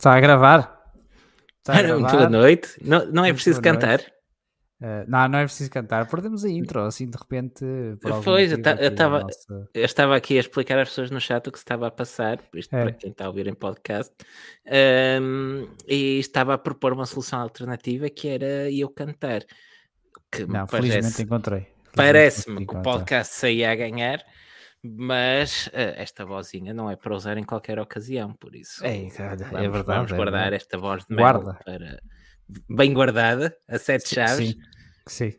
Está a gravar? Está a gravar. Boa noite. Não, não é preciso cantar. Uh, não, não é preciso cantar. Perdemos a intro, assim de repente. Pois, eu, estava, nossa... eu estava aqui a explicar às pessoas no chat o que se estava a passar, isto é. para quem está a ouvir em podcast, um, e estava a propor uma solução alternativa que era eu cantar. Que não, parece, felizmente encontrei. Parece-me que o podcast saía a ganhar mas uh, esta vozinha não é para usar em qualquer ocasião, por isso é, é vamos, é verdade, vamos é guardar é esta voz de Guarda. para bem guardada, a sete sim, chaves. Sim, sim.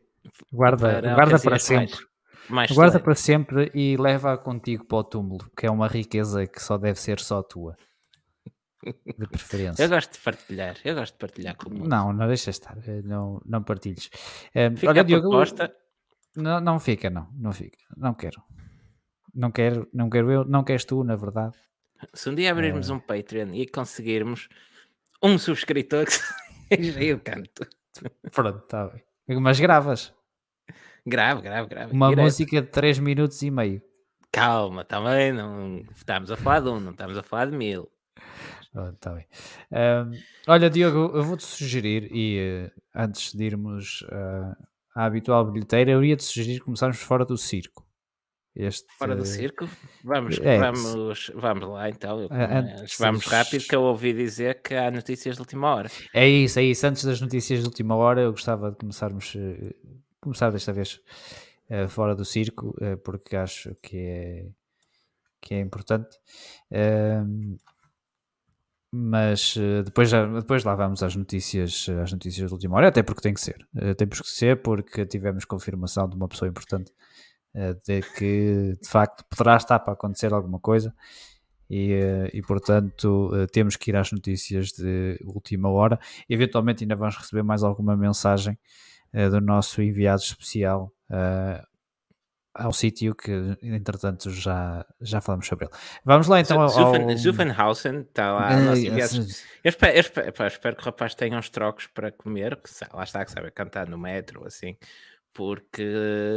guarda para, guarda para sempre. Mais, mais guarda para sempre e leva contigo para o túmulo, que é uma riqueza que só deve ser só tua. De preferência. Eu gosto de partilhar, eu gosto de partilhar com o mundo. Não, não deixa estar, eh, não, não partilhes. Um, fica olha, a Diogo, proposta. Não, não fica, não, não fica, não quero. Não quero, não quero eu, não queres tu, na verdade. Se um dia abrirmos é... um Patreon e conseguirmos um subscritor, aí eu canto. Pronto, está bem. Mas gravas. Grave, grave, grave. Uma música de 3 minutos e meio. Calma, também não estamos a falar de um, não estamos a falar de mil. Está bem. Um, olha, Diogo, eu vou-te sugerir, e uh, antes de irmos uh, à habitual bilheteira, eu ia-te sugerir começarmos fora do circo. Este... Fora do circo? Vamos, é, vamos, vamos lá então. Antes, vamos rápido que eu ouvi dizer que há notícias de última hora. É isso, é isso. Antes das notícias de última hora, eu gostava de começarmos, eh, começar desta vez uh, fora do circo, uh, porque acho que é, que é importante. Uh, mas depois, depois lá vamos às notícias, às notícias de última hora, até porque tem que ser. temos que ser porque tivemos confirmação de uma pessoa importante de que de facto poderá estar para acontecer alguma coisa e, eh, e portanto eh, temos que ir às notícias de última hora. Eventualmente ainda vamos receber mais alguma mensagem eh, do nosso enviado especial ao sítio que entretanto já, já falamos sobre ele. Vamos lá então ao... Zuffenhausen está lá. Uh, eu, espero, eu, espero, eu, espero, que o rapaz tenha uns trocos para comer, que lá está, que sabe cantar no metro, assim porque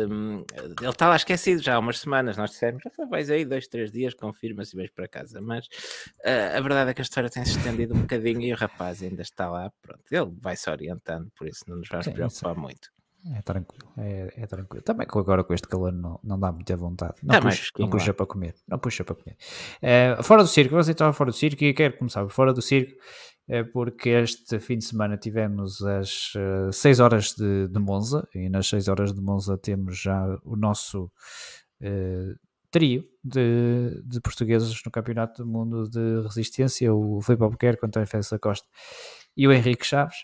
hum, ele está lá esquecido já há umas semanas. Nós dissemos, já vais aí dois, três dias, confirma se vais para casa. Mas uh, a verdade é que a história tem se estendido um bocadinho e o rapaz ainda está lá. Pronto, ele vai se orientando, por isso não nos vamos Sim, preocupar isso. muito. É tranquilo, é, é, tranquilo. Também agora com este calor não, não dá muita vontade. Não, tá puxa, não puxa para comer. Não puxa para comer. É, fora do circo, você estava fora do circo e quero começar fora do circo é porque este fim de semana tivemos as 6 uh, horas de, de, Monza e nas 6 horas de Monza temos já o nosso uh, trio de, de, portugueses no Campeonato do Mundo de Resistência, o Filipe Albuquerque, o António Félix Costa e o Henrique Chaves.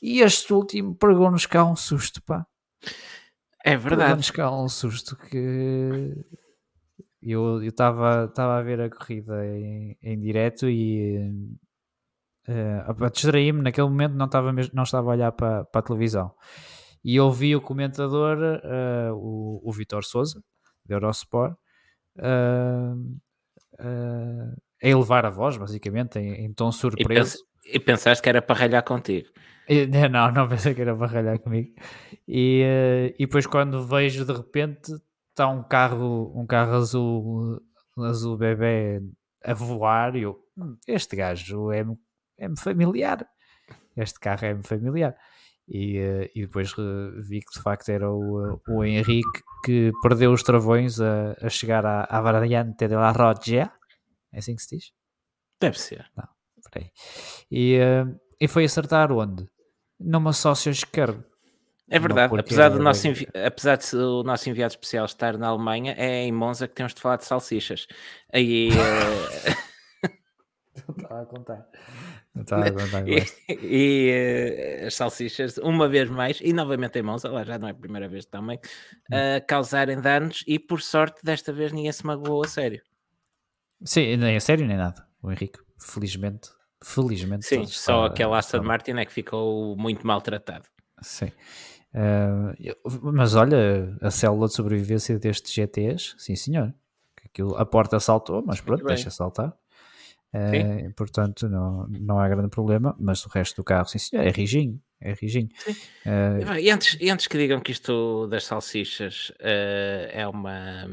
E este último pregou-nos cá um susto, pá. É verdade. Pregou-nos cá um susto que eu estava a ver a corrida em, em direto e uh, distraí-me naquele momento não estava mesmo, não estava a olhar para, para a televisão. E ouvi o comentador uh, o, o Vitor Souza de Eurosport uh, a elevar a voz basicamente em, em tom surpreso. e, e, pensaste que era para ralhar contigo. Não, não pensei que era para ralhar comigo. E, e depois quando vejo de repente está um carro um carro azul azul bebê a voar e eu, hum, este gajo é é-me familiar. Este carro é-me familiar. E, uh, e depois uh, vi que de facto era o, o Henrique que perdeu os travões a, a chegar à, à variante de la Roggia. É assim que se diz? Deve ser. Não, peraí. E, e foi acertar onde? Numa sócio esquerda. É verdade, apesar, do nosso apesar de o nosso enviado especial estar na Alemanha, é em Monza que temos de falar de salsichas. Aí. Não estava a contar. Tá, tá, e, e uh, as salsichas, uma vez mais, e novamente em mãos, lá já não é a primeira vez também, uh, causarem danos e por sorte desta vez ninguém se magoou a sério. Sim, nem a sério nem nada. O Henrique, felizmente, felizmente. Sim, só aquele Aston Martin é que ficou muito maltratado. Sim. Uh, mas olha, a célula de sobrevivência destes GTs, sim senhor. Aquilo, a porta saltou, mas pronto, deixa saltar. Uh, portanto, não, não há grande problema, mas o resto do carro, sim, senhor, é rijinho. É rijinho. Uh, e, antes, e antes que digam que isto das salsichas uh, é uma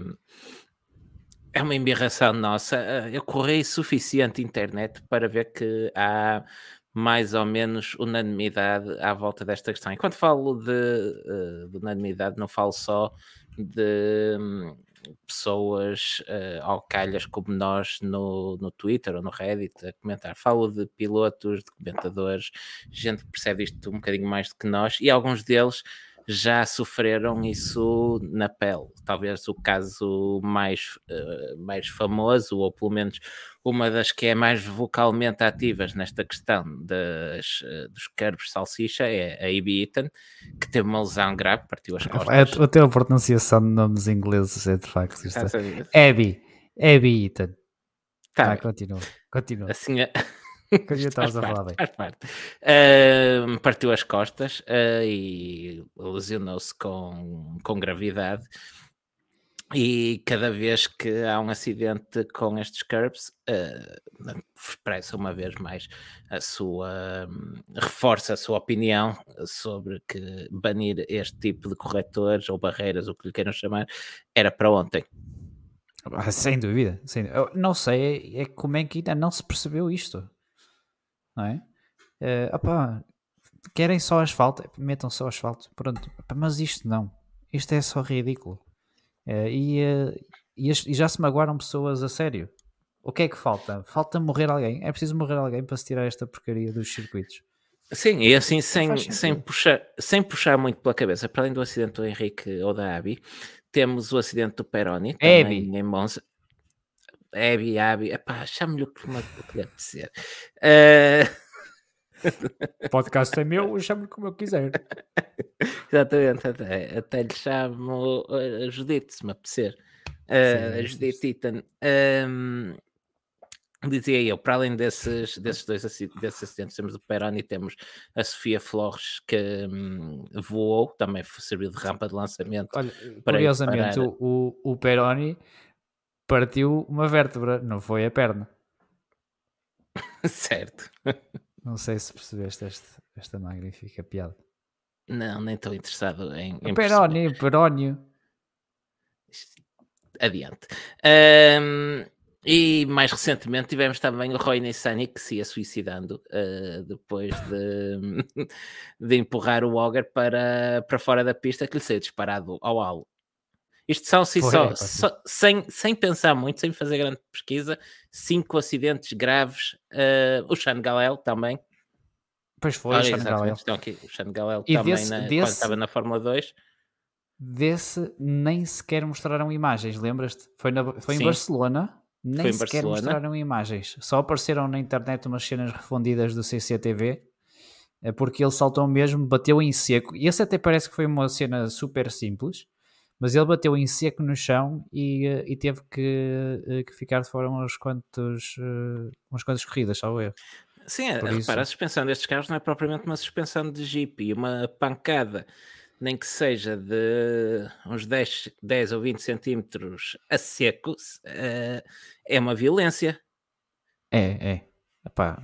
é uma embirração nossa. Eu corri suficiente internet para ver que há mais ou menos unanimidade à volta desta questão. E quando falo de, de unanimidade, não falo só de um, pessoas uh, alcalhas como nós no, no Twitter ou no Reddit a comentar. Falo de pilotos, de comentadores, gente que percebe isto um bocadinho mais do que nós, e alguns deles já sofreram isso na pele. Talvez o caso mais, uh, mais famoso, ou pelo menos uma das que é mais vocalmente ativas nesta questão das, uh, dos curbs salsicha, é a Abby Eaton, que teve uma lesão grave, partiu as costas. É, até a pronunciação de nomes ingleses é de facto. É. Abby, Abby Eaton. Tá, ah, continua, continua. Assim, que a falar bem. Faz parte. Uh, partiu as costas uh, e lesionou-se com, com gravidade. E cada vez que há um acidente com estes curbs, uh, expressa uma vez mais a sua. Um, reforça a sua opinião sobre que banir este tipo de corretores ou barreiras, o que lhe queiram chamar, era para ontem. Ah, sem dúvida. Sem, não sei é como é que ainda não se percebeu isto não é? Uh, opá, querem só asfalto, metam só asfalto, pronto, mas isto não, isto é só ridículo. Uh, e, uh, e, e, já se magoaram pessoas a sério. O que é que falta? Falta morrer alguém. É preciso morrer alguém para se tirar esta porcaria dos circuitos. Sim, e assim sem, sem, puxar, sem puxar muito pela cabeça, para além do acidente do Henrique ou da Abi, temos o acidente do Peroni também em Monza. Abby, Abby, epá, chame-lhe o que lhe apetecer. Uh... O podcast é meu, chame-lhe como eu quiser. Exatamente, até, até lhe chamo uh, Judite, se me apetecer. Uh, Sim, Judite Ethan. Um, dizia eu, para além desses, desses dois desses acidentes, temos o Peroni, temos a Sofia Flores que hum, voou, também serviu de rampa de lançamento. Olha, curiosamente, o, o, o Peroni partiu uma vértebra, não foi a perna. certo. Não sei se percebeste este, esta magnífica piada. Não, nem estou interessado em. em perónio, perónio. Adiante. Um, e mais recentemente tivemos também o Roy Nissani que se ia suicidando uh, depois de, de empurrar o Auger para, para fora da pista que lhe saiu disparado ao halo. Isto são assim, só, só, sem, sem pensar muito, sem fazer grande pesquisa, cinco acidentes graves. Uh, o Sean Galel também. Pois foi, Olha, o Sean Galel. Estão aqui, o Sean Galel e também desse, na, desse, quando estava na Fórmula 2. Desse nem sequer mostraram imagens, lembras-te? Foi, na, foi em Barcelona, nem foi em sequer Barcelona. mostraram imagens. Só apareceram na internet umas cenas refundidas do CCTV é porque ele saltou mesmo, bateu em seco. E esse até parece que foi uma cena super simples mas ele bateu em seco no chão e, eh, e teve que, eh, que, ficar de fora uns quantos, uh, umas quantas corridas, salvo erro. Sim, Por repara, isso... a suspensão destes carros não é propriamente uma suspensão de Jeep e uma pancada, nem que seja de uns 10, 10 ou 20 centímetros a seco, é uma violência. É, é. Epá,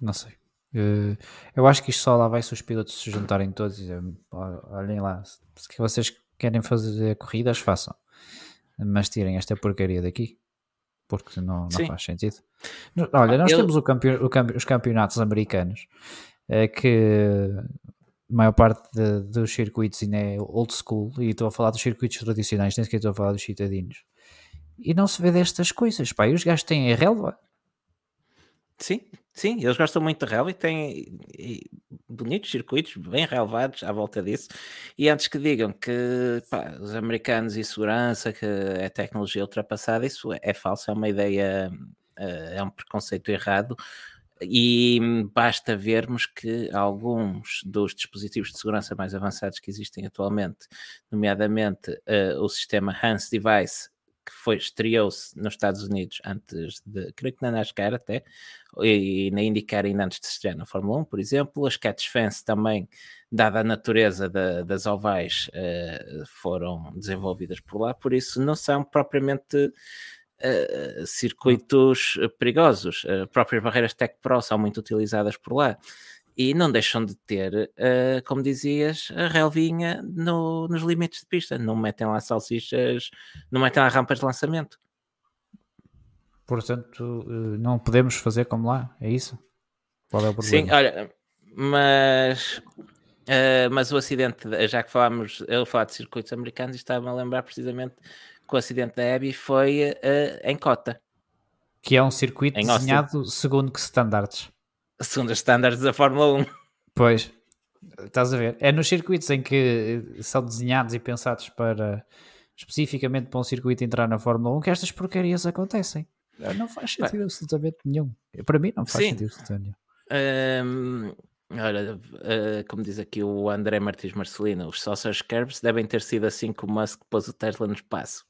não sei. eu acho que isto só lá vai se os pilotos se juntarem todos e dizer, olhem lá, se vocês querem fazer corridas, façam. Mas tirem esta porcaria daqui. Porque não, não faz sentido. Olha, nós temos o o campe... os campeonatos americanos é, que a maior parte de, dos circuitos ainda é old school. E estou a falar dos circuitos tradicionais, nem sequer estou a falar dos citadinos. E não se vê destas coisas. Pá. E os gajos têm a relva. Sim, sim, eles gostam muito de relva e têm bonitos circuitos bem relevados à volta disso. E antes que digam que pá, os americanos e segurança, que é tecnologia ultrapassada, isso é, falso, é uma ideia, eh, é um preconceito errado. E basta vermos que alguns dos dispositivos de segurança mais avançados que existem atualmente, nomeadamente uh, o sistema Hans Device, que foi estreou-se nos Estados Unidos antes de, creio que na NASCAR até, e, e na IndyCar ainda antes de estrear na Fórmula 1, por exemplo. As Catch Fence também, dada a natureza da, das ovais, uh, foram desenvolvidas por lá, por isso não são propriamente Uh, circuitos perigosos. Uh, próprias barreiras Tech Pro são muito utilizadas por lá e não deixam de ter, uh, como dizias, a relvinha no, nos limites de pista. Não metem lá salsichas, não metem lá rampas de lançamento. Portanto, uh, não podemos fazer como lá, é isso? Qual é o problema? Sim, olha, mas, uh, mas o acidente, já que falámos, eu falar de circuitos americanos, estava-me a lembrar precisamente que o acidente da Abby foi em Cota. Que é um circuito desenhado segundo que standards? Segundo os standards da Fórmula 1. Pois, estás a ver? É nos circuitos em que são desenhados e pensados para especificamente para um circuito entrar na Fórmula 1 que estas porcarias acontecem. Não faz sentido absolutamente nenhum. Para mim não faz Sim. sentido absolutamente nenhum. Um, Olha, uh, como diz aqui o André Martins Marcelino, os Saucer Curbs devem ter sido assim que o Musk pôs o Tesla no espaço.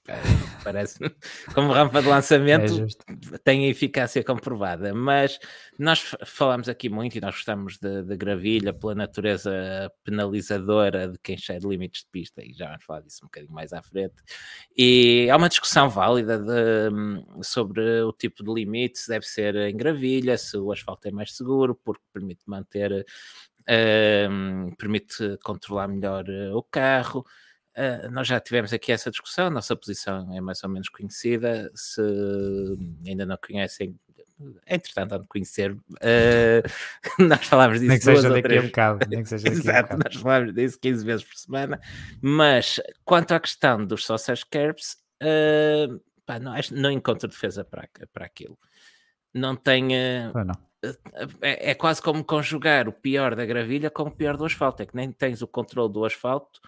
Parece como rampa de lançamento é tem eficácia comprovada. Mas nós falamos aqui muito e nós gostamos de, de gravilha pela natureza penalizadora de quem excede limites de pista, e já vamos falar disso um bocadinho mais à frente. E há uma discussão válida de, sobre o tipo de limite, se deve ser em gravilha, se o asfalto é mais seguro, porque permite manter uh, permite controlar melhor uh, o carro. Uh, nós já tivemos aqui essa discussão, a nossa posição é mais ou menos conhecida. Se ainda não conhecem, entretanto, há de conhecer, uh, nós falámos disso nem que seja daqui três... a um bocado. Nem que seja Exato, um nós falámos disso 15 vezes por semana. Mas quanto à questão dos social curbs, uh, pá, não, não encontro defesa para, para aquilo. Não tem. Uh, não é, é, quase como conjugar o pior da gravilha com o pior do asfalto. É que nem tens o controle do asfalto,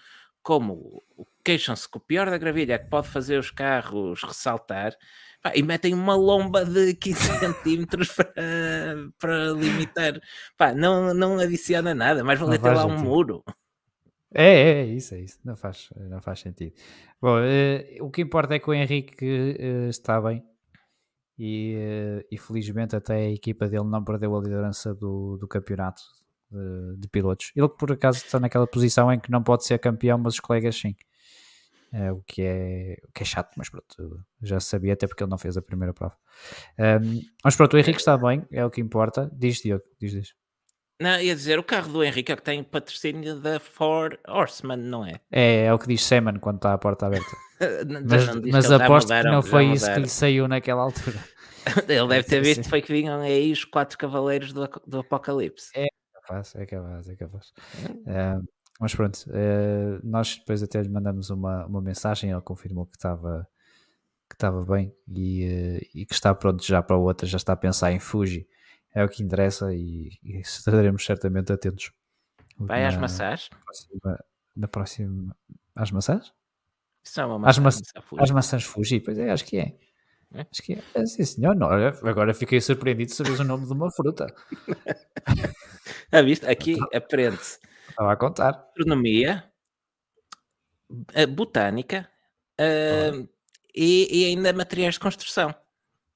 como queixam-se que o pior da gravilha é que pode fazer os carros ressaltar pá, e metem uma lomba de 15 centímetros para, para limitar. Pá, não, não adiciona nada, mas vale ter lá um muro. É, é, é, isso, é isso. Não faz, não faz sentido. Bom, uh, o que importa é que o Henrique uh, está bem e, e, felizmente até a equipa dele não perdeu a liderança do, do campeonato de, de, pilotos. Ele por acaso está naquela posição em que não pode ser campeão, mas os colegas sim. É, o, que é, o que é chato, mas pronto, já sabia até porque ele não fez a primeira prova. Um, mas pronto, o Henrique está bem, é o que importa. Diz, Diogo, diz, diz. Não, ia dizer, o carro do Henrique é que tem patrocínio da Four Horseman, não é? É, é o que diz Seman quando está a porta aberta. mas mas aposto que não foi isso que lhe saiu naquela altura. Ele deve ter visto foi que vinham aí os quatro cavaleiros do, do Apocalipse. É capaz, é capaz, é capaz. Uh, mas pronto, uh, nós depois até lhe mandamos uma, uma mensagem, ele confirmou que estava que estava bem e, uh, e que está pronto já para a outra, já está a pensar em Fuji é o que interessa e, e estaremos certamente atentos. Vai na, às maçãs? Na próxima, na próxima às maçãs? Isso é uma maçã, às, ma às maçãs Fuji, pois é, acho que é. é? Acho que é. sim, senhor. Não, agora fiquei surpreendido de saberes o nome de uma fruta. ah, viste? Aqui aprende-se. Estava a contar. Astronomia, botânica uh, e, e ainda materiais de construção.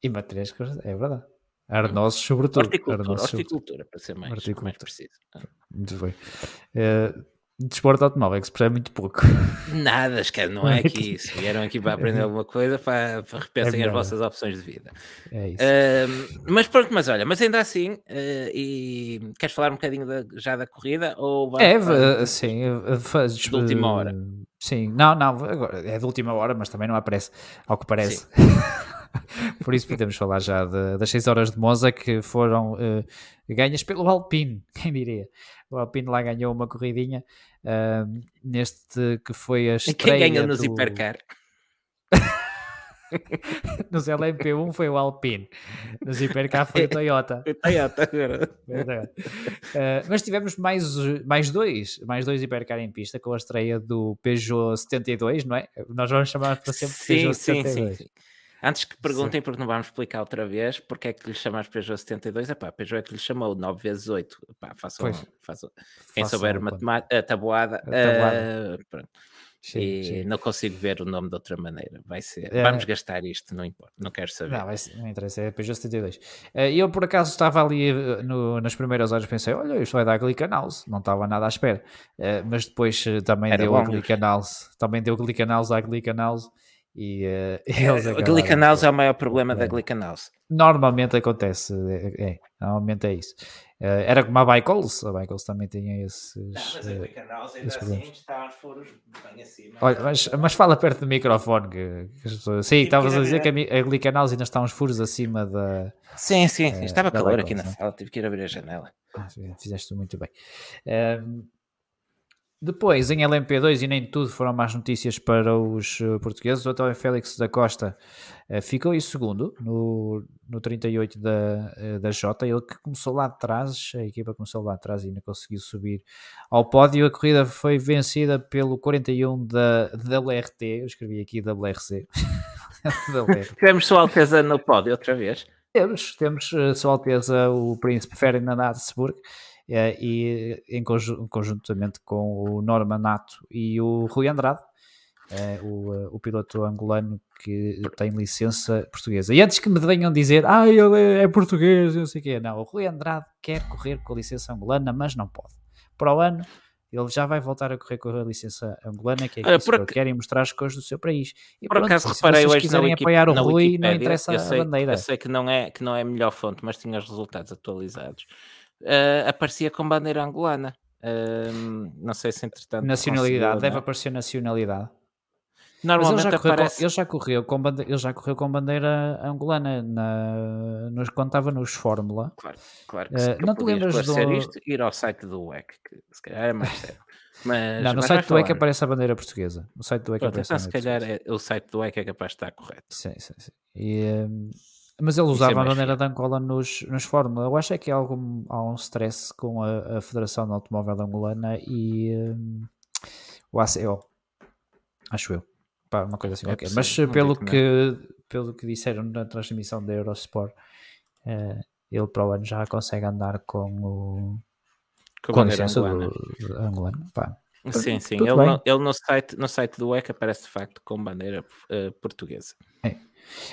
E materiais de construção, é verdade. Arnosos, sobretudo. Horticultura, horticultura para ser mais, mais preciso. Muito bem. É, desporto automóvel, que se percebe muito pouco. Nada, esquece, não é aqui isso. Vieram aqui para aprender alguma coisa, para, para repensem é as vossas opções de vida. É isso. Uh, mas pronto, mas olha, mas ainda assim, uh, e queres falar um bocadinho da, já da corrida? Ou é, falar, sim, faz, de última hora. Sim, não, não, agora é de última hora, mas também não aparece, ao que parece. Por isso podemos falar já de, das 6 horas de Monza que foram uh, ganhas pelo Alpine, quem diria? O Alpine lá ganhou uma corridinha uh, neste que foi a estreia. Quem ganhou nos do... Hipercar? Nos LMP1 foi o Alpine, nos Hipercar foi o Toyota. o Toyota, uh, mas tivemos mais, mais dois, mais dois Hipercar em pista com a estreia do Peugeot 72, não é? Nós vamos chamar para sempre sim, Peugeot 72. Sim, sim. Antes que perguntem, porque não vamos explicar outra vez, porque é que lhe chamaste Peugeot 72? Epá, Peugeot é que lhe chamou 9 vezes 8. Epá, façam, façam, quem souber matemática, a tabuada, a tabuada. Uh, pronto. Sim, e sim. não consigo ver o nome de outra maneira. Vai ser. É... Vamos gastar isto, não importa, não quero saber. Não, ser, não interessa, é Peugeot 72. Eh, eu por acaso estava ali eh, no, nas primeiras horas, pensei: olha, isto vai dar Glicanals, não estava nada à espera. mas depois também Era deu a Glicanals, também deu Glicanals à Glicanals E uh, eles a Glickenhaus é o maior problema da Glickenhaus. Normalmente acontece, é, é, normalmente é isso. Uh, era como a Bicols, a Bicols também tinha esses. Não, mas a Glickenhaus ainda assim está aos furos bem acima. Olha, mas, mas fala perto do microfone. Que, que pessoas... Sim, estavas a dizer que a, a Glickenhaus ainda está uns furos acima da. Sim, sim, sim. estava calor aqui na sala, tive que ir abrir a janela. Ah, fizeste muito bem. Uh, depois, em LMP2, e nem tudo foram más notícias para os uh, portugueses, o António Félix da Costa uh, ficou em segundo no, no 38 da, uh, da Jota. Ele que começou lá atrás, a equipa começou lá atrás e ainda conseguiu subir ao pódio. A corrida foi vencida pelo 41 da WRT, eu escrevi aqui WRC. Temos Sua Alteza no pódio outra vez. Temos, temos Sua Alteza o Príncipe Ferdinand Habsburg eh, e em conjuntamente com o Norman Nato e o Rui Andrade, é, o, eh, o piloto angolano que tem licença portuguesa. E antes que me venham dizer, ah, ele é, é português, não sei o quê, não, o Rui Andrade quer correr com a licença angolana, mas não pode. Para o ano, ele já vai voltar a correr com a licença angolana, que é Olha, que ele quer mostrar as coisas do seu país. E por pronto, acaso se reparei hoje quiserem apoiar o Rui, não interessa sei, a bandeira. Eu sei que não, é, que não é a melhor fonte, mas tinha os resultados atualizados uh, aparecia com bandeira angolana. Uh, não sei se entretanto. Nacionalidade, deve aparecer nacionalidade. Normalmente ele já, aparece... com, ele, já correu com bandeira, ele já correu com bandeira angolana na, nos, quando estava nos Fórmula. Claro, claro que uh, não te lembras do... isto, ir ao site do WEC, que se calhar é mais sério. Mas, não, no mas site do EC aparece a bandeira portuguesa. No site do EC aparece então, se calhar é, o site do EC é capaz de estar correto. Sim, sim, sim. E, um, mas ele usava é a bandeira de Angola nos, nos Fórmula. Eu acho é que há, algum, há um stress com a, a Federação de Automóvel Angolana e um, o ACO. Acho eu. Pá, uma coisa assim. É Mas pelo que, pelo que disseram na transmissão da Eurosport, uh, ele para o ano já consegue andar com o. Com, com a licença angolana. do angolano. Pá. Sim, sim. Ele, no, ele, no, site, no site do ECA aparece de facto com bandeira uh, portuguesa. É.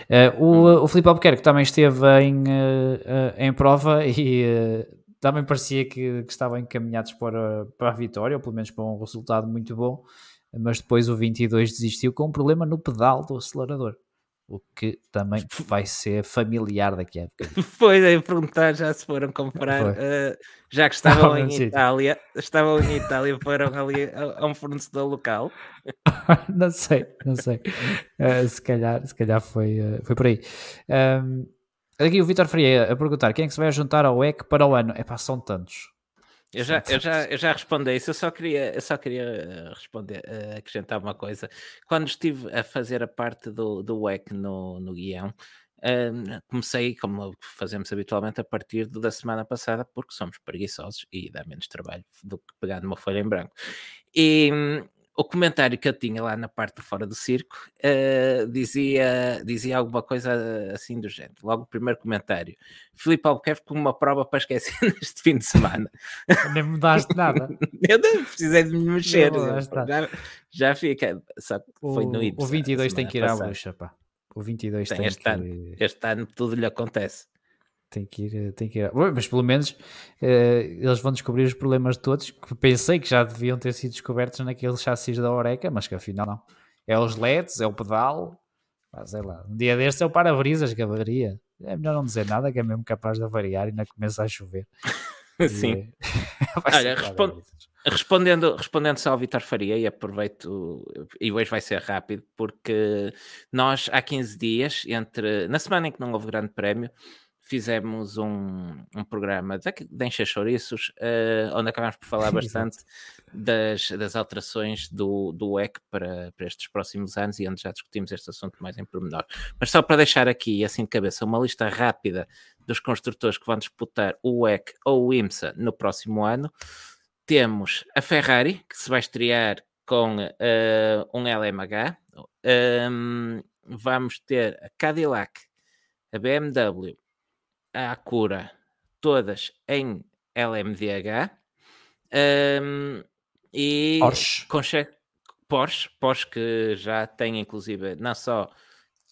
Uh, o, hum. o Filipe Albuquerque também esteve em, uh, em prova e também parecia que, que estavam encaminhados para, para a vitória, ou pelo menos para um resultado muito bom, mas depois o 22 desistiu com um problema no pedal do acelerador o que também vai ser familiar daqui a pouco. Foi, a perguntar, já se foram comprar, uh, já que estavam em Itália, estavam em Itália, foram ali a, a um fornecedor local. não sei, não sei. Uh, se calhar, se calhar foi, uh, foi por aí. Um, aqui o Vitor Freire a perguntar quem é que se vai juntar ao EC para o ano? É pá, são tantos. Eu já, eu, já, eu já respondi isso, eu só queria, eu só queria eh, responder, uh, acrescentar uma coisa. Quando estive a fazer a parte do, do WEC no, no guião, uh, comecei, como fazemos habitualmente, a partir da semana passada, porque somos preguiçosos e dá menos trabalho do que pegar numa folha em branco. E o comentário que eu tinha lá na parte de fora do circo uh, dizia, dizia alguma coisa assim do género. Logo o primeiro comentário. Filipe Albuquerque com uma prova para esquecer neste fim de semana. Nem mudaste nada. eu não precisei de me mexer. Já, já fica. Só foi no O 22 tem que ir à bruxa, pá. O 22 tem, tem este que... Ano, este ano tudo lhe acontece tem que ir, tem que ir. Mas pelo menos uh, eles vão descobrir os problemas de todos que pensei que já deviam ter sido descobertos naqueles chassis da Oreca, mas que afinal não. É os LEDs, é o pedal, ah, sei lá. Um dia destes é o para-brisas que avaria. É melhor não dizer nada, que é mesmo capaz de avariar e ainda começa a chover. Sim. Olha, responde, respondendo, respondendo só ao Vitor Faria, e aproveito, e hoje vai ser rápido, porque nós há 15 dias, entre na semana em que não houve grande prémio, fizemos um, um programa de, de encher chouriços, uh, onde acabámos por falar bastante das, das alterações do, do WEC para, para estes próximos anos e onde já discutimos este assunto mais em pormenor. Mas só para deixar aqui, assim de cabeça, uma lista rápida dos construtores que vão disputar o WEC ou o IMSA no próximo ano. Temos a Ferrari, que se vai estrear com uh, um LMH. Um, vamos ter a Cadillac, a BMW, a Acura, todas em LMDH. Um, e Porsche. Com Porsche, Porsche que já tem inclusive não só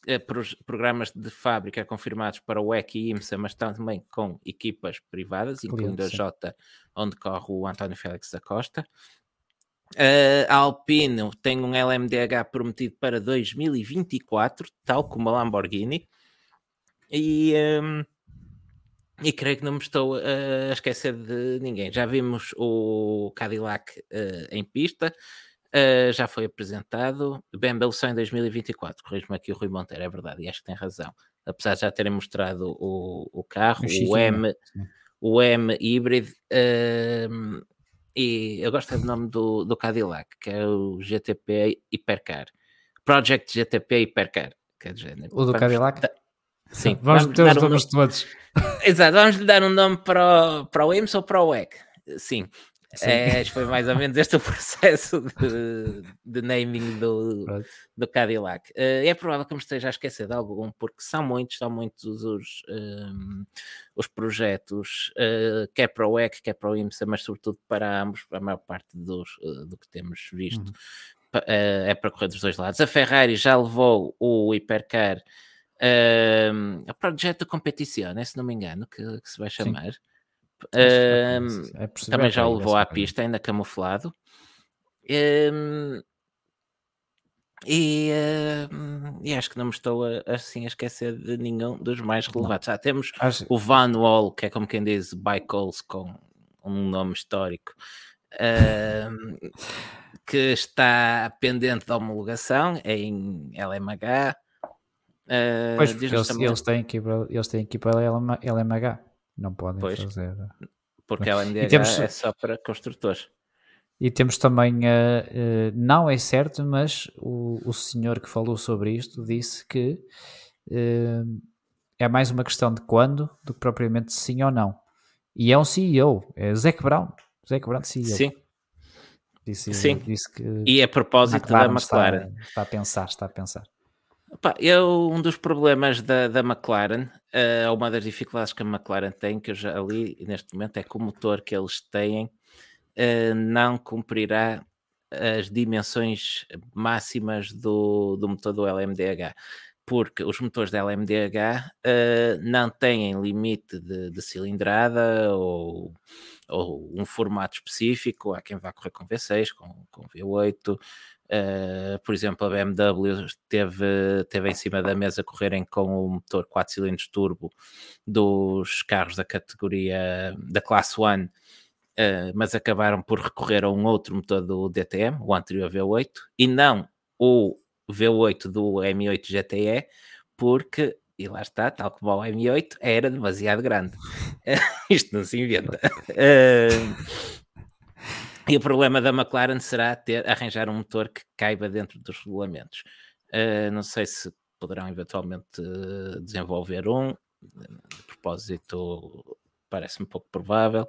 eh, programas de fábrica confirmados para o EC e IMSA, mas também com equipas privadas, incluindo a Jota, onde corre o António Félix da Costa. Uh, a Alpine tem um LMDH prometido para 2024, tal como a Lamborghini. E, um, e creio que não me estou a esquecer de ninguém. Já vimos o Cadillac uh, em pista, uh, já foi apresentado. BMW só em 2024. Corrijo-me aqui o Rui Monteiro, é verdade, e acho que tem razão. Apesar de já terem mostrado o, o carro, o, o M, o M híbrido. Uh, e eu gosto do nome do, do Cadillac, que é o GTP Hypercar. Project GTP Hypercar. Quer dizer, né? o do Cadillac? Sim, vamos, vamos ter os nomes um... todos. Exato, vamos lhe dar um nome para o, para o IMS ou para o WEC. Sim, é, foi mais ou menos este o processo de, de naming do, do Cadillac. Uh, é provável que me esteja a esquecer de algum, porque são muitos, são muitos os, um, ehm, os projetos, uh, quer para o EC, quer para o IMSA, mas sobretudo para ambos, a maior parte dos, uh, do que temos visto. Uhum. é para correr dos dois lados. A Ferrari já levou o Hipercar Uh, o projeto Competizione, se não me engano, que, que se vai chamar. É também já o levou à pista, ainda camuflado. E, uh, e, acho que não me estou a, assim a esquecer de nenhum dos mais relevantes. Já temos acho... o Van Wall, que é como quem diz Bicols com um nome histórico, uh, que está pendente da homologação em LMH. Uh, pois, eles, eles, têm equipa, eles têm equipa LMH, não podem pois, fazer. Porque a LMDH temos, é só para construtores. E temos também, uh, uh, não é certo, mas o, o senhor que falou sobre isto disse que é mais uma questão de quando do que propriamente sim ou não. E é um CEO, é Zac Brown. Zac Brown, CEO. Sim. Disse, sim. Disse que e a propósito da McLaren. Está, está, a pensar, está a pensar. Opa, eu, um dos problemas da, da McLaren, uh, uma das dificuldades que a McLaren tem, que eu já li neste momento, é que o motor que eles têm uh, não cumprirá as dimensões máximas do, do motor do LMDH, porque os motores da LMDH uh, eh, não têm limite de, de cilindrada ou, ou, um formato específico. Há quem vá correr com V6, com, com V8, Uh, por exemplo, a BMW teve, teve em cima da mesa correrem com o motor 4 cilindros turbo dos carros da categoria da classe 1, uh, mas acabaram por recorrer a um outro motor do DTM, o anterior V8, e não o V8 do M8 GTE, porque, e lá está, tal como o M8, era demasiado grande. Isto não se inventa. Uh, e o problema da McLaren será ter, arranjar um motor que caiba dentro dos regulamentos. Uh, não sei se poderão eventualmente uh, desenvolver um. De propósito, parece-me pouco provável.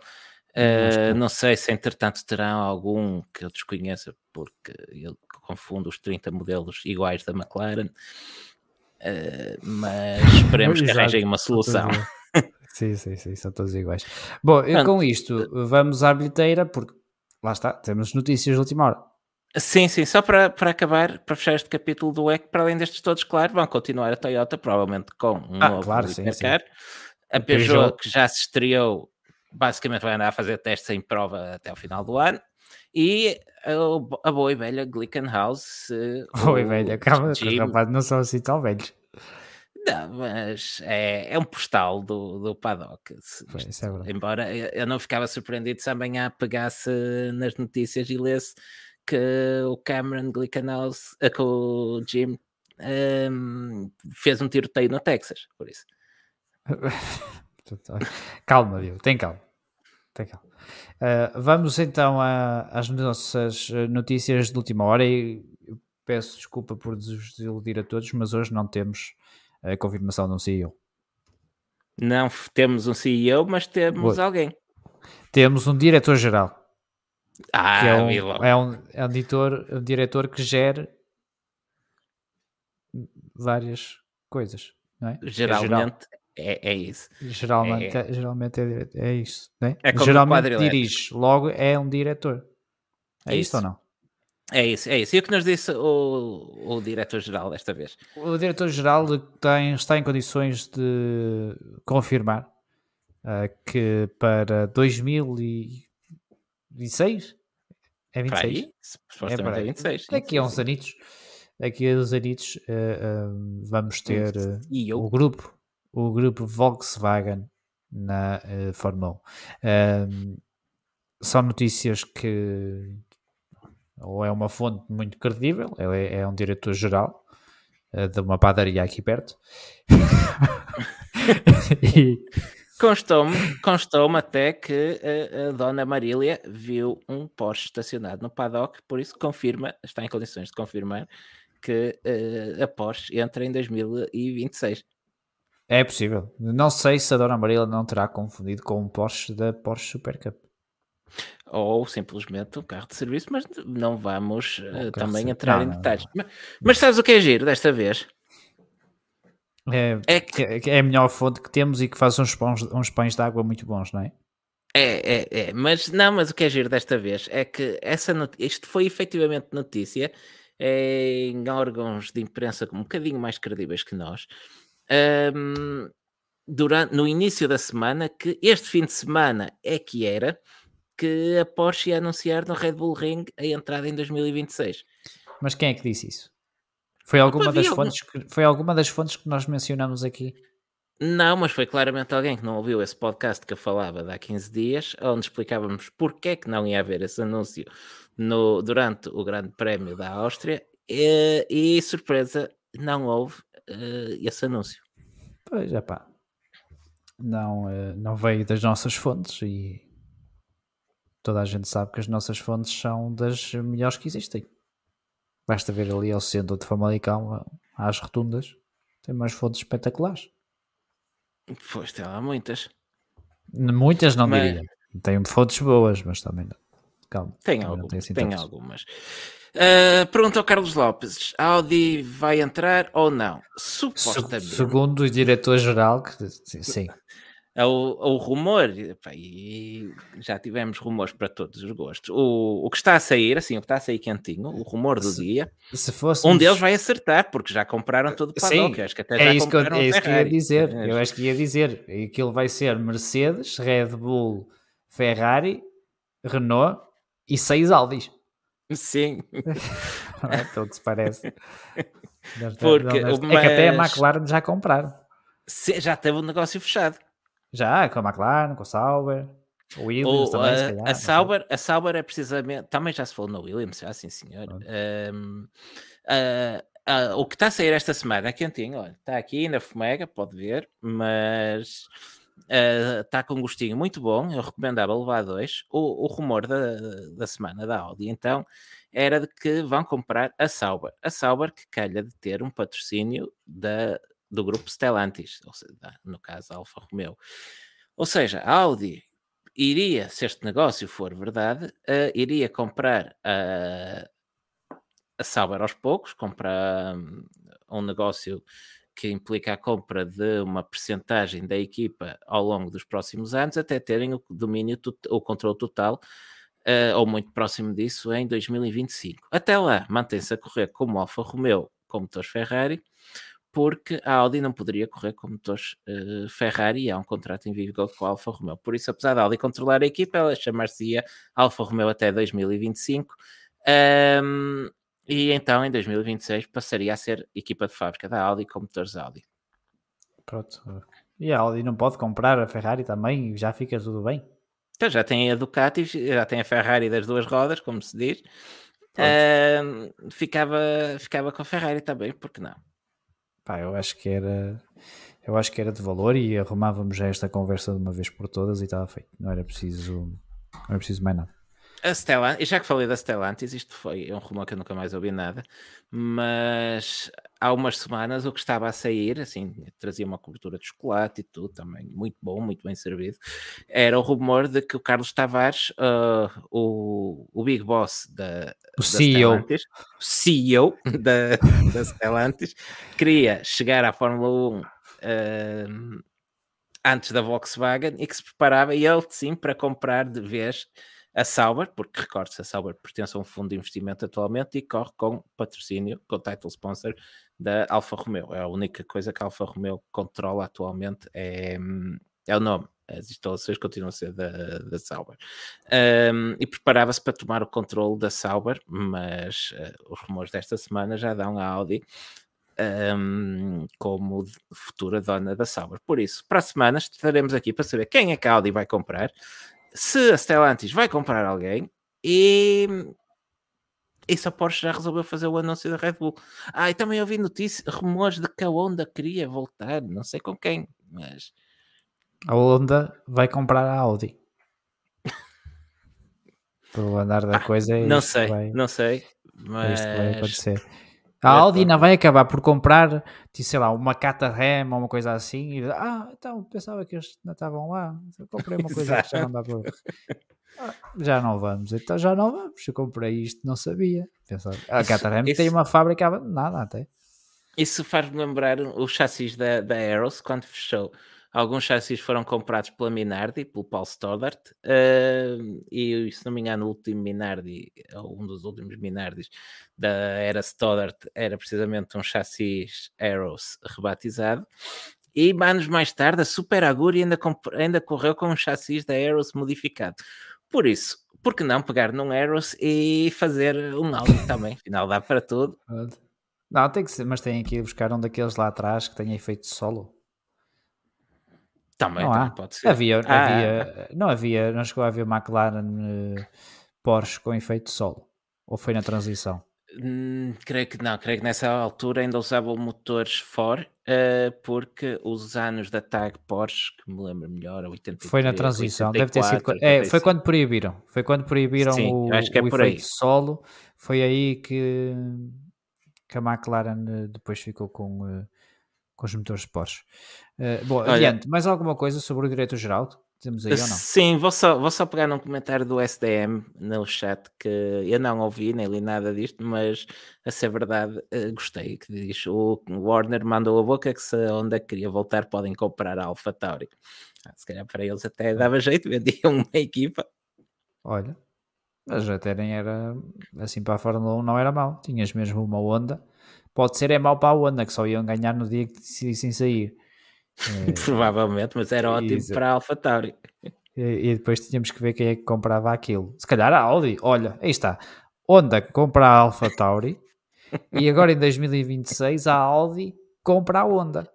Uh, não sei se entretanto terão algum que eu desconheça, porque eu confundo os 30 modelos iguais da McLaren. mas esperemos que arranjem uma solução. Sim, sim, sim, são todos iguais. Bom, e com isto, vamos à bilheteira, porque lá está, temos notícias de última hora. Sim, sim, só para, para acabar, para fechar este capítulo do EC, para além destes todos, claro, vão continuar a Toyota, provavelmente com um ah, novo claro, sim, sim. A Peugeot, Peugeot, que já se estreou, basicamente vai andar a fazer testes em prova até o final do ano. E a, a boa e velha Glickenhaus. Boa e velha, calma, rapaz, não são assim tão velhos. Não, mas é, é um postal do, do paddock. Pois, é embora eu não ficava surpreendido se amanhã pegasse nas notícias e lesse que o Cameron Glickenhaus, uh, que o Jim um, fez um tiroteio no Texas, por isso. calma, Diogo, tem calma. Tem calma. Uh, vamos então a, às nossas notícias de última hora e peço desculpa por desiludir a todos, mas hoje não temos a confirmação de um CEO. Não temos um CEO, mas temos Boa. alguém. Temos um diretor-geral. Ah, que é um, é um, é um, editor, um diretor que gera várias coisas, não é? Geralmente é, é, isso. Geralmente é, geralmente é, é isso, não é? é geralmente dirige, logo é um diretor. É isso, isso ou não? É isso, é isso. E o que nos disse o, o diretor-geral desta vez? O diretor-geral está em condições de confirmar uh, que para 2006 É 26? Aí, supostamente é, é 26. Daqui a uns anitos, daqui a uns anitos uh, uh, vamos ter o grupo, o grupo Volkswagen na Fórmula 1. são notícias que ou é uma fonte muito credível, é, é um diretor-geral de uma padaria aqui perto. e, Constou-me constou até que a, a, dona Marília viu um Porsche estacionado no paddock, por isso confirma, está em condições de confirmar que uh, a Porsche entra em 2026. É possível. Não sei se a dona Marília não terá confundido com um Porsche da Porsche Super Cup. Ou simplesmente um carro de serviço, mas não vamos uh, também entrar não, em detalhes. Não, não. Mas, mas sabes o que é giro desta vez? É, é, que, é a melhor fonte que temos e que faz uns pães, uns pães de água muito bons, não é? É, é, é, mas não, mas o que é giro desta vez é que essa isto foi efetivamente notícia em órgãos de imprensa um bocadinho mais credíveis que nós, um, durante, no início da semana, que este fim de semana é que era que a Porsche ia anunciar no Red Bull Ring a entrada em 2026. Mas quem é que disse isso? Foi alguma, das fontes que, foi alguma das fontes que nós mencionamos aqui? Não, mas foi claramente alguém que não ouviu esse podcast que eu falava de há 15 dias, onde explicávamos porque é que não ia haver esse anúncio no, durante o Grande Prémio da Áustria e, e surpresa, não houve uh, esse anúncio. Pois é pá, não, uh, não veio das nossas fontes e toda a gente sabe que as nossas fontes são das melhores que existem. Basta ver ali ao centro de Famalicão, às rotundas, tem umas fontes espetaculares. Pois, tem lá muitas. Muitas não mas... diria. Tem fontes boas, mas também não. Calma. Tem, algum, tem, assim tem algumas. Uh, pergunta ao Carlos Lopes: Audi vai entrar ou não? Supostamente. Segundo o diretor-geral, sim. É o, o rumor, e já tivemos rumores para todos os gostos. O, o que está a sair, assim, o que está a sair quentinho, o rumor do se, dia, se um deles vai acertar, porque já compraram todo o paddock. Sim, acho que até é já isso que eu, é isso que eu ia dizer. É. Eu acho que ia dizer. Aquilo vai ser Mercedes, Red Bull, Ferrari, Renault e seis Audis. Sim. é pelo que se parece. Porque, mas... É que até a McLaren já compraram. já teve o um negócio fechado. Já, com a McLaren, com a Sauber. O Williams também, a, calhar, a, Sauber, a Sauber é precisamente. Também já se falou no Williams, já sim, senhor. Um, o que está a sair esta semana é quentinho, olha, está aqui na Fomega, pode ver, mas está uh, com um gostinho muito bom. Eu recomendava levar dois. O, o rumor da, da semana da Audi, então, era de que vão comprar a Sauber. A Sauber que calha de ter um patrocínio da, do grupo Stellantis, seja, no caso Alfa Romeo. Ou seja, a Audi iria, se este negócio for verdade, uh, iria comprar a, a Sauber aos poucos, comprar um, um negócio que implica a compra de uma percentagem da equipa ao longo dos próximos anos, até terem o domínio, o controle total, uh, ou muito próximo disso, em 2025. Até lá, mantém-se a correr como Alfa Romeo com motores Ferrari, porque a Audi não poderia correr com motores uh, Ferrari e há um contrato em vigor com a Alfa Romeo. Por isso, apesar da Audi controlar a equipa, ela chamar-se-ia Alfa Romeo até 2025. Um, e então, em 2026, passaria a ser equipa de fábrica da Audi com motores Audi. Pronto. E a Audi não pode comprar a Ferrari também e já fica tudo bem? Então, já tem a Ducati, já tem a Ferrari das duas rodas, como se diz. Uh, ficava, ficava com a Ferrari também, porque não? Pá, eu acho que era eu acho que era de valor e arrumávamos já esta conversa de uma vez por todas e estava feito. Não era preciso, não era preciso mais nada. A Stellantis, já que falei da Stellantis, isto foi um rumor que eu nunca mais ouvi nada, mas há umas semanas o que estava a sair, assim, trazia uma cobertura de chocolate e tudo, também muito bom, muito bem servido, era o rumor de que o Carlos Tavares, uh, o, o Big Boss da, o da CEO. Stellantis, o CEO da, da Stellantis, queria chegar à Fórmula 1 uh, antes da Volkswagen e que se preparava, e ele sim, para comprar de vez a Sauber, porque recorde-se, a Sauber pertence a um fundo de investimento atualmente e corre com patrocínio, com title sponsor da Alfa Romeo. É a única coisa que a Alfa Romeo controla atualmente, é, é o nome. as instalações continuam a ser da, da Sauber. Um, e preparava-se para tomar o controle da Sauber, mas uh, os rumores desta semana já dão a Audi um, como futura dona da Sauber. Por isso, para a semana estaremos aqui para saber quem é que a Audi vai comprar, se a Stellantis vai comprar alguém e e se a Porsche já resolveu fazer o anúncio da Red Bull. Ah, e também ouvi notícias, rumores de que a Honda queria voltar, não sei com quem, mas. A Honda vai comprar a Audi. Pelo andar da ah, coisa é Não sei, vai, não sei, mas. É vai acontecer. A Audi não vai acabar por comprar, sei lá, uma Caterham ou uma coisa assim. E, ah, então pensava que eles não estavam lá. Eu comprei uma coisa que já não dá para. Ah, já não vamos, então já não vamos. Eu comprei isto, não sabia. Pensava, a Caterham tem uma fábrica abandonada até. Isso faz-me lembrar o chassis da, da Aeros quando fechou. Alguns chassis foram comprados pela Minardi, pelo Paul Stoddart, uh, e se não me engano, o último Minardi, ou um dos últimos Minardis da era Stoddart, era precisamente um chassis Aeros rebatizado. E anos mais tarde, a Super Aguri ainda, ainda correu com um chassis da Aeros modificado. Por isso, por que não pegar num Aeros e fazer um Audi também? Afinal, dá para tudo. Não, tem que ser, mas tem que buscar um daqueles lá atrás que tenha efeito solo. Também, não também pode ser. Havia, ah, havia, não havia, não chegou a haver McLaren uh, Porsche com efeito solo? Ou foi na transição? Hum, creio que não, creio que nessa altura ainda usavam motores Ford, uh, porque os anos da tag Porsche, que me lembro melhor, 83, Foi na transição, 84, deve ter sido. É, foi quando proibiram. Foi quando proibiram Sim, o, acho que é o efeito aí. solo. Foi aí que, que a McLaren eh, depois ficou com. Com os motores Porsche. Uh, bom, Olha, adiante, mais alguma coisa sobre o direito-geral? Temos aí ou não? Sim, vou só, vou só pegar num comentário do SDM no chat que eu não ouvi nem li nada disto, mas a ser verdade, uh, gostei. Que diz o Warner mandou a boca que se a Honda queria voltar, podem comprar a Alpha Tauri. Ah, se calhar para eles até dava jeito, vendiam uma equipa. Olha, mas até nem era assim para a Fórmula 1 não era mal, tinhas mesmo uma Honda Pode ser é mau para a Honda, que só iam ganhar no dia que decidissem sair. É, Provavelmente, mas era ótimo para a AlphaTauri. E, e depois tínhamos que ver quem é que comprava aquilo. Se calhar a Audi, olha, aí está. Honda compra a AlphaTauri e agora em 2026 a Audi compra a Honda.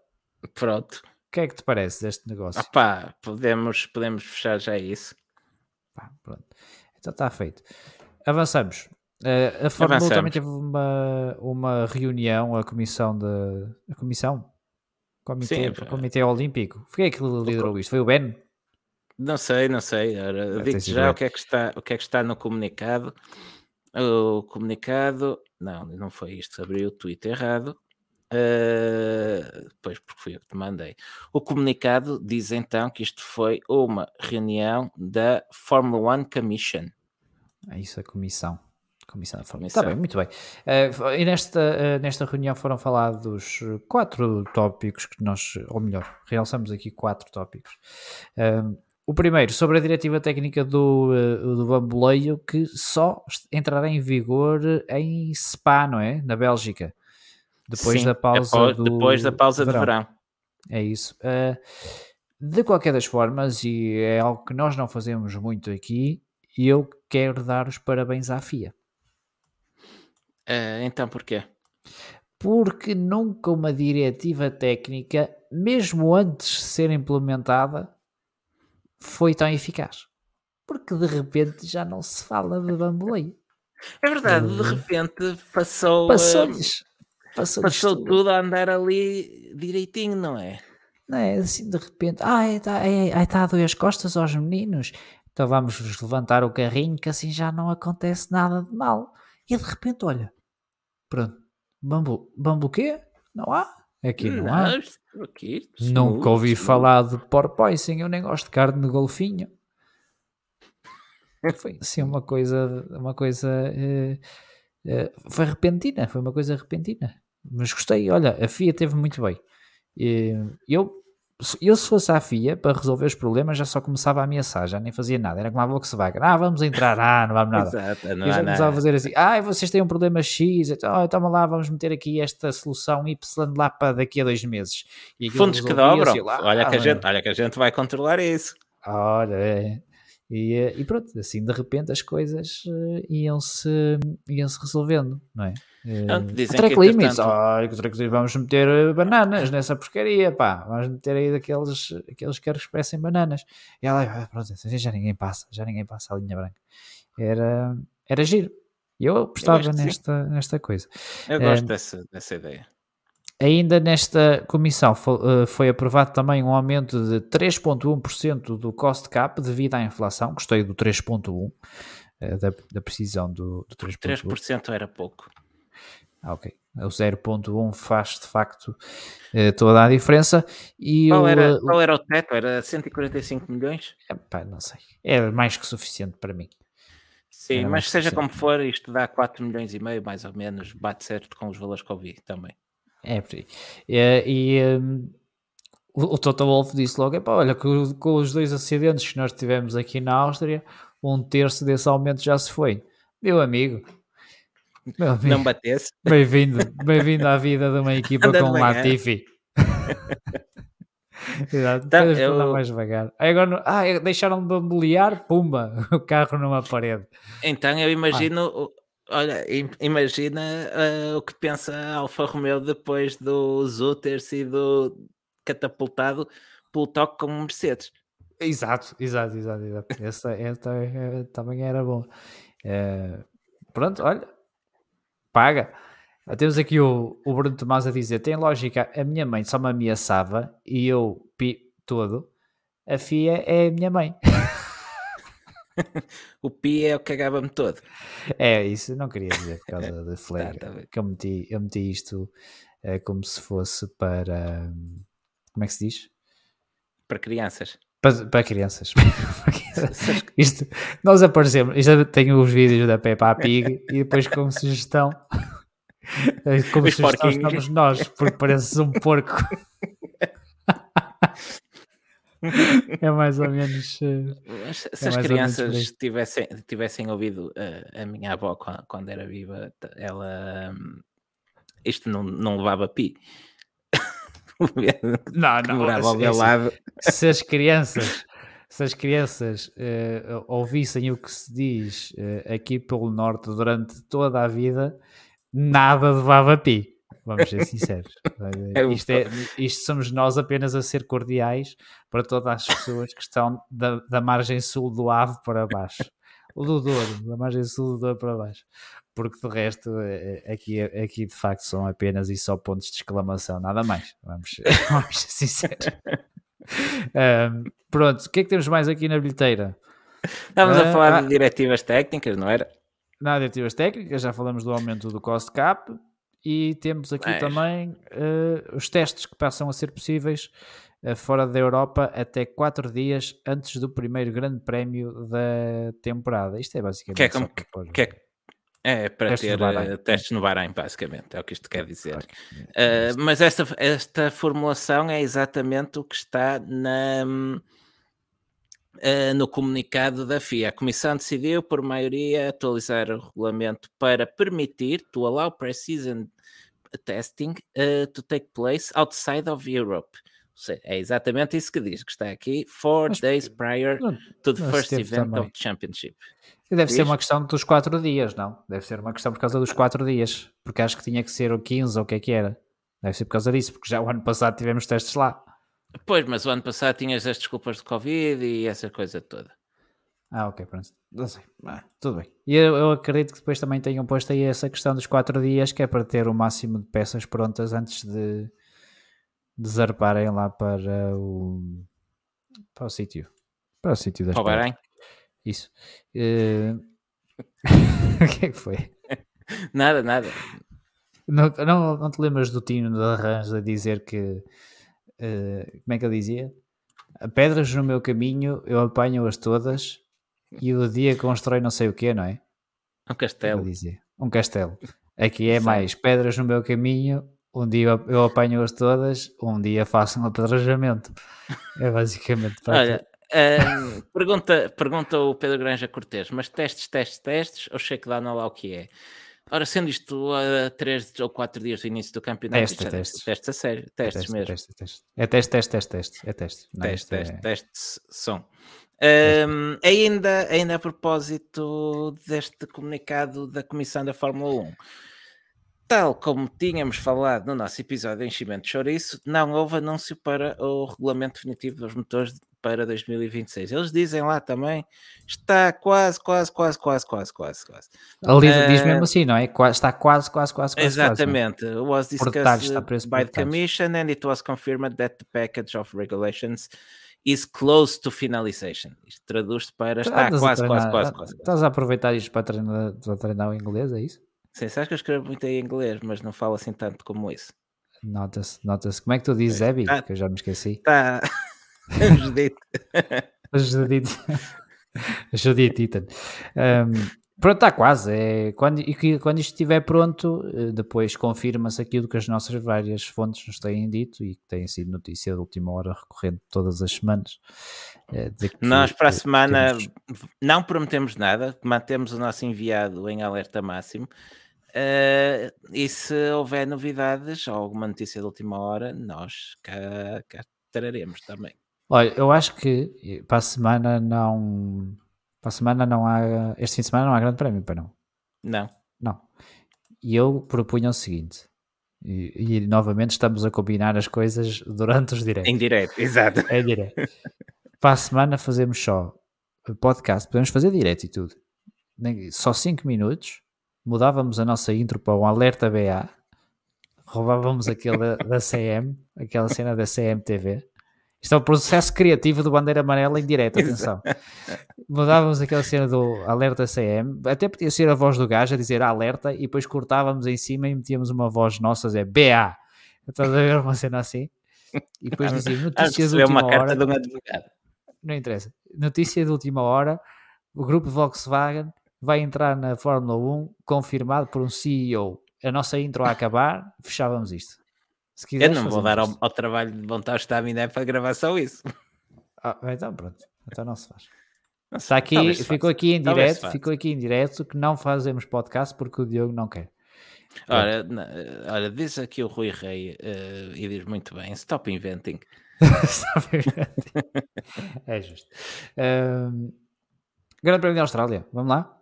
Pronto. O que é que te parece deste negócio? Opá, podemos, podemos fechar já isso. Pá, pronto. Então está feito. Avançamos. Uh, a Fórmula 1 também teve uma, uma reunião, a comissão de. A comissão? Comitê, Sim, é Comitê Olímpico. Quem é que liderou isto? Foi o Ben? Não sei, não sei. Digo já o que, é que está, o que é que está no comunicado. O comunicado. Não, não foi isto. Abri o tweet errado. Uh, pois, porque fui eu que te mandei. O comunicado diz então que isto foi uma reunião da Formula One Commission. É isso, a comissão. Comissão da Fórmula Está bem, muito bem. Uh, e nesta, uh, nesta reunião foram falados quatro tópicos que nós, ou melhor, realçamos aqui quatro tópicos. Uh, o primeiro, sobre a diretiva técnica do, do bamboleio, que só entrará em vigor em Spa, não é? Na Bélgica. Depois Sim, da pausa depois, do depois da pausa verão. de verão. É isso. de qualquer das formas, e é algo que nós não fazemos muito aqui, eu quero dar os parabéns à FIA Uh, então porquê? Porque nunca uma diretiva técnica, mesmo antes de ser implementada, foi tão eficaz. Porque de repente já não se fala de bamboleio. É verdade, de repente passou. Passou-lhes. Passou, passou tudo a andar ali direitinho, não é? Não é assim de repente, ah, está é, tá a doer as costas aos meninos, então vamos levantar o carrinho que assim já não acontece nada de mal. E de repente, olha, pronto, bambu, bambu quê? Não há? Aqui não, não há. Aqui, Nunca ouvi falar de porpoising, eu nem gosto de carne de golfinho. Foi assim uma coisa, uma coisa, uh, uh, foi repentina, foi uma coisa repentina. Mas gostei, olha, a FIA teve muito bem. Eu eu se fosse a FIA para resolver os problemas já só começava a ameaçar, já nem fazia nada, era como a Volkswagen, ah vamos entrar, ah não vamos nada. Exato, não e já começava a fazer assim, ah vocês têm um problema X, então, oh, toma lá, vamos meter aqui esta solução Y lá para daqui a dois meses. Fundos que dobram, lá, olha, ah, que a gente, olha que a gente vai controlar isso. Olha, é. E, e, pronto, assim de repente as coisas iam-se iam -se resolvendo, não é? Uh, dizem track limits, oh, vamos meter bananas nessa porcaria, pá, vamos meter aí daqueles aqueles que parecem bananas. E ela, ah, pronto, assim já ninguém passa, já ninguém passa a linha branca. Era, era giro. E eu apostava nesta, nesta coisa. Eu gosto dessa, dessa ideia. Ainda nesta comissão foi, foi, aprovado também um aumento de 3,1% do cost cap devido à inflação. Gostei do 3,1%, da, da precisão do, do 3,1%. 3% era pouco. Ah, ok. O 0.1 faz de facto eh, toda a diferença. E qual, o, era, qual era o teto? Era 145 milhões? Epá, não sei. É mais que suficiente para mim. Sim, era mas seja como for, isto dá 4 milhões e meio, mais ou menos, bate certo com os valores que eu vi também. É, e, e um, o, o Toto Wolff disse logo: olha, com, com os dois acidentes que nós tivemos aqui na Áustria, um terço desse aumento já se foi. Meu amigo, não batesse. Bem-vindo, bem-vindo à vida de uma equipa com um Latifi. Exato, então, eu... mais devagar. Agora, ah, deixaram de bambolear, pumba, o carro numa parede. Então eu imagino, ah. Olha, imagina uh, o que pensa Alfa Romeo depois do Zu ter sido catapultado pelo toque com Mercedes. Exato, exato, exato, exato. Essa, essa, essa também era bom. Uh, pronto, olha, paga. Temos aqui o, o Bruno Tomás a dizer: tem lógica, a minha mãe só me ameaçava e eu pi todo. A FIA é a minha mãe. o pi é o que cagava-me todo. É, isso não queria dizer por causa da flag. tá, tá que eu meti, eu meti isto é, como se fosse para. Como é que se diz? Para crianças. Para, para crianças. isto, nós aparecemos, isto tenho os vídeos da Peppa Pig e depois como sugestão, como os sugestão estamos nós, porque pareces um porco. é mais ou menos. Eh, se é as crianças tivessem, tivessem ouvido uh, a minha avó quando, era viva, ela. Um, isto não, não levava pi. não, não. Se, é se as crianças se as crianças uh, ouvissem o que se diz uh, aqui pelo Norte durante toda a vida, nada levava pi. Vamos ser sinceros. É isto, é, isto, somos nós apenas a ser cordiais para todas as pessoas que estão da, da margem sul do Ave para baixo. O do Douro, da margem sul do Douro para baixo. Porque de resto, eh, aqui, aqui de facto são apenas e só pontos de exclamação, nada mais. Vamos, vamos ser sinceros um, pronto, o que é que temos mais aqui na bilheteira? Estamos uh, a falar ah, de diretivas técnicas, não era? Na diretivas técnicas, já falamos do aumento do cost cap e temos aqui Mas... também uh, os testes que passam a ser possíveis uh, fora da Europa até 4 dias antes do primeiro grande prémio da temporada. Isto é basicamente que é como, que, é, é para testes ter no uh, testes no Bahrein, basicamente, é o que isto quer dizer. Uh, mas esta, esta formulação é exatamente o que está na, uh, no comunicado da FIA. A Comissão decidiu, por maioria, atualizar o regulamento para permitir to allow pre-season testing to take place outside of Europe. Seja, é exatamente isso que diz, que está aqui, four mas, days prior to the first event também. of the championship. Deve ser uma questão dos 4 dias, não? Deve ser uma questão por causa dos 4 dias, porque acho que tinha que ser o 15 ou o que é que era. Deve ser por causa disso, porque já o ano passado tivemos testes lá. Pois, mas o ano passado tinhas as desculpas de Covid e essa coisa toda. Ah, ok, pronto. Não sei. Ah, tudo bem. E eu, eu, acredito que depois também tenham posto aí essa questão dos 4 dias, que é para ter o máximo de peças prontas antes de, de zarparem lá para o para o sítio. Para o sítio das Bahrein? Isso. Uh... o que é que foi? Nada, nada. Não, não, não te lembras do Tino de Arranjo a dizer que. Uh, como é que ele dizia? Pedras no meu caminho, eu apanho-as todas e o dia constrói não sei o quê, não é? Um castelo. Dizia. Um castelo. Aqui é mais pedras no meu caminho, um dia eu apanho-as todas, um dia faço um apedrejamento. É basicamente. Olha, Uh, pergunta, pergunta o Pedro Granja Cortês, mas testes, testes, testes, ou shakedown ou lá o que é? Ora, sendo isto a 3 ou 4 dias do início do campeonato, teste, testes. testes a sério, testes é teste, mesmo. Teste, teste. É teste, teste, teste, teste. É teste. Não, teste, teste, é... testes são. Um, ainda, ainda a propósito deste comunicado da Comissão da Fórmula 1, tal como tínhamos falado no nosso episódio de Enchimento de Chouriço, não houve anúncio para o regulamento definitivo dos motores para 2026. Eles dizem lá também, está quase, quase, quase, quase, quase, quase, quase. Ali uh, diz mesmo assim, não é? Está quase, quase, quase, quase. Exatamente. Quase, was discussed by the Commission and it was confirmed that the package of regulations is close to finalization. Isto traduz-se para está quase, quase, quase, quase. Estás a aproveitar isto para treinar, para treinar o inglês, é isso? Sim, sabes que eu escrevo muito em inglês, mas não falo assim tanto como isso. Nota-se, nota-se. Como é que tu dizes, Abby? Tá, que eu já me esqueci. Está. Judite. Judite. Judite Ethan. Um, Pronto, está quase. É, quando, e quando isto estiver pronto, eh, depois confirma-se aquilo que as nossas várias fontes nos têm dito e que tem sido notícia de última hora recorrente todas as semanas. É, Nós para a semana temos... não prometemos nada, mantemos o nosso enviado em alerta máximo. Uh, e se houver novidades ou alguma notícia de última hora, nós cá, cá traremos também. Olha, eu acho que para a semana não para a semana não há. Este fim de semana não há grande prémio, para não? Não. Não. E eu propunha o seguinte. E, e, novamente estamos a combinar as coisas durante os diretos. Em direto, exato. Em direto. para a semana fazemos só podcast, podemos fazer direto e tudo. Só 5 minutos. Mudávamos a nossa intro para um alerta BA. Roubávamos aquele da, da CM, aquela cena da CMTV isto é o processo criativo do Bandeira Amarela em direto, atenção. Mudávamos aquela cena do alerta CM, até podia ser a voz do gajo a dizer alerta e depois cortávamos em cima e metíamos uma voz nossa a dizer BA. Estás a ver uma cena assim? E depois dizia notícias de última uma hora. Carta de um advogado. Não interessa. Notícia de última hora: o grupo Volkswagen vai entrar na Fórmula 1 confirmado por um CEO. A nossa intro a acabar, fechávamos isto. Eu não vou dar ao, ao, trabalho de montar o Staminé para gravar só isso. Ah, então pronto, então não se faz. Está aqui, ficou aqui em direto, ficou aqui em direto que não fazemos podcast porque o Diogo não quer. Ora, olha, diz aqui o Rui Rei uh, e diz muito bem: stop inventing. stop inventing. é justo. Um, grande Prémio da Austrália, vamos lá?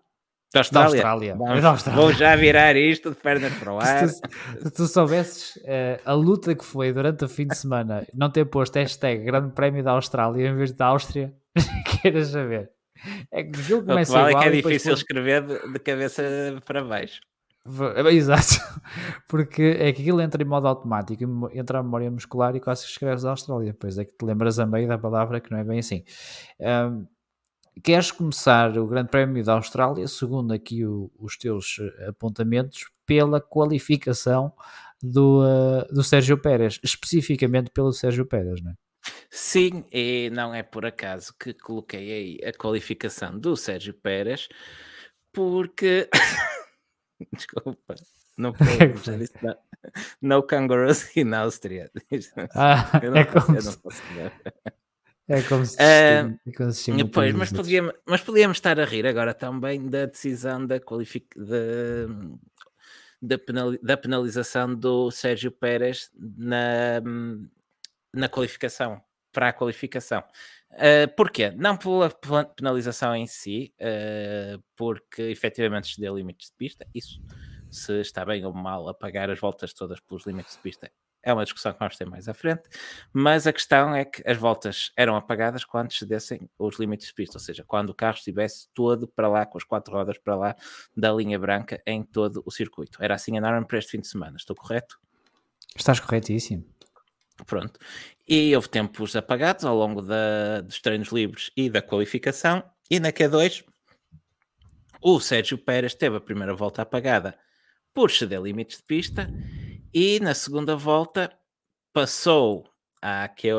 Da Austrália. Da Austrália. Vamos, Austrália. Vou já virar isto de pernas para o ar. Se tu, se tu soubesses uh, a luta que foi durante o fim de semana não ter posto hashtag Grande Prémio da Austrália em vez da Áustria, queiras saber. É que o jogo começa igual. É que é difícil escrever de, de, cabeça para baixo. Exato, porque é que aquilo entra em modo automático, entra a memória muscular e quase que escreves a Austrália. Depois é que te lembras a meio da palavra que não é bem assim. Um, Queres começar o Grande Prémio da Austrália, segundo aqui o, os teus eh, apontamentos, pela qualificação do, uh, do Sérgio Pérez, especificamente pelo Sérgio Pérez, não é? Sim, e não é por acaso que coloquei aí a qualificação do Sérgio Pérez, porque. Desculpa, não disse não. No kangaroos in Áustria. Ah, é como se... É como se, uh, é como se depois, mas, podíamos, mas podíamos estar a rir agora também da decisão da, qualific... da, penal... da penalização do Sérgio Pérez na, na qualificação, para a qualificação. Uh, porquê? Não pela penalização em si, uh, porque efetivamente excedeu limites de pista, isso se está bem ou mal a pagar as voltas todas pelos limites de pista é uma discussão que vamos ter mais à frente, mas a questão é que as voltas eram apagadas quando excedessem os limites de pista, ou seja, quando o carro estivesse todo para lá, com as quatro rodas para lá, da linha branca em todo o circuito. Era assim a norma para este fim de semana, estou correto? Estás corretíssimo. Pronto. E houve tempos apagados ao longo da, dos treinos livres e da qualificação, e na Q2 o Sérgio Pérez teve a primeira volta apagada por exceder limites de pista e na segunda volta passou à, Q,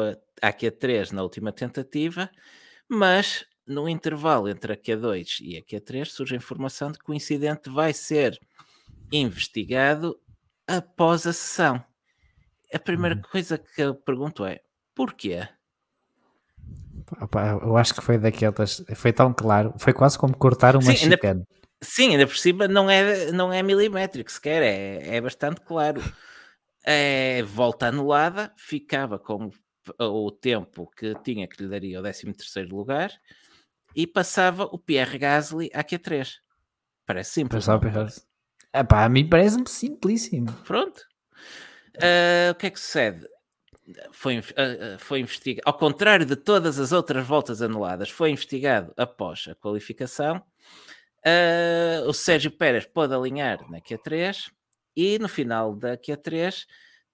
à Q3 na última tentativa, mas no intervalo entre a Q2 e a Q3 surge a informação de que o incidente vai ser investigado após a sessão. A primeira uhum. coisa que eu pergunto é: porquê? eu acho que foi daquelas, foi tão claro, foi quase como cortar uma sim, chicane. Ainda, sim, ainda por cima não é, não é milimétrico sequer, é, é bastante claro. É, volta anulada, ficava com o tempo que tinha que lhe daria o 13 lugar e passava o Pierre Gasly à Q3. Parece simples. É pá, a mim parece-me simplíssimo. Pronto. Uh, o que é que sucede? Foi, uh, foi investigado, ao contrário de todas as outras voltas anuladas, foi investigado após a qualificação. Uh, o Sérgio Pérez pôde alinhar na Q3 e no final da Q3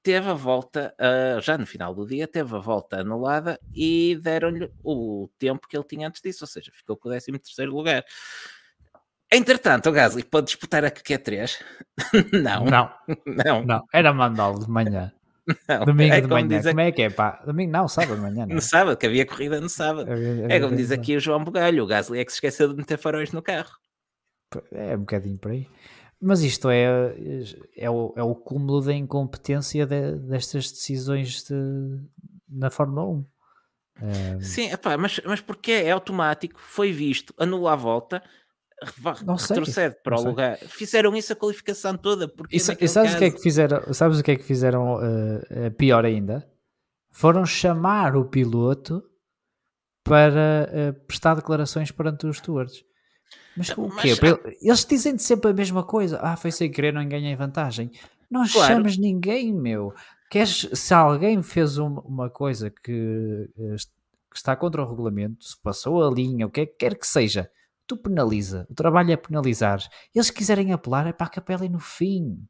teve a volta, uh, já no final do dia, teve a volta anulada e deram-lhe o tempo que ele tinha antes disso, ou seja, ficou com o 13 lugar. Entretanto, o Gasly pode disputar a Q3? não. Não. Não. Não. Era mandá-lo de manhã. Não, Domingo é de manhã, como é que é pá? Domingo não, sábado de manhã. Não. No sábado, que havia corrida no sábado. Havia, havia, é como diz aqui o João Bugalho, o Gasly é que se esqueceu de meter faróis no carro. É um bocadinho por aí. Mas isto é, é, o, é o cúmulo da incompetência de, destas decisões de, na Fórmula 1. É... Sim, epá, mas, mas porque é automático, foi visto, anula a volta, não retrocede para o lugar. Fizeram isso a qualificação toda. Porque e, e sabes, o que é que fizeram, sabes o que é que fizeram uh, pior ainda? Foram chamar o piloto para uh, prestar declarações perante os stewards. Mas o quê? Mas, Eles dizem sempre a mesma coisa. Ah, foi sem querer, não ganhei vantagem. Não claro. chamas ninguém, meu. Queres, se alguém fez uma, uma coisa que, eh, que, está contra o regulamento, se passou a linha, o que quer que seja, tu penaliza. O trabalho é penalizar. Eles quiserem apelar é para a capela e no fim.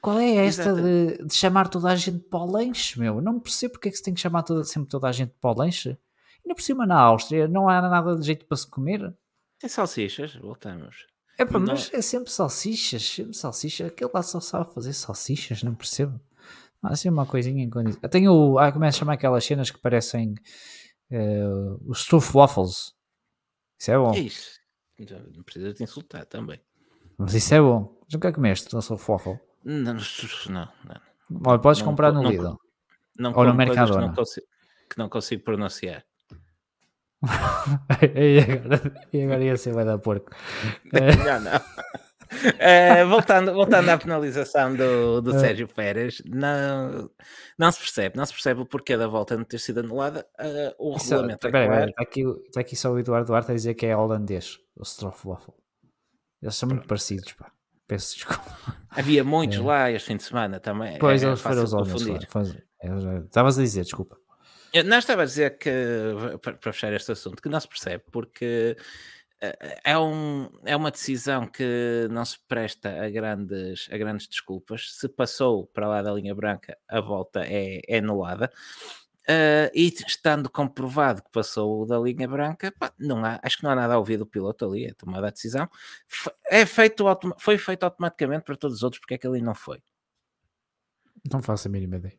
Qual é esta de, de, chamar toda a gente para o lanche, meu? Não percebo porque é que se tem que chamar toda, sempre toda a gente para o lanche. Ainda por cima na Áustria não há nada de jeito para se comer. Tem salsichas, voltamos. É pá, mas é sempre salsichas, sempre salsichas. Aquele lá só sabe fazer salsichas, não percebo. Há assim uma coisinha em. Eu tenho. Ah, como é que chamar aquelas cenas que parecem uh, os stuff waffles? Isso é bom. É isso. Não precisa te insultar também. Mas isso é bom. Nunca comeste um stuff waffle? Não, não. não. Olha, podes não, comprar no não, Lidl. Não, Ou no Mercadona. Que não, consigo, que não consigo pronunciar. e, agora, e agora ia ser vai dar porco. não, não. Uh, voltando, voltando à penalização do, do uh, Sérgio Pérez, não, não se percebe, não se percebe o porquê da volta não ter sido anulada. Uh, o Isso, regulamento é claro. Está aqui, está aqui só o Eduardo Duarte a dizer que é holandês, o Stroffwaffle. Eles são muito parecidos, pá. Peço desculpa. Havia muitos é. lá este fim de semana também. Pois, é, eles foram os homens. Estavas a dizer, desculpa. Eu não estava a dizer que, para fechar este assunto, que não se percebe, porque eh, é, um, é uma decisão que não se presta a grandes, a grandes desculpas. Se passou para lá da linha branca, a volta é, é anulada. Uh, e estando comprovado que passou da linha branca, pá, não há, acho que não há nada a ouvir do piloto ali, é tomada a decisão. É feito, foi feito automaticamente para todos os outros, porque é que ele não foi? Não faço a mínima ideia.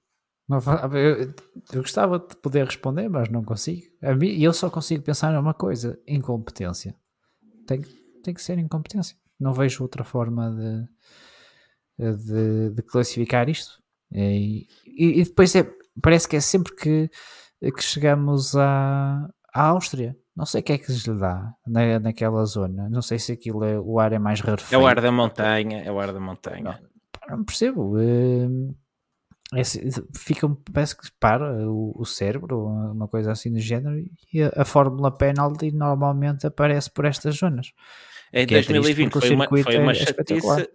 Não, eu, eu, gostava de poder responder, mas não consigo. A mim, eu só consigo pensar numa coisa: incompetência. Tem, tem que ser incompetência. Não vejo outra forma de, de, de classificar isto. E, e, e, depois é, parece que é sempre que, que chegamos à, à Áustria. Não sei o que é que lhes dá na, naquela zona. Não sei se aquilo é, o ar é mais rarefeito. É o ar da montanha. É o ar da montanha. Não, não percebo. Uh, é, fica, parece que para o, o, cérebro, uma coisa assim do género, e a, a fórmula penalty normalmente aparece por estas zonas. Em 2020 é foi, uma, foi uma é chatice.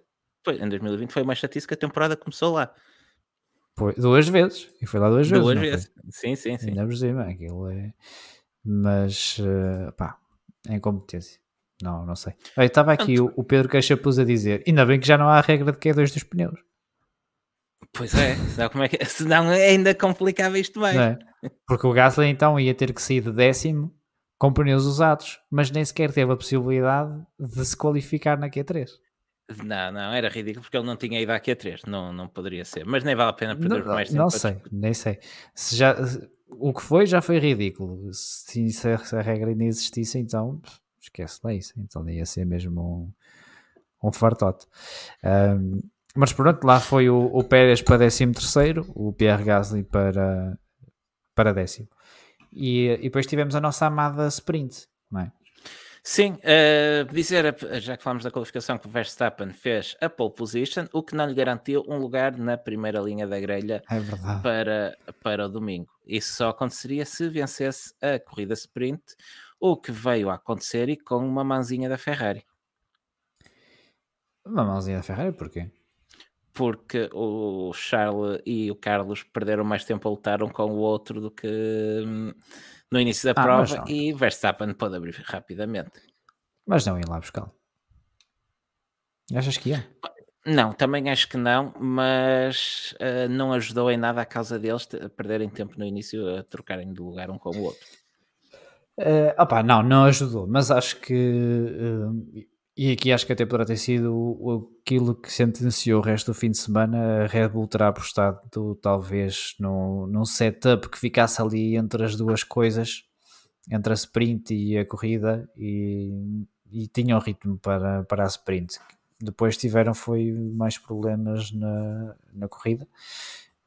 Foi, em 2020 foi uma chatice que a temporada começou lá. Foi, duas vezes. E foi lá duas vezes. Duas vezes. Sim, sim, sim. Ainda por cima, aquilo é. Mas, uh, pá, é incompetência. Não, não sei. Estava aqui o, o Pedro Queixa pus a dizer: ainda bem que já não há a regra de que é dois dos pneus. Pois é, senão, como é que, senão ainda complicava isto bem. É? Porque o Gasly então ia ter que sair de décimo com pneus usados, mas nem sequer teve a possibilidade de se qualificar na Q3. Não, não, era ridículo porque ele não tinha ido à Q3, não, não poderia ser, mas nem vale a pena perder não, mais tempo. Não sei, nem sei. Se já, o que foi já foi ridículo. Se, se a regra ainda existisse, então esquece lá isso. Então ia ser mesmo um, um fartote. Um, mas pronto, lá foi o, o Pérez para 13 terceiro, o Pierre Gasly para, para décimo. E, e depois tivemos a nossa amada sprint, não é? Sim, uh, dizer, já que falamos da qualificação que o Verstappen fez a pole position, o que não lhe garantiu um lugar na primeira linha da grelha é para, para o domingo. Isso só aconteceria se vencesse a corrida sprint, o que veio a acontecer e com uma mãozinha da Ferrari. Uma mãozinha da Ferrari, porquê? Porque o Charles e o Carlos perderam mais tempo a lutar um com o outro do que hum, no início da ah, prova e Verstappen pode abrir rapidamente. Mas não ia lá buscá-lo. Achas que ia? Não, também acho que não, mas uh, não ajudou em nada a causa deles a perderem tempo no início a trocarem de lugar um com o outro. Uh, opa, não, não ajudou, mas acho que uh, e aqui acho que até poderá ter sido aquilo que sentenciou o resto do fim de semana. A Red Bull terá apostado talvez no, num setup que ficasse ali entre as duas coisas, entre a sprint e a corrida, e, e tinham ritmo para, para a sprint. Depois tiveram foi mais problemas na, na corrida,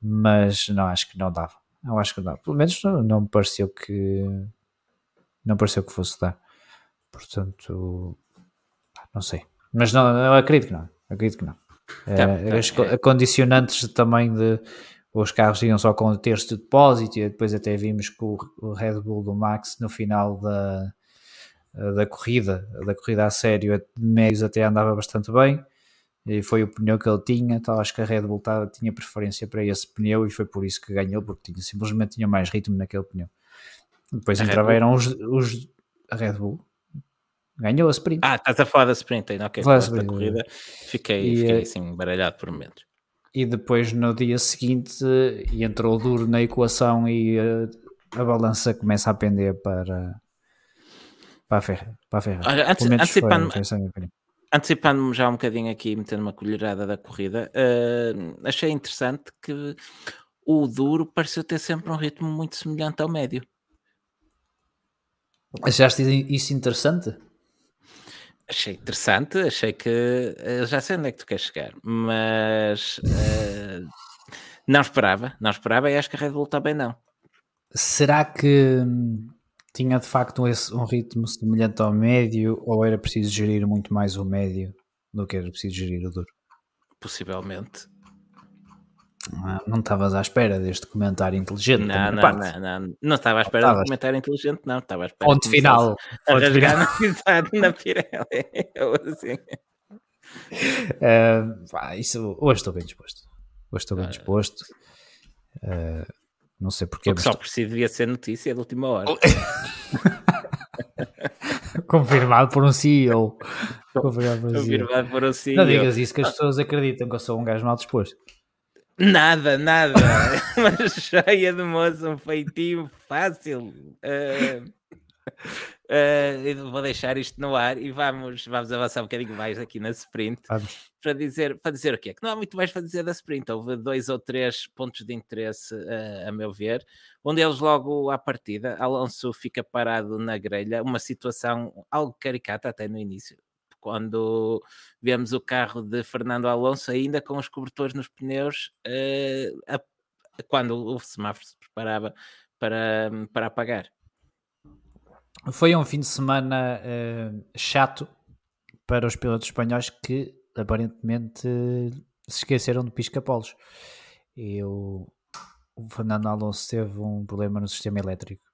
mas não acho que não dava. Não acho que não. Pelo menos não, não me pareceu que não pareceu que fosse dar. Portanto, não sei. Mas não, eu acredito que não. Acredito que não. Tá, é, as é. condicionantes também de os carros iam só com o terço de depósito e depois até vimos que o, o Red Bull do Max no final da, da corrida, da corrida a sério, de médios até andava bastante bem e foi o pneu que ele tinha, então acho que a Red Bull tá, tinha preferência para esse pneu e foi por isso que ganhou, porque tinha, simplesmente tinha mais ritmo naquele pneu. Depois entraveram os, os a Red Bull, Ganhou a sprint. Ah, estás a falar da sprint ainda, ok. Falar da corrida, fiquei, e, fiquei assim baralhado por momentos. E depois no dia seguinte entrou duro na equação e a, eh, a balança começa a pender para, para a Ferrari. Para a Ferrari. Olha, antes, antecipando, antecipando-me já um bocadinho aqui, metendo uma colherada da corrida, uh, achei interessante que o duro pareceu ter sempre um ritmo muito semelhante ao médio. Achaste isso interessante? Achei interessante, achei que uh, já sei onde é que tu queres chegar, mas uh, não esperava, não esperava e acho que a Red Bull também não. Será que hum, tinha de facto um, um ritmo semelhante ao médio ou era preciso gerir muito mais o médio do que era preciso gerir o duro? Possivelmente. Ah, não estavas à espera deste comentário inteligente. Não, não, não, não, não. estava à espera de comentário inteligente, não. Estava à espera. Ponto final. A rasgar na, na Pirelli. assim. Uh, isso, hoje estou bem disposto. Hoje estou bem ah. disposto. Uh, não sei porquê. Porque só por si devia ser notícia da última hora. Confirmado por um CEO. Confirmado por um CEO. Confirmado por um CEO. Não digas isso que as pessoas acreditam que eu sou um gajo mal disposto. Nada, nada. Uma cheia de moça, um feitinho fácil. Uh, uh, vou deixar isto no ar e vamos, vamos avançar um bocadinho mais aqui na sprint para dizer, para dizer o quê? Que não há muito mais para dizer da sprint. Houve dois ou três pontos de interesse, uh, a meu ver. Um deles, logo à partida, Alonso fica parado na grelha, uma situação algo caricata até no início quando vemos o carro de Fernando Alonso ainda com os cobertores nos pneus, uh, a, quando o semáforo se preparava para, para apagar. Foi um fim de semana uh, chato para os pilotos espanhóis que aparentemente se esqueceram de pisca-polos. E o, o Fernando Alonso teve um problema no sistema elétrico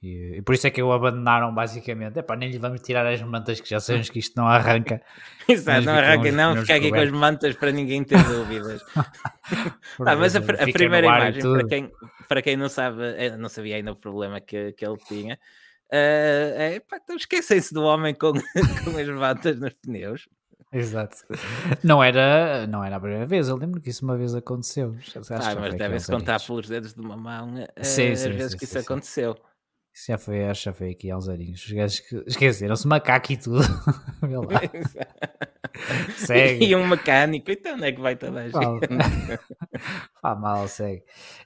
e, e, por isso é que o abandonaram basicamente. Epá, nem lhe vamos tirar as mantas que já sabemos que isto não arranca. Exato, não arranca, não, fica aqui com as mantas para ninguém ter dúvidas. ah, mas a, a primeira imagem, para quem, para quem não sabe, eh, não sabia ainda o problema que, que ele tinha, uh, é, pá, então esquecem-se do homem com, com as mantas nos pneus. Exato. Não era, não era a primeira vez, eu lembro que isso uma vez aconteceu. Ah, mas devem-se contar pelos dedos de uma mão uh, sim, sim, as vezes sim, que isso aconteceu. Isso já foi, acho que já foi aqui aos. Os gajos esqueceram-se macaco e tudo. segue. E um mecânico, então onde é que vai toda a gente? Pá, mal, segue.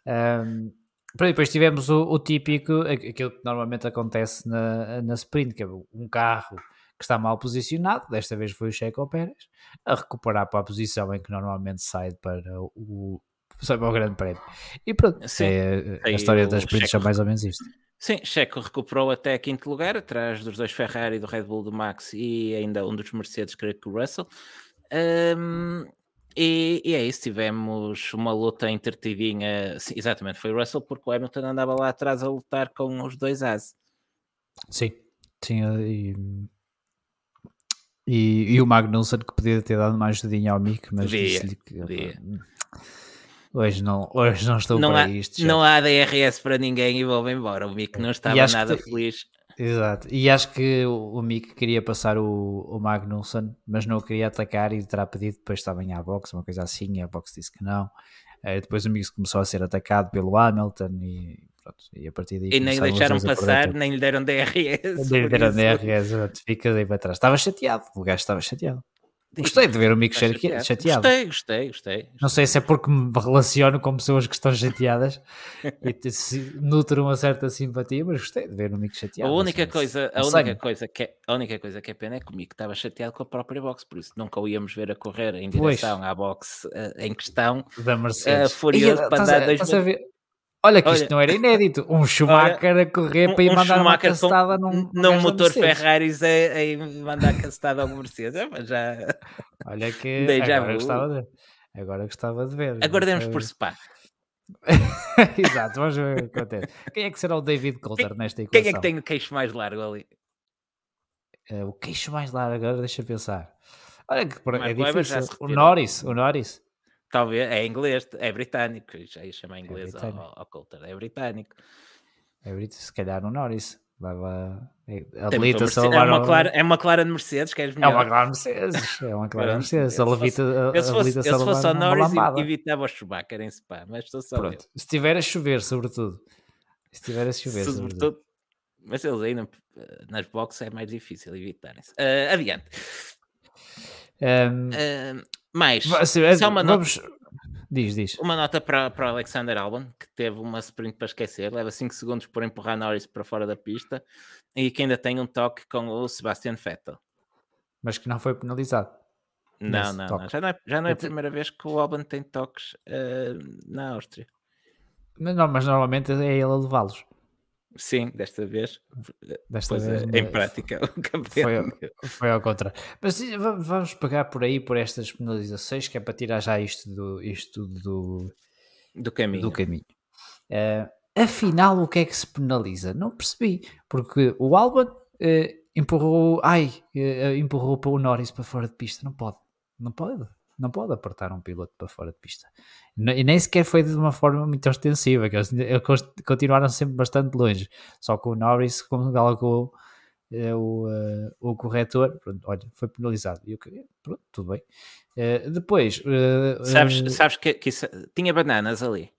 Um, depois tivemos o, o, típico, aquilo que normalmente acontece na, na sprint, que é um carro que está mal posicionado, desta vez foi o Checo Pérez, a recuperar para a posição em que normalmente sai para o, para o Grande Prémio. E pronto, Sim, é, a história das sprints é mais ou menos isto. Sim, Checo recuperou até quinto lugar, atrás dos dois Ferrari, do Red Bull do Max e ainda um dos Mercedes, creio que o Russell. Um, E, e, é isso, tivemos uma luta entretidinha, sim, exatamente, foi o Russell, porque o Hamilton andava lá atrás a lutar com os dois As. Sim, tinha e, e, e, o Magnussen que podia ter dado mais ajudinha ao Mick, mas disse-lhe que hoje não, hoje não estou não para há, isto. Não há DRS para ninguém e vou embora. O Mick não estava nada que, feliz. Exato, e acho que o, o Mick queria passar o, o Magnussen, mas não o queria atacar e terá pedido depois estava em a box, uma coisa assim, e a box disse que não. Uh, depois o Mick começou a ser atacado pelo Hamilton e pronto, e a partir daí e nem deixaram passar, nem lhe deram DRS. Nem lhe deram DRS, fica daí para trás. Estava chateado, o gajo estava chateado. Gostei de ver o Mico chateado. chateado. Gostei, gostei, gostei. Não sei se é porque me relaciono com pessoas que estão chateadas e se nutro uma certa simpatia, mas gostei de ver o Mico chateado. A única, coisa, a, única coisa que é, a única coisa que é pena é que o Mico estava chateado com a própria box, por isso nunca o íamos ver a correr em direção pois. à box uh, em questão. Da Mercedes. Uh, furioso e, para dar dois Olha que Olha, isto não era inédito. Um Schumacher Olha, a correr um, para ir um mandar uma castada num, num motor Ferrari a, a, mandar castada ao Mercedes. É, já... Olha que Deja agora, gostava de, agora gostava de ver. Aguardemos por Spa. Exato, vamos ver o que acontece. Quem é que será o David Coulter quem, nesta equação? Quem é que tem o queixo mais largo ali? Uh, o queixo mais largo, agora deixa pensar. Olha que é difícil. O Norris, o Norris. Talvez, é inglês, é britânico, já ia chamar é inglês é ao, ao Coulter, é britânico. É britânico, se calhar o Norris. Leva, habilita-se a é, uma clara, é uma clara de Mercedes, queres melhor? É uma clara Mercedes, é uma clara Mercedes. Se levita, eu se fosse, eu se fosse ao Norris, evitava o Schumacher em Spa, mas estou só Pronto, se estiver a chover, sobretudo. Se estiver a chover, sobretudo. sobretudo. Mas eles ainda, nas boxes é mais difícil evitarem-se. Uh, adiante. Um, uh, mais, assim, é, uma vamos, nota... Diz, diz. Uma nota para, para o Alexander Albon, que teve uma sprint para esquecer, leva 5 segundos por empurrar Norris para fora da pista e que ainda tem um toque com o Sebastian Vettel. Mas que não foi penalizado. Não, não, não, Já não é, já não é a primeira vez que o Albon tem toques uh, na Áustria. Mas, não, mas normalmente é ele a levá-los. Sim, desta vez. Desta vez é, em prática, o campeão. Foi, foi ao contrário. Mas vamos pegar por aí por estas penalizações, que é para tirar já isto do, isto do, do caminho. Do caminho. Uh, afinal, o que é que se penaliza? Não percebi, porque o Albon uh, empurrou, ai, uh, empurrou para o Norris para fora de pista. Não pode, não pode não pode apertar um piloto para fora de pista. E nem sequer foi de uma forma muito ostensiva, que eles, continuaram sempre bastante longe. Só que o Norris, como galgou é, o, uh, o corretor, pronto, olha, foi penalizado. E eu, pronto, tudo bem. Uh, depois. Uh, sabes sabes que, que isso, tinha bananas ali?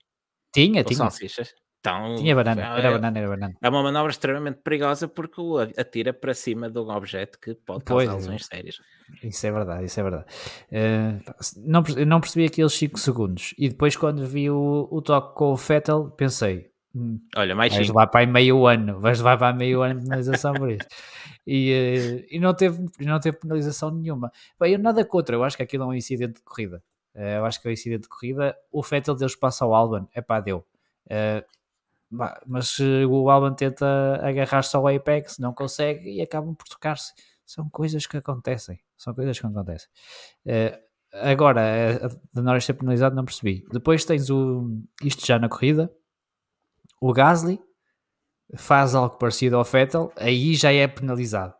Tinha, Ou tinha. Salsichas? Então, Tinha banana, era é, banana, era banana. É uma manobra extremamente perigosa porque o atira para cima de um objeto que pode causar pois, lesões sérias. Isso é verdade, isso é verdade. Uh, não, não percebi aqueles 5 segundos e depois quando vi o, o toque com o Fettel pensei, hum, olha, mais vais levar para meio ano, vais levar para meio ano de penalização por isso. E, uh, e não, teve, não teve penalização nenhuma. Bem, eu nada contra, eu acho que aquilo é um incidente de corrida. Uh, eu acho que é um incidente de corrida. O Fettel deu espaço ao Alban, é pá, deu. Uh, mas o Alban tenta agarrar-se ao Apex, não consegue e acabam por tocar-se. São coisas que acontecem. São coisas que acontecem. Uh, agora, de Norris ser penalizado, não percebi. Depois tens o, isto já na corrida. O Gasly faz algo parecido ao Vettel, aí já é penalizado.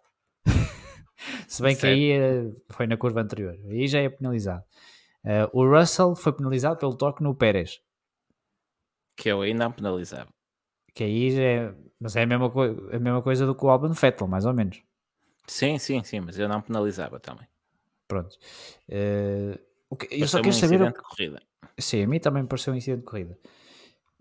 Se bem certo. que aí eh, foi na curva anterior, aí já é penalizado. Uh, o Russell foi penalizado pelo toque no Pérez. Que eu ainda não penalizava. Que aí é, mas é a mesma, a mesma coisa do que o Albon Vettel, mais ou menos. Sim, sim, sim, mas eu não penalizava também. Pronto. Uh, eu só quero um saber. O... De corrida. Sim, a mim também pareceu um incidente de corrida.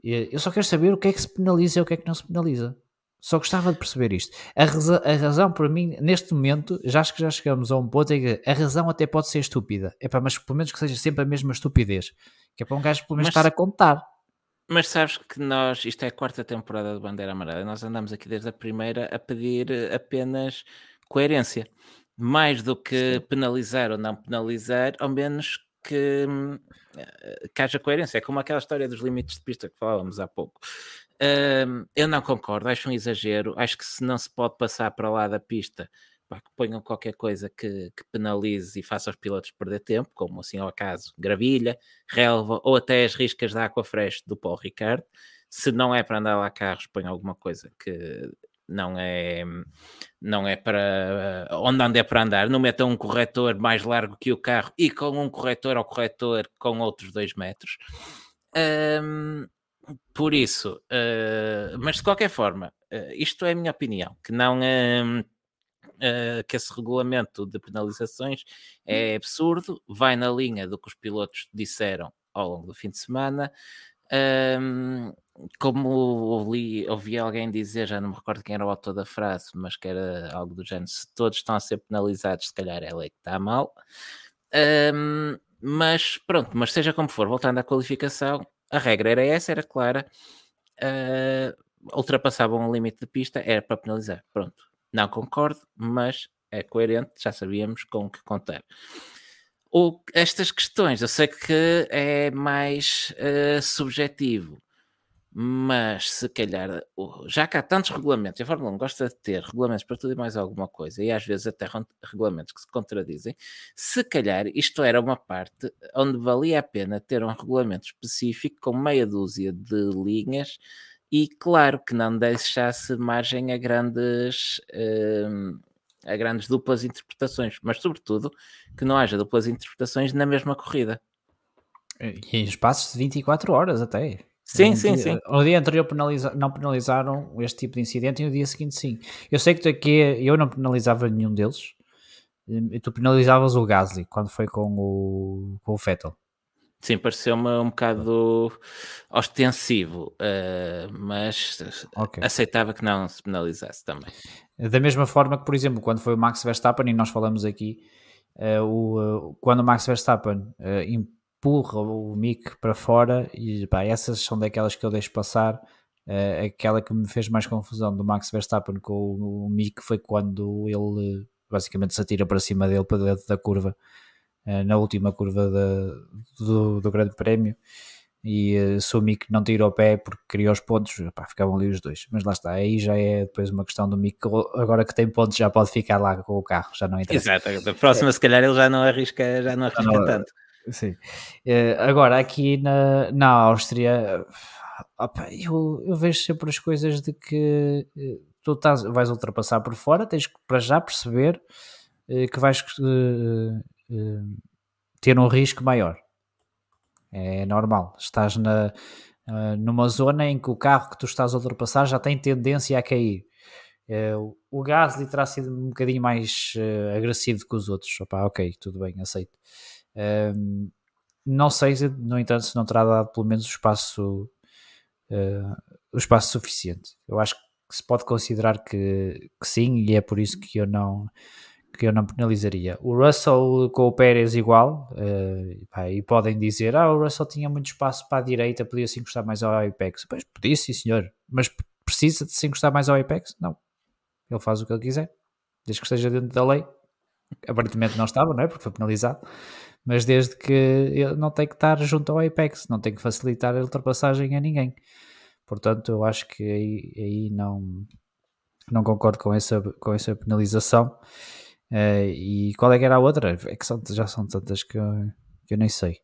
Eu só quero saber o que é que se penaliza e o que é que não se penaliza. Só gostava de perceber isto. A, razão, a razão para mim, neste momento, já acho que já chegamos a um ponto em que a razão até pode ser estúpida. É para, mas pelo menos que seja sempre a mesma estupidez. Que é para um gajo pelo menos mas, estar a contar. Mas sabes que nós, isto é a quarta temporada do Bandeira Amarela, nós andamos aqui desde a primeira a pedir eh, apenas coerência. Mais do que Sim. penalizar ou não penalizar, ao menos que, eh, que haja coerência. É como aquela história dos limites de pista que falávamos há pouco. eu não concordo, acho um exagero. Acho que se não se pode passar para lá da pista pá, que ponham qualquer coisa que, que, penalize e faça os pilotos perder tempo, como assim ao acaso gravilha, relva ou até as riscas da Aquafresh do Paul Ricard. Se não é para andar lá carros, ponham alguma coisa que não é não é para onde anda é para andar, não metam um corretor mais largo que o carro e com um corretor ao corretor com outros dois metros. Um, por isso, uh, mas de qualquer forma, uh, isto é a minha opinião, que não uh, que esse regulamento de penalizações é absurdo, vai na linha do que os pilotos disseram ao longo do fim de semana. Um, como ouvi, ouvi alguém dizer, já não me recordo quem era o autor da frase, mas que era algo do género: se todos estão a ser penalizados, se calhar é que está mal. Um, mas pronto, mas seja como for, voltando à qualificação, a regra era essa, era clara. Uh, ultrapassavam o limite de pista, era para penalizar. Pronto, não concordo, mas é coerente, já sabíamos com o que contar. O, estas questões, eu sei que é mais uh, subjetivo, mas se calhar, já que há tantos regulamentos, a Fórmula 1 gosta de ter regulamentos para tudo e mais alguma coisa, e às vezes até regulamentos que se contradizem, se calhar isto era uma parte onde valia a pena ter um regulamento específico com meia dúzia de linhas e claro que não deixasse margem a grandes. Uh, a grandes duplas interpretações, mas sobretudo que não haja duplas interpretações na mesma corrida. E em espaços de 24 horas até. Sim, sim, sim. No dia anterior penaliza, não penalizaram este tipo de incidente e no dia seguinte sim. Eu sei que aqui eu não penalizava nenhum deles. E tu penalizavas o Gasly quando foi com o, com o Vettel. Sim, pareceu-me um bocado ostensivo, uh, mas okay. aceitava que não se penalizasse também. Da mesma forma que, por exemplo, quando foi o Max Verstappen, e nós falamos aqui, uh, o, uh, quando o Max Verstappen empurra o Mick para fora, e pá, essas são daquelas que eu deixo passar. aquela que me fez mais confusão do Max Verstappen com o, o Mick foi quando ele basicamente se atira para cima dele para dentro da curva na última curva de, do, do, Grande Prémio e uh, se que não tirou o pé porque criou os pontos, pá, ficavam ali os dois. Mas lá está, aí já é depois uma questão do Mick, agora que tem pontos já pode ficar lá com o carro, já não interessa. Exato, da próxima é. se calhar ele já não arrisca, já não arrisca não, tanto. Sim. Uh, agora aqui na, na Áustria, opa, eu, eu vejo sempre as coisas de que tu estás, vais ultrapassar por fora, tens que para já perceber que vais uh, ter um risco maior. É normal. Estás na, uh, numa zona em que o carro que tu estás a ultrapassar já tem tendência a cair. Uh, o Gasly terá sido um bocadinho mais agressivo que os outros. Opa, ok, tudo bem, aceito. Uh, não sei, no entanto, se não terá dado pelo menos o espaço, o espaço suficiente. Eu acho que se pode considerar que, que sim, e é por isso que eu não que eu não penalizaria. O Russell com o Pérez igual, uh, pá, e podem dizer, ah, o Russell tinha muito espaço para a direita, podia se encostar mais ao Apex. Pois podia sim, senhor, mas precisa de se encostar mais ao Apex? Não. Ele faz o que ele quiser, desde que esteja dentro da lei. Aparentemente não estava, não é? Porque foi penalizado. Mas desde que ele não tem que estar junto ao Apex, não tem que facilitar a ultrapassagem a ninguém. Portanto, eu acho que aí, aí não, não concordo com essa, com essa penalização. Uh, e qual é que era a outra? É que são, já são tantas que eu, que eu nem sei.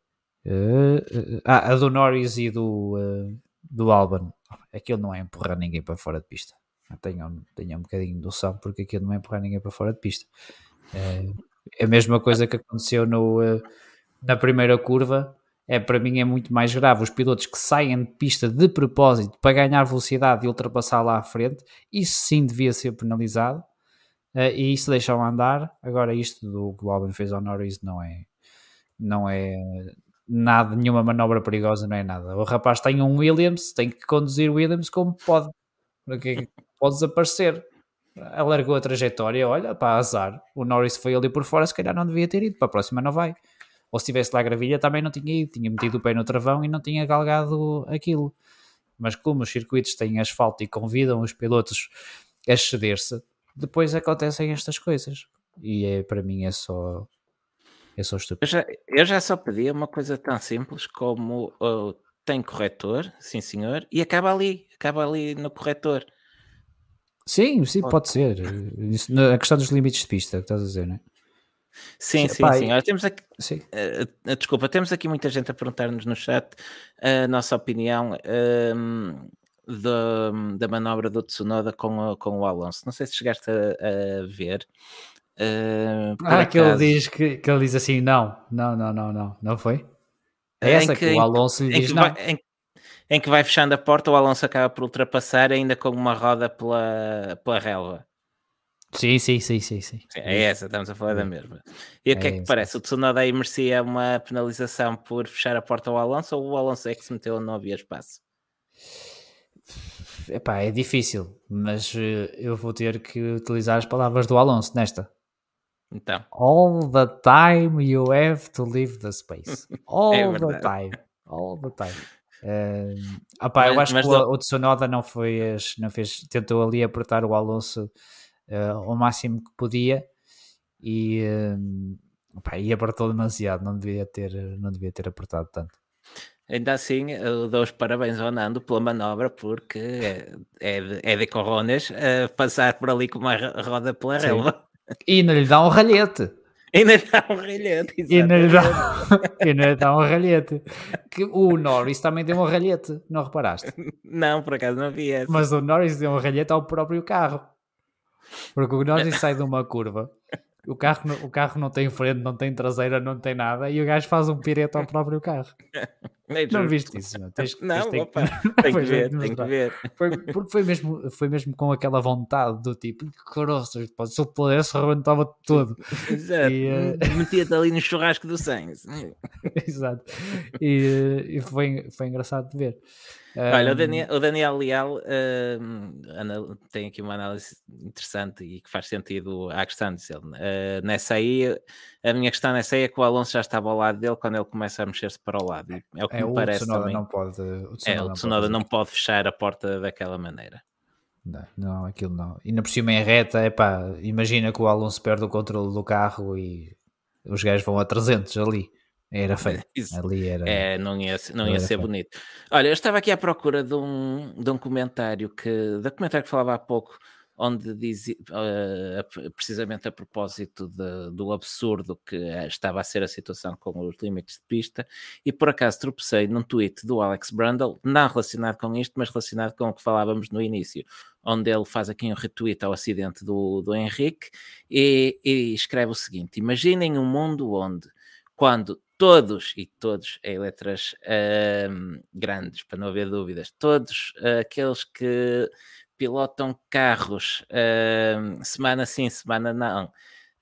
Uh, a do Norris e do, do Alban. Aquilo não é empurrar ninguém para fora de pista. Tenho, tenho um bocadinho de noção porque aquilo não é empurrar ninguém para fora de pista. é a mesma coisa que aconteceu no, na primeira curva. É, para mim é muito mais grave os pilotos que saem de pista de propósito para ganhar velocidade e ultrapassar lá à frente. Isso sim devia ser penalizado uh, e isso deixam andar. Agora, isto do que o Albon fez ao Norris não é, não é nada, nenhuma manobra perigosa, não é nada. O rapaz tem um Williams, tem que conduzir o Williams como pode, porque pode desaparecer. Alargou a trajetória, olha, para azar. O Norris foi ali por fora, se calhar não devia ter ido, para a próxima não vai. Ou se tivesse lá a gravilha também não tinha ido, tinha metido o pé no travão e não tinha galgado aquilo. Mas como os circuitos têm asfalto e convidam os pilotos a ceder-se, depois acontecem estas coisas. E é, para mim é só. É só estúpido. Eu já, eu já só pedi uma coisa tão simples como uh, tem corretor, sim senhor, e acaba ali, acaba ali no corretor. Sim, sim, pode ser. Isso, a questão dos limites de pista, que estás a dizer, não é? Sim, sim, Pai, sim. Olha, temos aqui, sim. Uh, desculpa, temos aqui muita gente a perguntar-nos no chat a nossa opinião uh, da, da manobra do Tsunoda com, com o Alonso. Não sei se chegaste a, a ver. Uh, ah, acaso, que ele diz que, que ele diz assim: não, não, não, não, não, não foi? É essa que, que, o Alonso lhe diz: não. Vai, em, em, que vai fechando a porta, o Alonso acaba por ultrapassar ainda com uma roda pela, pela relva. Sim, sim, sim, sim, sim. É essa, estamos a falar da mesma. E o que é, é que parece? O Tsunoda aí merecia uma penalização por fechar a porta ao Alonso ou o Alonso é que se meteu não havia espaço? Epá, é difícil, mas eh, eu vou ter que utilizar as palavras do Alonso nesta. Então. All the time you have to leave the space. É All é the time. All the time. Uh, opá, mas, eu acho que o, o Tsunoda não, foi, não fez, tentou ali apertar o Alonso uh, ao máximo que podia e, uh, opa, e apertou demasiado, não devia, ter, não devia ter apertado tanto. Ainda assim, eu dou os parabéns ao Nando pela manobra, porque é, é de, é de coronas uh, passar por ali com uma roda pela relva. E não lhe dá um ralhete. E não lhe dá um ralhete, e não lhe dá, e não lhe dá um ralhete. Que o Norris também deu um ralhete, não reparaste? Não, por acaso não vi essa. Mas o Norris deu um ralhete ao próprio carro. Porque o Norris sai de uma curva, o carro, o carro não tem frente, não tem traseira, não tem nada, e o gajo faz um pireto ao próprio carro. Não viste isso? Não, Tens, não tem, opa, tem que ver, tem que ver. Foi, porque foi mesmo, foi mesmo com aquela vontade do tipo, caroças, se eu pudesse, rebentava tudo. Exato, uh... metia-te ali no churrasco do Sainz. Exato, e, e foi, foi engraçado de ver. Olha, o Daniel, o Daniel Leal uh, tem aqui uma análise interessante e que faz sentido à questão de Uh, nessa aí, a minha questão nessa aí é que o Alonso já estava ao lado dele quando ele começa a mexer-se para o lado. é o que é, me parece Tsunoda também. Não pode, o Tsunoda, é, o Tsunoda não, pode, não pode fechar a porta daquela maneira. Não, não, aquilo não. E na por cima em reta, é pá, imagina que o Alonso perde o controle do carro e os gajos vão a 300 ali. Era feio. Isso. Ali era. É, não ia, não ia ser feio. bonito. Olha, eu estava aqui à procura de um, de um comentário que. Da comentário que falava há pouco, onde dizia uh, precisamente a propósito de, do absurdo que estava a ser a situação com os limites de pista, e por acaso tropecei num tweet do Alex Brundle, não relacionado com isto, mas relacionado com o que falávamos no início, onde ele faz aqui um retweet ao acidente do, do Henrique e, e escreve o seguinte: Imaginem um mundo onde, quando todos, e todos em letras uh, grandes, para não haver dúvidas, todos uh, aqueles que pilotam carros uh, semana sim, semana não,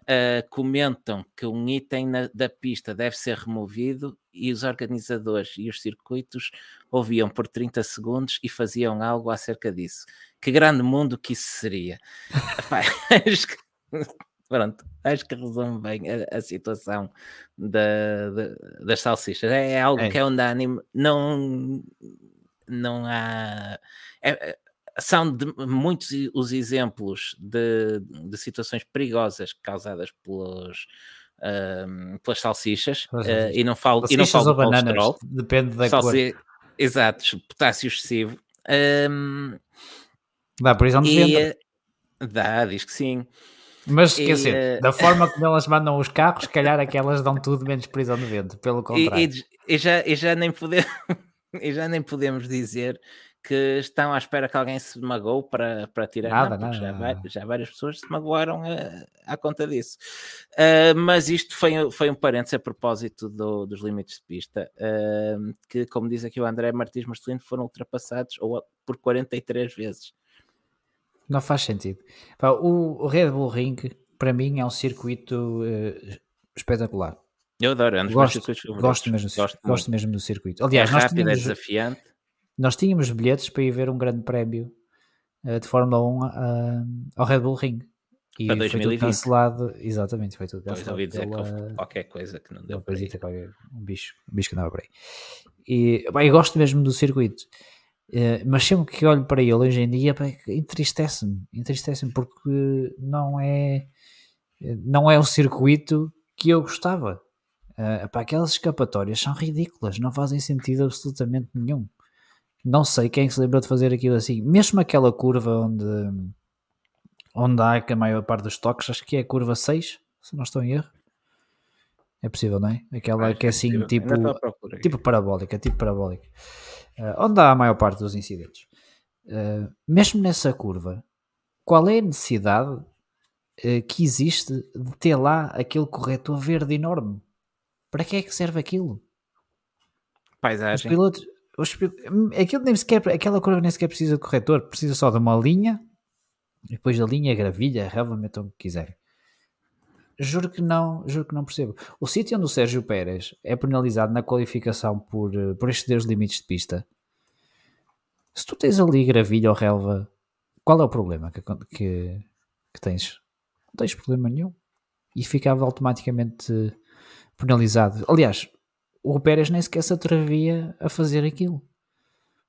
Uh, comentam que um item na, da pista deve ser removido e os organizadores e os circuitos ouviam por 30 segundos e faziam algo acerca disso. Que grande mundo que isso seria! Pronto, acho que resume bem a, a situação da, da, das salsichas. É, é algo é. que é unânime, não, não há. É, é são de, muitos os exemplos de, de situações perigosas causadas pelos, uh, pelas salsichas uh, e não falo, e não falo de colesterol. Depende da Salsi cor. Exato, potássio excessivo. Um, dá prisão de e, Dá, diz que sim. Mas quer dizer, uh... da forma como elas mandam os carros, se calhar aquelas dão tudo menos prisão de vento, pelo contrário. E, e, e já, e, já nem podemos, e já nem podemos dizer que estão à espera que alguém se magoe para, para tirar. Nada, não, nada, já, nada. já, várias pessoas se magoaram a, eh, à conta disso. Uh, mas isto foi, foi um parênteses a propósito do, dos limites de pista, uh, que, como diz aqui o André Martins Marcelino, foram ultrapassados ou, por 43 vezes. Não faz sentido. O, o Red Bull Ring, para mim, é um circuito uh, espetacular. Eu adoro, é um gosto, gosto, mesmo, gosto, gosto mesmo do circuito. Aliás, é rápido, é tínhamos, é desafiante. Nós tínhamos bilhetes para ir ver um grande prémio uh, de Fórmula 1 uh, ao Red Bull Ring. E para 2020. foi tudo cancelado, exatamente, foi tudo cancelado. Pois ouvi dizer pela, qualquer coisa que não deu para ir. Qualquer, um bicho, um bicho que andava por aí. E, bem, eu gosto mesmo do circuito. Uh, mas sempre que olho para ele hoje em dia entristece-me, entristece-me porque não é não é o circuito que eu gostava. Uh, pá, aquelas escapatórias são ridículas, não fazem sentido absolutamente nenhum. Não sei quem se lembra de fazer aquilo assim. Mesmo aquela curva onde onde há que a maior parte dos toques, acho que é a curva 6, se não estou em erro. É possível, não é? Aquela que é assim, tipo, tipo parabólica, tipo parabólica. Uh, onde há a maior parte dos incidentes. Uh, mesmo nessa curva, qual é a necessidade uh, que existe de ter lá aquele corretor verde enorme? Para que é que serve aquilo? Paisagem. Os pilotos, os, aquilo nem sequer, aquela curva nem sequer precisa de corretor, precisa só de uma linha e depois da linha, gravilha, relva, metam o que quiserem. Juro que não, juro que não percebo. O sítio onde o Sérgio Pérez é penalizado na qualificação por, eh, por exceder os limites de pista. Se tu tens ali gravilha ou relva, qual é o problema que, que, que tens? Não tens problema nenhum. E ficava automaticamente penalizado. Aliás, o Pérez nem sequer se atrevia a fazer aquilo.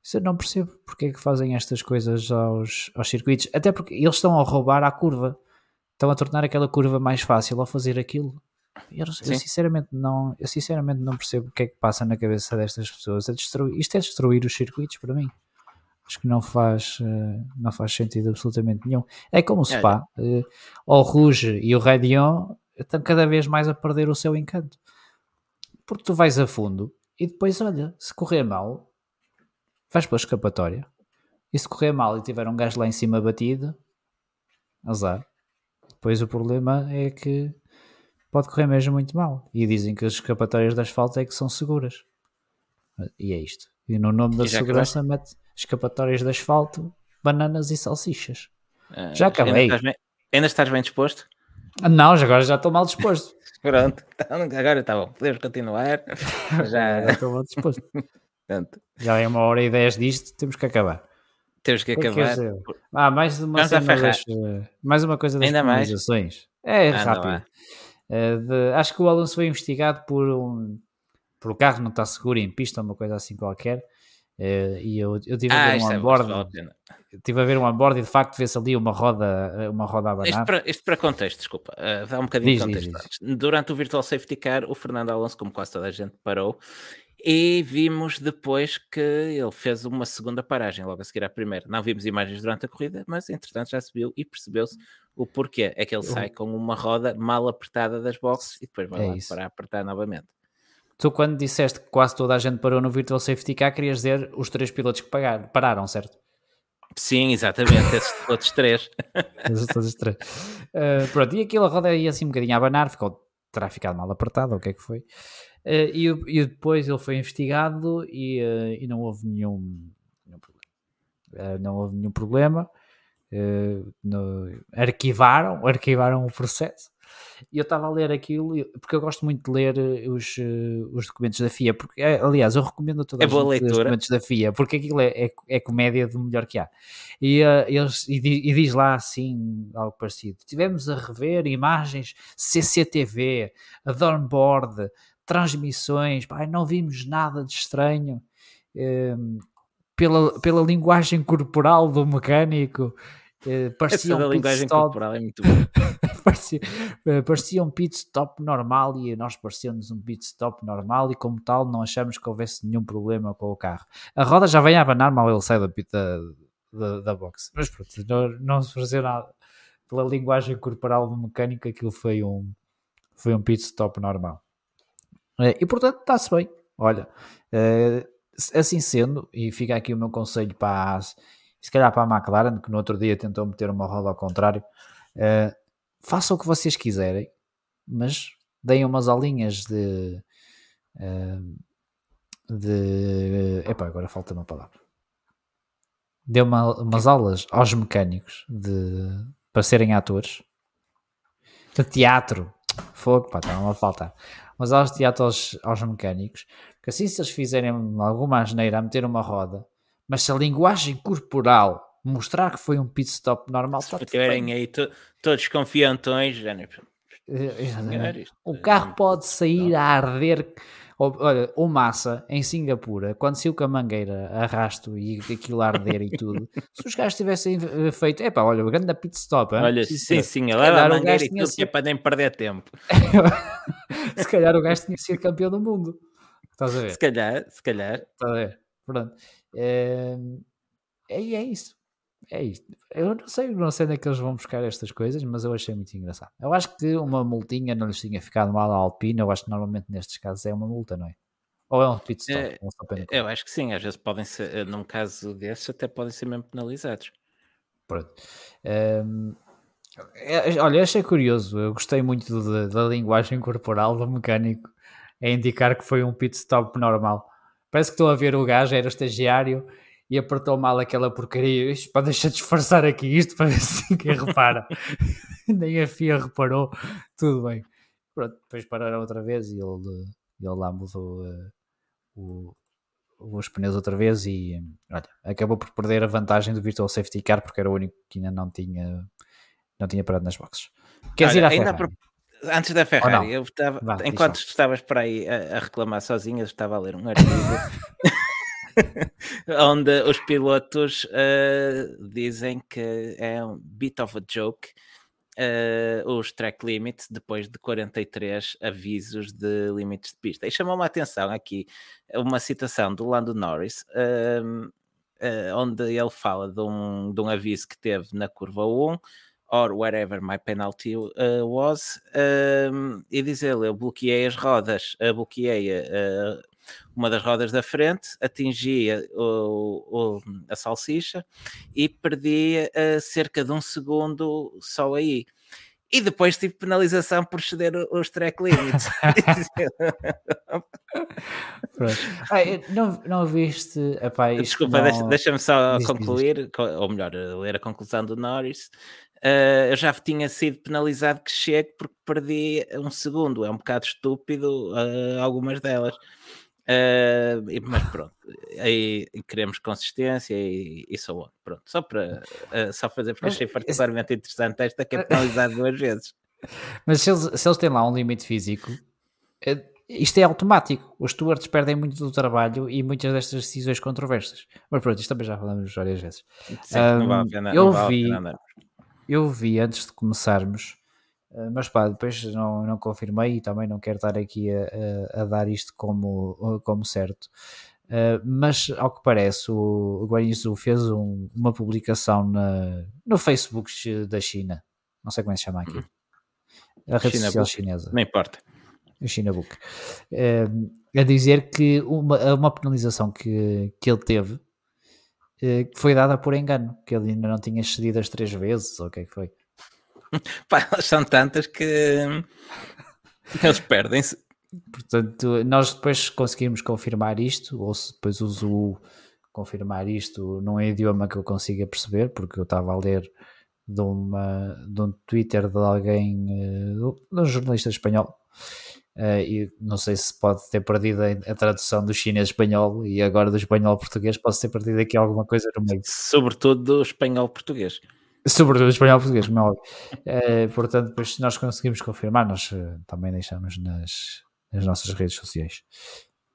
Isso eu não percebo porque é que fazem estas coisas aos, aos circuitos. Até porque eles estão a roubar a curva estão a tornar aquela curva mais fácil ao fazer aquilo. Eu, eu, sinceramente não, eu sinceramente não percebo o que é que passa na cabeça destas pessoas. É destruir, isto é destruir os circuitos para mim. Acho que não faz, eh, não faz sentido absolutamente nenhum. É como o Spa, é. o Rouge e o Radion estão cada vez mais a perder o seu encanto. Porque tu vais a fundo e depois, olha, se correr mal, vais para a escapatória. E se correr mal e tiver um gajo lá em cima batido, azar. Depois o problema é que pode correr mesmo muito mal. E dizem que as escapatórias de asfalto é que são seguras. E é isto. E no nome da segurança mete escapatórias de asfalto, bananas e salsichas. Uh, já acabei. Ainda estás, bem, ainda estás bem disposto? Não, agora já estou mal disposto. Pronto, então, agora está bom. Podemos continuar. já... já estou mal disposto. Pronto. Já é uma hora e dez disto, temos que acabar. Temos que acabar. ah, mais uma, das, mais uma coisa das penalizações. É Anda rápido. Uh, de, acho que o Alonso foi investigado por um por o carro não estar seguro em pista, uma coisa assim qualquer. Uh, e eu, eu tive ah, a ver um é onboard. É tive a ver um onboard e de facto vê-se ali uma roda, uma roda a abanar. Isto para, isto para contexto, desculpa, uh, dá um bocadinho diz, de contexto. Diz, diz. Durante o Virtual Safety Car, o Fernando Alonso, como quase toda a gente, parou e vimos depois que ele fez uma segunda paragem, logo a seguir à primeira. Não vimos imagens durante a corrida, mas entretanto já se viu e percebeu-se o porquê. É que ele sai com uma roda mal apertada das boxes e depois vai é lá isso. para apertar novamente. Tu, quando disseste que quase toda a gente parou no Virtual Safety Car, querias dizer os três pilotos que pagaram, pararam, certo? Sim, exatamente, esses todos três. esses todos três. Uh, pronto, e aquilo a roda ia assim um bocadinho a abanar, ficou, terá ficado mal apertada, o que é que foi? Uh, e, e, depois ele foi investigado e, uh, e não houve nenhum, nenhum problema. Não houve nenhum problema. No, arquivaram, arquivaram o processo. E eu estava a ler aquilo, porque eu gosto muito de ler os, os documentos da FIA, porque, aliás, eu recomendo a toda é a boa os documentos da FIA, porque aquilo é, é, é comédia do melhor que há. E, eles, e, e, diz lá assim, algo parecido: tivemos a rever imagens CCTV, a Dornboard, transmissões, pá, não vimos nada de estranho. Um, pela, pela linguagem corporal do mecânico, uh, parecia Essa um linguagem stop, corporal é muito bom. parecia, uh, parecia um pit stop normal e nós parecemos um pit stop normal e como tal não achamos que houvesse nenhum problema com o carro. A roda já vem a abanar mal ele sai da, da, da, da box, mas pronto, não, não se pareceu nada. Pela linguagem corporal do mecânico aquilo foi um, foi um pit stop normal. É, e portanto está-se bem. Olha, assim sendo, e fica aqui o meu conselho para a, se calhar para a McLaren, que no outro dia tentou meter uma roda ao contrário, é, façam o que vocês quiserem, mas deem umas aulinhas de. de. Epá, agora falta uma palavra. Dê uma, umas aulas aos mecânicos de, para serem atores de teatro. Fogo, pá, está a faltar mas aulas de teatro aos, aos mecânicos, que assim se eles fizerem alguma asneira a meter uma roda, mas se a linguagem corporal mostrar que foi um pit stop normal, se tiverem aí to, todos confiantões, já nem... Eh, o carro pode sair a arder olha, o Massa em Singapura, quando saiu com a mangueira arrasto e aquilo a arder e tudo, se os gajos tivessem eh, feito, é pá, olha, o grande pit stop, hein? olha, sim, sim, leva a mangueira e tudo sido... que é para nem perder tempo. se calhar o gajo tinha sido campeão do mundo. Estás a ver? Se calhar, se calhar. Estás a ver? Pronto. É, é, é isso. é isto. Eu não sei, não sei onde é que eles vão buscar estas coisas, mas eu achei muito engraçado. Eu acho que uma multinha não lhes tinha ficado mal à Alpine. Eu acho que normalmente nestes casos é uma multa, não é? Ou é um pit stop? É, um stop eu acho que sim, às vezes podem ser, eh, num caso desses, até podem ser mesmo penalizados. Pronto. Um, é, olha, achei curioso. Eu gostei muito da, da linguagem corporal do mecânico a indicar que foi um pit stop normal. Parece que estou a ver o gajo, era o estagiário e apertou mal aquela porcaria. Isto para deixar disfarçar aqui isto para ver se ninguém repara. Nem a FIA reparou. Tudo bem. Pronto, depois pararam outra vez e ele, ele lá mudou uh, o, os pneus outra vez e olha, acabou por perder a vantagem do Virtual Safety Car porque era o único que ainda não tinha, não tinha parado nas boxes. Queres olha, ir à Ferrari? Antes da Ferrari, eu estava, Vá, enquanto estavas por aí a, a reclamar sozinho, eu estava a ler um artigo onde os pilotos uh, dizem que é um bit of a joke uh, os track limits depois de 43 avisos de limites de pista. E chamou-me a atenção aqui uma citação do Lando Norris, uh, uh, onde ele fala de um, de um aviso que teve na curva 1 or wherever my penalty uh, was, um, e diz ele, eu bloqueei as rodas, uh, bloqueei uh, uma das rodas da frente, atingia o, o, a salsicha e perdi uh, cerca de um segundo só aí. E depois tive penalização por ceder os track limits. Ai, não, não viste. Epá, Desculpa, não... deixa-me só concluir, ou melhor, ler a conclusão do Norris. Uh, eu já tinha sido penalizado que chegue porque perdi um segundo. É um bocado estúpido uh, algumas delas. Uh, mas pronto, aí queremos consistência e, e so on. Pronto, só para só fazer porque achei particularmente interessante esta que é penalizado duas vezes. Mas se eles, se eles têm lá um limite físico, é, isto é automático. Os stewards perdem muito do trabalho e muitas destas decisões controversas. Mas pronto, isto também já falamos várias vezes. Sim, um, não vale a pena, eu vale vi, eu vi antes de começarmos eh, mas pá, depois não, não confirmei e também não quero estar aqui a, a, a dar isto como, como certo. Uh, mas ao que parece, o, o fez um, uma publicação na, no Facebook da China, não sei como é que se chama aqui, a rede China social Book. chinesa. Não importa. O China Book. Uh, a dizer que uma, uma penalização que, que ele teve uh, foi dada por engano, que ele ainda não tinha cedido as três vezes, ou o que é que foi. Pá, são tantas que eles perdem-se. Portanto, nós depois conseguimos confirmar isto, ou se depois uso confirmar isto num idioma que eu consiga perceber, porque eu estava a ler de, uma, de um Twitter de alguém, eh, de um jornalista espanhol, Uh, e não sei se pode ter perdido a, tradução do chinês-espanhol e agora do espanhol-português, pode ter perdido aqui alguma coisa no meio. Sobretudo do espanhol-português. Sobretudo espanhol português, como é óbvio. Uh, portanto, depois, se nós conseguimos confirmar, nós uh, também deixamos nas, nas nossas redes sociais.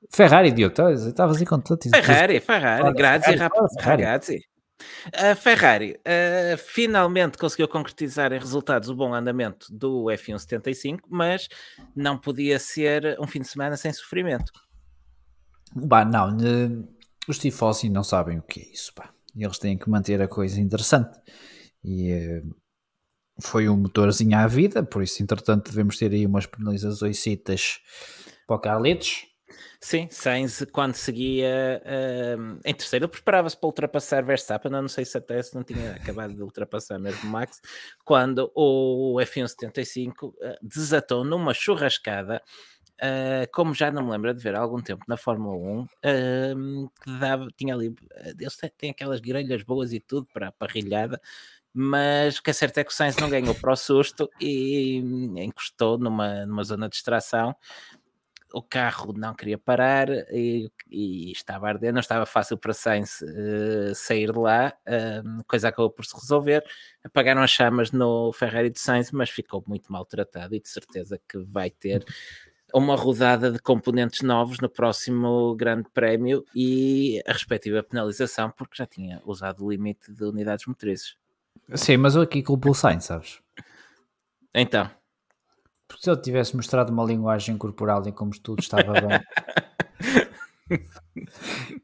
Ferrari, Diogo, estavas aí com tanto. Ferrari, Ferrari, grazie, Ferrari. A Ferrari uh, finalmente conseguiu concretizar em resultados o bom andamento do F1 75, mas não podia ser um fim de semana sem sofrimento. Bah, não, os tifosi não sabem o que é isso, pá. Eles têm que manter a coisa interessante e eh, foi um motorzinho à vida, por isso, entretanto, devemos ter aí umas penalizações para o Carlitos. Sim, Sainz, quando seguia uh, em terceiro, preparava-se para ultrapassar Verstappen. Eu não sei se até se não tinha acabado de ultrapassar mesmo Max, quando o F1 75 uh, desatou numa churrascada. Uh, como já não me lembro de ver há algum tempo na Fórmula 1, uh, que dava, tinha ali, eles têm aquelas grelhas boas e tudo para a parrilhada, mas o que é certo é que o Sainz não ganhou para o susto e encostou numa, numa zona de extração. O carro não queria parar e, e estava a arder, não estava fácil para Sainz uh, sair de lá, uh, coisa acabou por se resolver. Apagaram as chamas no Ferrari de Sainz, mas ficou muito maltratado e de certeza que vai ter uma rodada de componentes novos no próximo Grande Prémio e a respectiva penalização, porque já tinha usado o limite de unidades motrizes. Sim, mas eu aqui culpo o Sainz, sabes? Então. Porque se ele tivesse mostrado uma linguagem corporal em como tudo estava bem.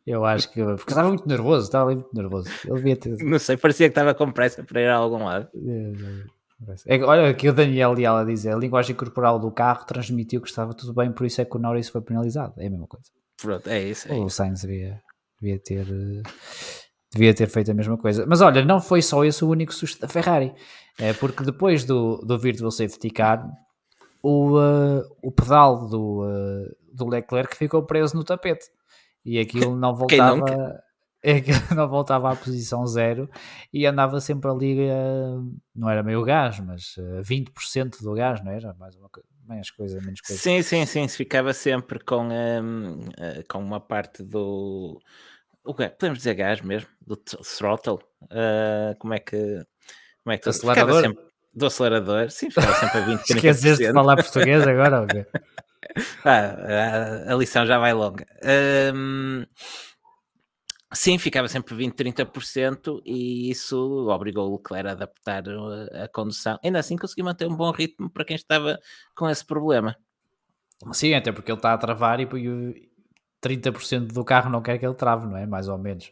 Eu acho que. Porque estava muito nervoso, estava ali muito nervoso. Ele devia ter. Não sei, parecia que estava com pressa para ir a algum lado. É, é, olha aqui o Daniel Leal a dizer: a linguagem corporal do carro transmitiu que estava tudo bem, por isso é que o Norris foi penalizado. É a mesma coisa. Pronto, é isso. É o Sainz devia, devia ter. Devia ter feito a mesma coisa. Mas olha, não foi só esse o único susto da Ferrari. É porque depois do, do Virtual Safety Car, o, uh, o pedal do, uh, do Leclerc ficou preso no tapete e aquilo não voltava não voltava à posição zero e andava sempre ali, uh, não era meio gás, mas uh, 20% do gás, não era? Mais uma coisa, mais coisa, menos coisa. Sim, sim, sim, se ficava sempre com, um, uh, com uma parte do. O que Podemos dizer gás mesmo, do throttle. Como é que. Como é que acelerador? Sempre, do acelerador, sim, ficava sempre a 20%. Esqueceste de falar português agora? Ah, a, a, lição já vai longa. Um, Sim, ficava sempre 20, 30% e isso obrigou o Leclerc a adaptar a, a, condução. Ainda assim conseguiu manter um bom ritmo para quem estava com esse problema. Sim, até porque ele está a travar e 30% do carro não quer que ele trave, não é? Mais ou menos.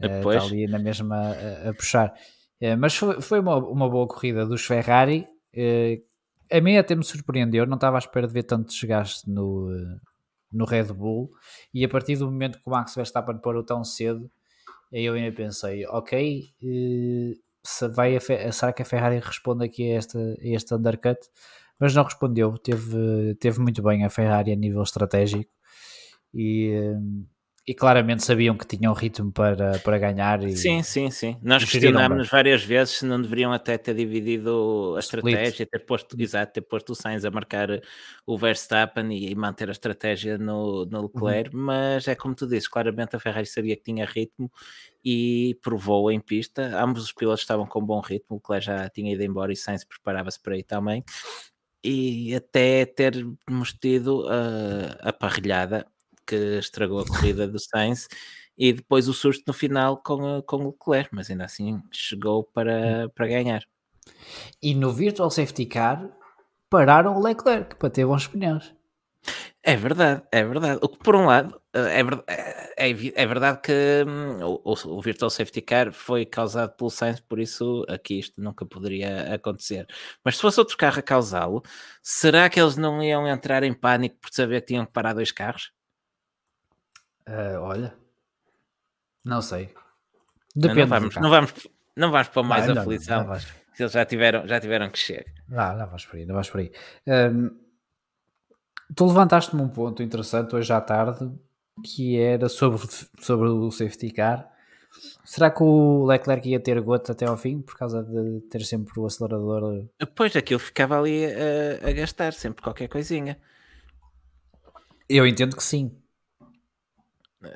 Depois... Eh, está ali na mesma a, a puxar. Eh, mas foi, foi uma, uma boa corrida dos Ferrari. Eh, a mim até me surpreendeu, não estava à espera de ver tanto desgaste no, no Red Bull e a partir do momento que o Max Verstappen parou tão cedo, eu ainda pensei, ok, eh, se vai a, será que a Ferrari responde aqui a este, a este undercut? Mas não respondeu, teve, teve muito bem a Ferrari a nível estratégico e, eh, e claramente sabiam que tinham ritmo para, para ganhar. E, sim, sim, sim. Nós questionámos várias vezes se não deveriam até ter dividido a estratégia, ter posto, exato, ter posto o Sainz a marcar o Verstappen e, e manter a estratégia no, no uhum. Leclerc, uhum. mas é como tu dizes, claramente a Ferrari sabia que tinha ritmo e provou em pista. Ambos os pilotos estavam com bom ritmo, o Leclerc já tinha ido embora e Sainz preparava-se para ir também. E até termos tido uh, a parrilhada que estragou a corrida do Sainz e depois o susto no final com, com o Leclerc, mas ainda assim chegou para, para ganhar. E no Virtual Safety Car pararam o Leclerc para ter bons pneus. É verdade, é verdade. O que por um lado é, é, é verdade que hum, o, o, Virtual Safety Car foi causado pelo Sainz, por isso aqui isto nunca poderia acontecer. Mas se fosse outro carro a causá-lo, será que eles não iam entrar em pânico por saber que tinham que parar dois carros? Uh, olha, não sei. Depende. Não, não vamos, não vamos, não vamos para mais não, aflição. Não, eles já tiveram, já tiveram que chegar. Não, não vais por aí, não vais por aí. Um, tu levantaste-me um ponto interessante hoje à tarde que era sobre, sobre o safety car. Será que o Leclerc ia ter gota até ao fim por causa de ter sempre o acelerador? Depois aquilo ficava ali a, a gastar sempre qualquer coisinha. Eu entendo que sim.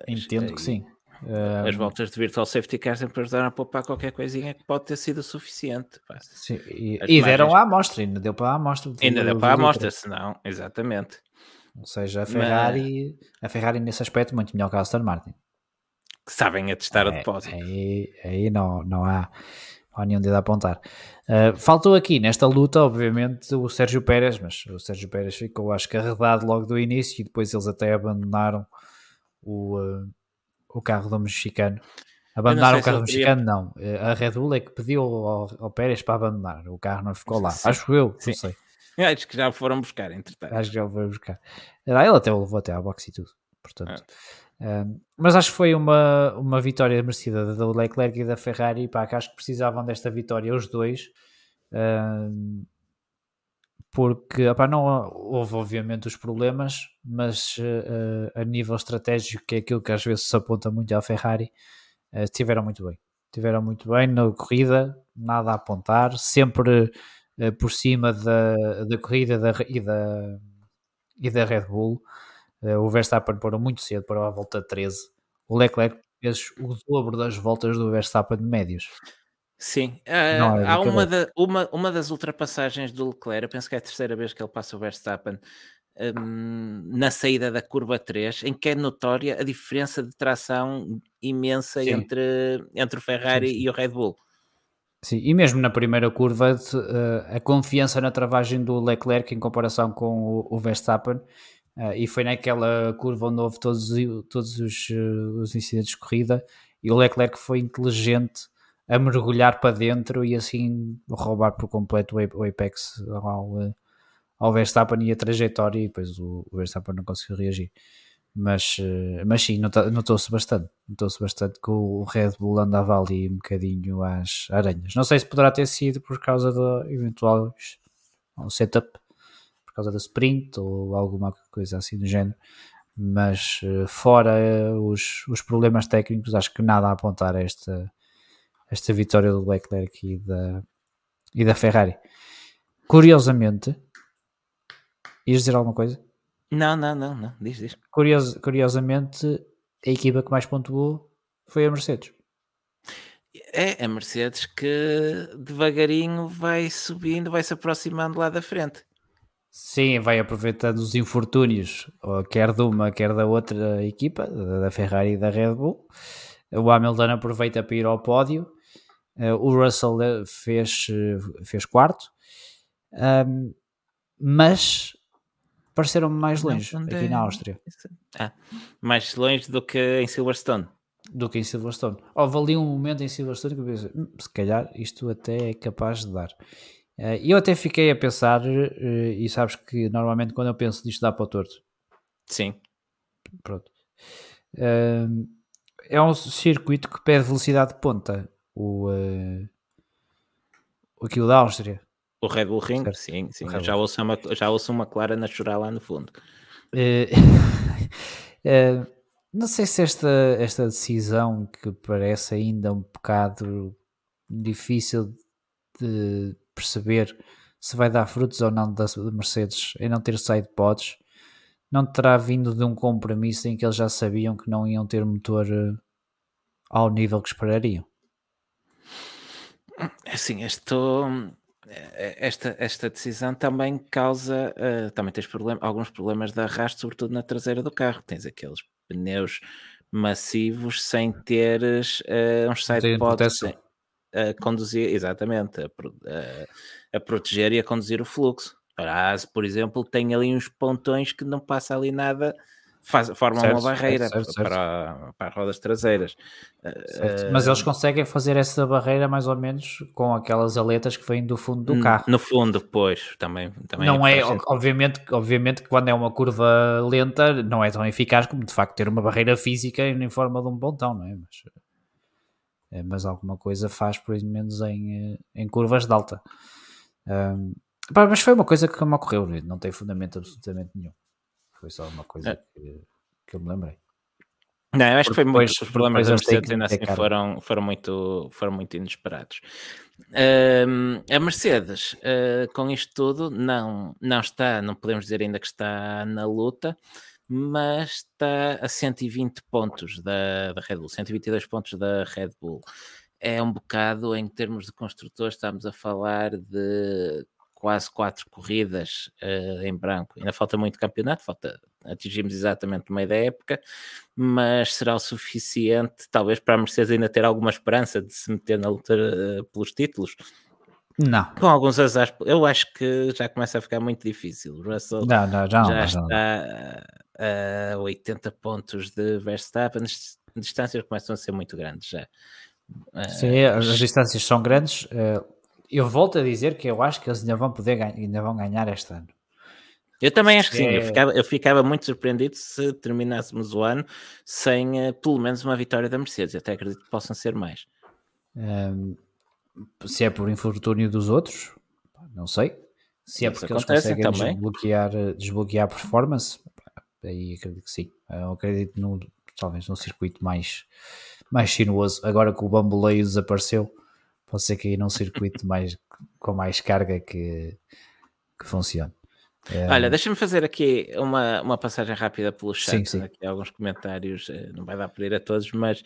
Entendo que sim. As voltas de Virtual Safety Car sempre ajudaram a poupar qualquer coisinha que pode ter sido suficiente. Sim, e, e deram à amostra, ainda deu para a amostra. Ainda deu para a amostra, senão, exatamente. Ou seja, a Ferrari, Mas... a Ferrari nesse aspecto muito melhor que a Aston Martin. Que sabem atestar é, o depósito. Aí, aí não, não, há, não há nenhum dedo a apontar. Uh, faltou aqui nesta luta, obviamente, o Sérgio Pérez, mas o Sérgio Pérez ficou, acho que, arredado logo do início e depois eles até abandonaram o, uh, o carro do mexicano. Abandonar o carro do mexicano, não. Eh, a Red Bull é que pediu ao, ao Pérez para abandonar. O carro não ficou lá. Sim. Acho eu, Sim. não sei. Acho que já foram buscar, entretanto. Acho que já foram buscar. Ah, ele até o levou até à boxe e tudo. Portanto. Ah. Um, mas acho que foi uma, uma vitória merecida da Leclerc e da Ferrari. Pá, que acho que precisavam desta vitória os dois. Um, porque não houve obviamente os problemas, mas uh, a nível estratégico, que é aquilo que às vezes se aponta muito à Ferrari, uh, estiveram muito bem. Estiveram muito bem na corrida, nada a apontar, sempre uh, por cima da, da corrida da, e, da, e da Red Bull. o Verstappen parou muito cedo, para a volta 13. O Leclerc fez o dobro das voltas do Verstappen de médios. Sim, uh, há uma, da, uma, uma das ultrapassagens do Leclerc, eu penso que é a terceira vez que ele passa o Verstappen um, na saída da curva 3, em que é notória a diferença de tração imensa entre, entre o Ferrari sim, e o Red Bull. Sim, e mesmo na primeira curva, uh, a confiança na travagem do Leclerc em comparação com o, Verstappen Uh, e foi naquela curva onde houve todos, todos os, os incidentes de corrida e o Leclerc foi inteligente a mergulhar para dentro e assim roubar por completo o Apex ao, ao Verstappen e a trajetória e depois o, o Verstappen não conseguiu reagir. Mas, mas sim, notou-se bastante notou-se bastante que o Red Bull andava ali um bocadinho às aranhas. Não sei se poderá ter sido por causa de eventuais setup por causa da sprint ou alguma coisa assim do género mas fora os, os problemas técnicos acho que nada a apontar a esta, esta vitória do Leclerc e da, e da Ferrari curiosamente Ias dizer alguma coisa? Não, não, não, não. Diz, diz. Curios, curiosamente, a equipa que mais pontuou foi a Mercedes. É, a Mercedes que devagarinho vai subindo, vai se aproximando lá da frente. Sim, vai aproveitando os infortúnios, quer de uma, quer da outra equipa, da Ferrari e da Red Bull. O Hamilton aproveita para ir ao pódio. Eh, o Russell eh, fez, eh, fez quarto. Um, mas pareceram mais longe aqui na Áustria. Ah, mais longe do que em Silverstone. Do que em Silverstone. Houve ali um momento em Silverstone que eu pensei, hum, se calhar isto até é capaz de dar. E eu até fiquei a pensar, e sabes que normalmente quando eu penso nisto dá para o torto. Sim. Pronto. É um circuito que pede velocidade de ponta. O, uh, aquilo da Áustria. O Red Bull Ring, certo. sim, sim. Já ouço, uma, já ouço uma clara na chorar lá no fundo. É, não sei se esta, esta decisão que parece ainda um bocado difícil de perceber se vai dar frutos ou não da Mercedes em não ter saído pods, não terá vindo de um compromisso em que eles já sabiam que não iam ter motor eh, ao nível que esperariam. Assim, estou eh, esta, esta decisão também causa, uh, também tens problem alguns problemas de arrasto, sobretudo na traseira do carro. Tens aqueles pneus massivos sem teres uh, uns sidepods a conduzir, exatamente, a, a, a, proteger e a conduzir o fluxo. A por exemplo, tem ali uns pontões que não passa ali nada faz, formam certo, uma barreira certo, certo, para, para, as rodas traseiras. Mas eles conseguem fazer essa barreira mais ou menos com aquelas aletas que vêm do fundo do carro. No fundo, pois, também. também não é, obviamente, obviamente que quando é uma curva lenta não é tão eficaz como de facto ter uma barreira física em forma de um pontão, não é? Mas, é, mas alguma coisa faz, por menos em, em curvas de alta. Um, mas foi uma coisa que me ocorreu, não tem fundamento absolutamente nenhum. Foi só uma coisa é. que, que eu me lembrei. Não, eu acho que foi muito, os problemas da Mercedes ainda assim foram, foram, muito, foram muito inesperados. Uh, a Mercedes, uh, com isto tudo, não, não está, não podemos dizer ainda que está na luta, mas está a 120 pontos da, da Red Bull, 122 pontos da Red Bull. É um bocado, em termos de construtores, estamos a falar de quase quatro corridas uh, em branco. Ainda falta muito campeonato, falta atingimos exatamente o meio da época, mas será o suficiente, talvez, para a Mercedes ainda ter alguma esperança de se meter na luta uh, pelos títulos. Não. Com alguns azares, eu acho que já começa a ficar muito difícil. O Russell não, não, já, já está a 80 pontos de Verstappen, as distâncias começam a ser muito grandes já. Sim, as distâncias são grandes. Uh, eu volto a dizer que eu acho que eles ainda vão poder ainda vão ganhar este ano. Eu também acho que sim. É... Eu, ficava, eu ficava muito surpreendido se terminássemos o ano sem uh, pelo menos uma vitória da Mercedes. Eu até acredito que possam ser mais. Um, se é por infortúnio dos outros, não sei. Se é porque eles conseguem também. desbloquear, desbloquear performance, aí acredito que sim. Eu acredito no, talvez num circuito mais, mais sinuoso. Agora que o bamboleio desapareceu, pode ser que aí num circuito mais, com mais carga que, que funcione. É... Olha, deixa-me fazer aqui uma, uma passagem rápida pelo chat, sim, sim. aqui alguns comentários, eh, não vai dar para ir a todos, mas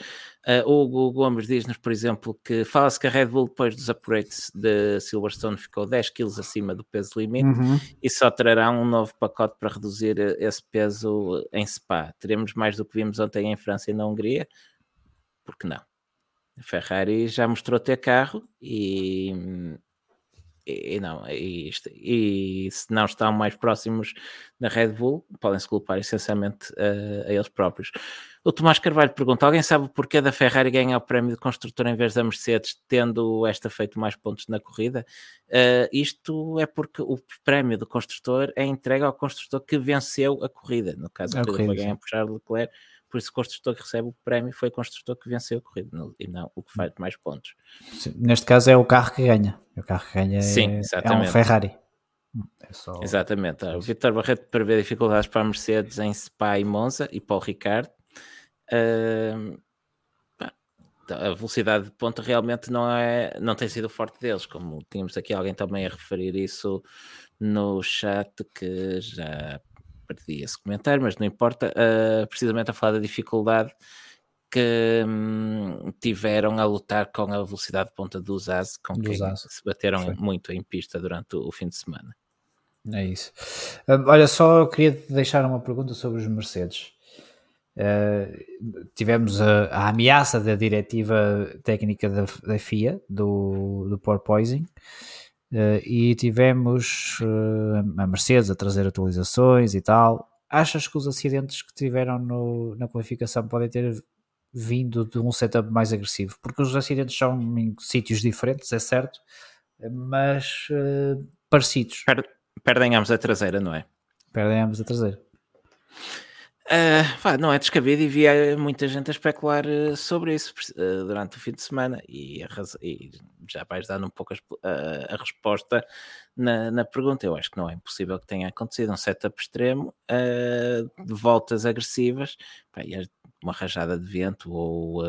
uh, o Hugo Gomes diz-nos, por exemplo, que fala-se que a Red Bull depois dos upgrades de Silverstone ficou 10 kg acima do peso limite uhum. e só trará um novo pacote para reduzir eh, esse peso em Spa. Teremos mais do que vimos ontem em França e na Hungria? Porque não? A Ferrari já mostrou ter carro e, e, não, e, e, se não estão mais próximos da Red Bull, podem-se culpar essencialmente uh, a eles próprios. O Tomás Carvalho pergunta: alguém sabe o porquê da Ferrari ganhar o prémio de construtor em vez da Mercedes, tendo esta feito mais pontos na corrida? Uh, isto é porque o prémio do construtor é entregue ao construtor que venceu a corrida. No caso, a corrida foi ganha por Charles Leclerc por isso o construtor que recebe o prémio foi o construtor que venceu a corrida e não o que faz mais pontos. Sim, neste caso é o carro que ganha. O carro que ganha Sim, é, é um Ferrari. É só... Exatamente. O Vitor Barreto prevê dificuldades para a Mercedes em Spa e Monza e para o Ricardo. Uh, a velocidade de ponta realmente não, é, não tem sido forte deles, como tínhamos aqui alguém também a referir isso no chat que já perdi esse comentário, mas não importa, uh, precisamente a falar da dificuldade que hum, tiveram a lutar com a velocidade de ponta dos AS, com dos quem se bateram Foi. muito em pista durante o, o, fim de semana. É isso. Uh, olha, só queria deixar uma pergunta sobre os Mercedes. Uh, tivemos a, a, ameaça da diretiva técnica da, da FIA do, do porpoising e tivemos uh, a Mercedes a trazer atualizações e tal. Achas que os acidentes que tiveram no, na qualificação podem ter vindo de um setup mais agressivo? Porque os acidentes são em sítios diferentes, é certo, mas uh, parecidos. perdem ambos a traseira, não é? Perdem ambos a traseira. Uh, não é descabido e via muita gente a especular uh, sobre isso uh, durante o fim de semana e, e já vais dando um pouco a, a resposta na, na, pergunta. Eu acho que não é impossível que tenha acontecido um setup extremo de voltas agressivas, pá, uma rajada de vento ou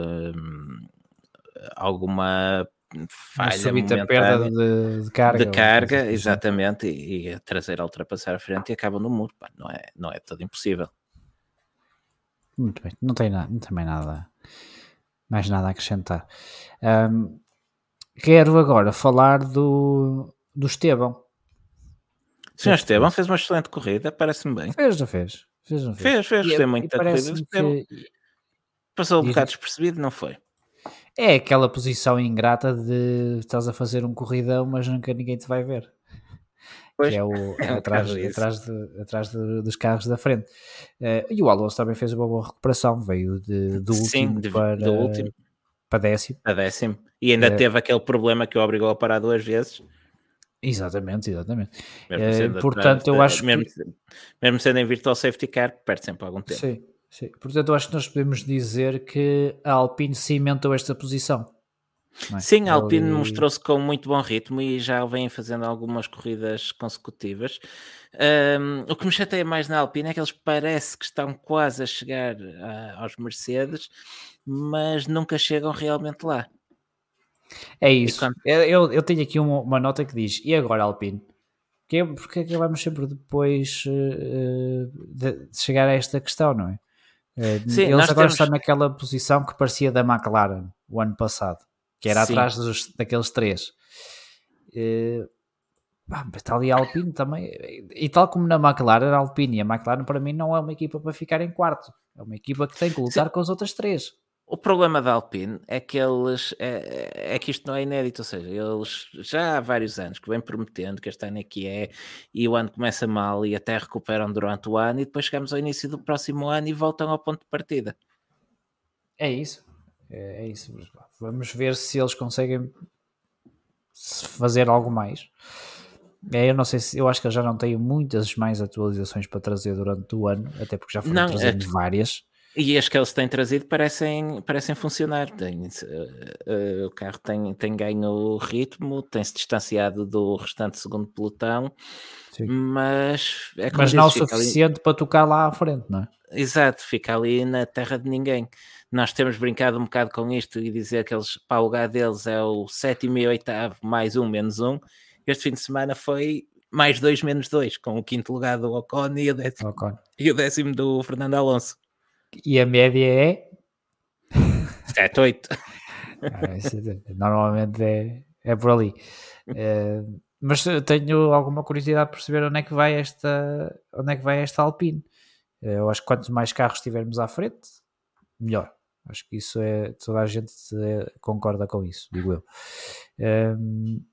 alguma falha uma perda de, de, carga. De carga, assim. exatamente, e, e a traseira ultrapassar a frente e acaba no muro. Pá, não, é, não é todo impossível. Muito bem, não tem, nada, não tem mais nada, mais nada a acrescentar. Um, quero agora falar do, do Estevão. O senhor Estevão fez uma excelente corrida, parece-me bem. Fez, não fez? Fez, não fez? Fez, fez, gostei muito da corrida que... Passou um bocado despercebido, não foi? É aquela posição ingrata de estás a fazer um corridão, mas nunca ninguém te vai ver. Pois, que é o é um atrás, atrás, de, atrás de, dos carros da frente. Uh, e o Alonso também fez uma boa recuperação, veio de, do Sim, último de, para, do último. para décimo. Para décimo. E ainda uh, teve aquele problema que o obrigou a parar duas vezes. Exatamente, exatamente. Uh, portanto, atrás, eu acho mesmo, que... mesmo sendo em virtual safety car, perde sempre algum tempo. Sim, sim. Portanto, eu acho que nós podemos dizer que a Alpine cimentou esta posição. É? Sim, a Alpine mostrou-se com muito bom ritmo e já vem fazendo algumas corridas consecutivas. Um, o que me chateia mais na Alpine é que eles parece que estão quase a chegar a, aos Mercedes, mas nunca chegam realmente lá. É isso. Quando... Eu, eu tenho aqui uma, uma, nota que diz: e agora, Alpine? Porque, porque é que vamos sempre depois uh, de, de, chegar a esta questão, não é? Uh, Sim, eles agora temos... estão naquela posição que parecia da McLaren o ano passado que era Sim. atrás dos, daqueles três. Uh, está ali a Alpine também, e tal como na McLaren, a Alpine e a McLaren para mim não é uma equipa para ficar em quarto, é uma equipa que tem que lutar Sim. com as outras três. O problema da Alpine é que eles é, é, que isto não é inédito, ou seja, eles já há vários anos que vêm prometendo que este ano é que é, e o ano começa mal e até recuperam durante o ano, e depois chegamos ao início do próximo ano e voltam ao ponto de partida. É isso. É, é isso. Vamos ver se eles conseguem fazer algo mais. É, eu não sei se eu acho que eu já não tenho muitas mais atualizações para trazer durante o ano, até porque já foram não, trazendo é... várias. E as que eles têm trazido parecem, parecem funcionar. Tem, uh, uh, o carro tem, tem ganho ritmo, tem-se distanciado do restante segundo pelotão, Sim. mas é Mas não o suficiente ali... para tocar lá à frente, não é? Exato, fica ali na terra de ninguém. Nós temos brincado um bocado com isto e dizer que eles, para o lugar deles é o sétimo e oitavo, mais um, menos um. Este fim de semana foi mais dois, menos dois, com o quinto lugar do Ocon e o décimo, Ocon. E o décimo do Fernando Alonso. E a média é? 7, 8. Ah, normalmente é, é por ali. É, mas tenho alguma curiosidade de perceber onde é que vai esta, onde é que vai esta Alpine. Eh, eu acho que quanto mais carros tivermos à frente, melhor. Acho que isso é. Toda a gente concorda com isso, digo eu. Um,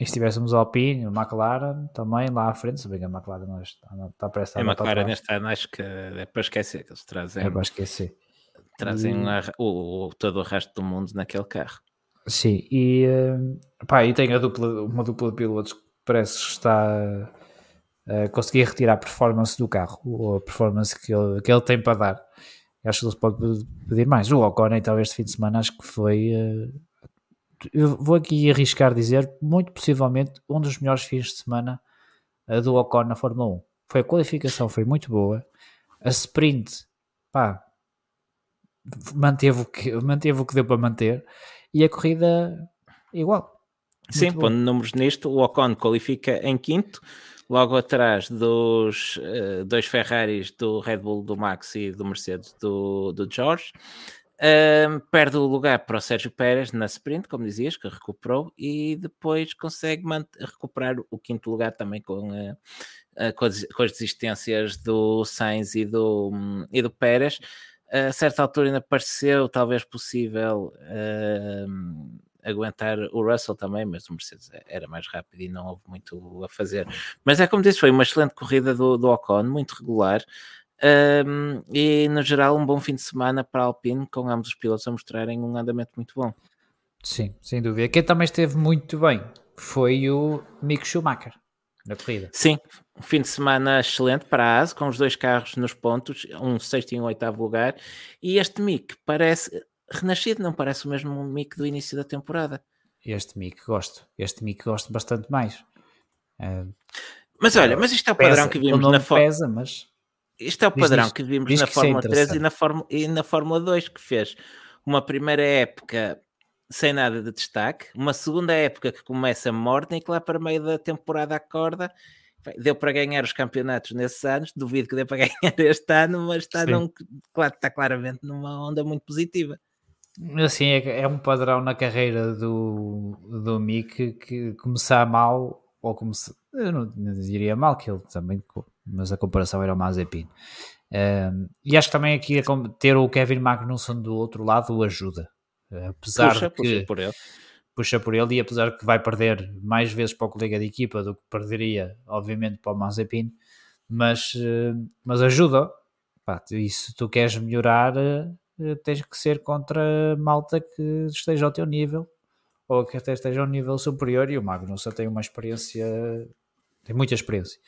E se tivéssemos Alpine, McLaren também lá à frente, se bem que a McLaren não está, está prestes a A McLaren neste ano acho que é para esquecer, que eles trazem. É para esquecer. Trazem e... o, o, todo o resto do mundo naquele carro. Sim, e, pá, e tem a dupla, uma dupla de pilotos que parece que está a conseguir retirar a performance do carro, ou a performance que ele, que ele tem para dar. Acho que ele pode pedir mais. O Ocon, então, este fim de semana, acho que foi. Uh, eu vou aqui arriscar dizer, muito possivelmente, um dos melhores fins de semana uh, do Ocon na Fórmula 1. Foi a qualificação, foi muito boa. A sprint, pá, manteve o que, manteve o que deu para manter. E a corrida, igual. Sim, pondo números nisto, o Ocon qualifica em quinto logo atrás dos uh, dois Ferraris do Red Bull do Max e do Mercedes do, do George. Um, perde o lugar para o Sérgio Pérez na sprint, como dizias, que recuperou, e depois consegue recuperar o quinto lugar também com, uh, uh, com, as, com, as, desistências do Sainz e do, um, e do Pérez. a certa altura ainda pareceu talvez possível aguentar o Russell também, mas o Mercedes era mais rápido e não houve muito a fazer. Mas é como disse, foi uma excelente corrida do, do Ocon, muito regular. Um, e no geral, um bom fim de semana para a Alpine, com ambos os pilotos a mostrarem um andamento muito bom. Sim, sem dúvida. Quem também esteve muito bem foi o Mick Schumacher na corrida. Sim, um fim de semana excelente para a AS, com os dois carros nos pontos, um sexto e um oitavo lugar. E este Mick parece, renascido, não parece o mesmo Mick do início da temporada. Este Mick gosto, este Mick gosto bastante mais. Uh, mas olha, mas isto é o pesa, padrão que vimos na Fórmula mas isto é o padrão diz, que vimos na que Fórmula 3 e na, Fórmula, e na Fórmula 2, que fez uma primeira época sem nada de destaque, uma segunda época que começa morna e que lá para meio da temporada acorda. Deu para ganhar os campeonatos nesses anos, duvido que dê para ganhar este ano, mas está, num, está claramente numa onda muito positiva. Assim, é, é um padrão na carreira do, do Mick que começar mal, ou começar, eu não, não diria mal, que ele também, mas a comparação era o Mazepin. Um, e acho que também aqui ter o Kevin Magnussen do outro lado o ajuda, apesar puxa, que puxa por ele. puxa por ele e apesar de que vai perder mais vezes para o colega de equipa do que perderia, obviamente, para o Mazepin, mas, mas ajuda. Pá, e se tu queres melhorar, eh, tens que ser contra malta que esteja ao teu nível ou que até esteja a um nível superior e o Magnus tem uma experiência, tem muita experiência.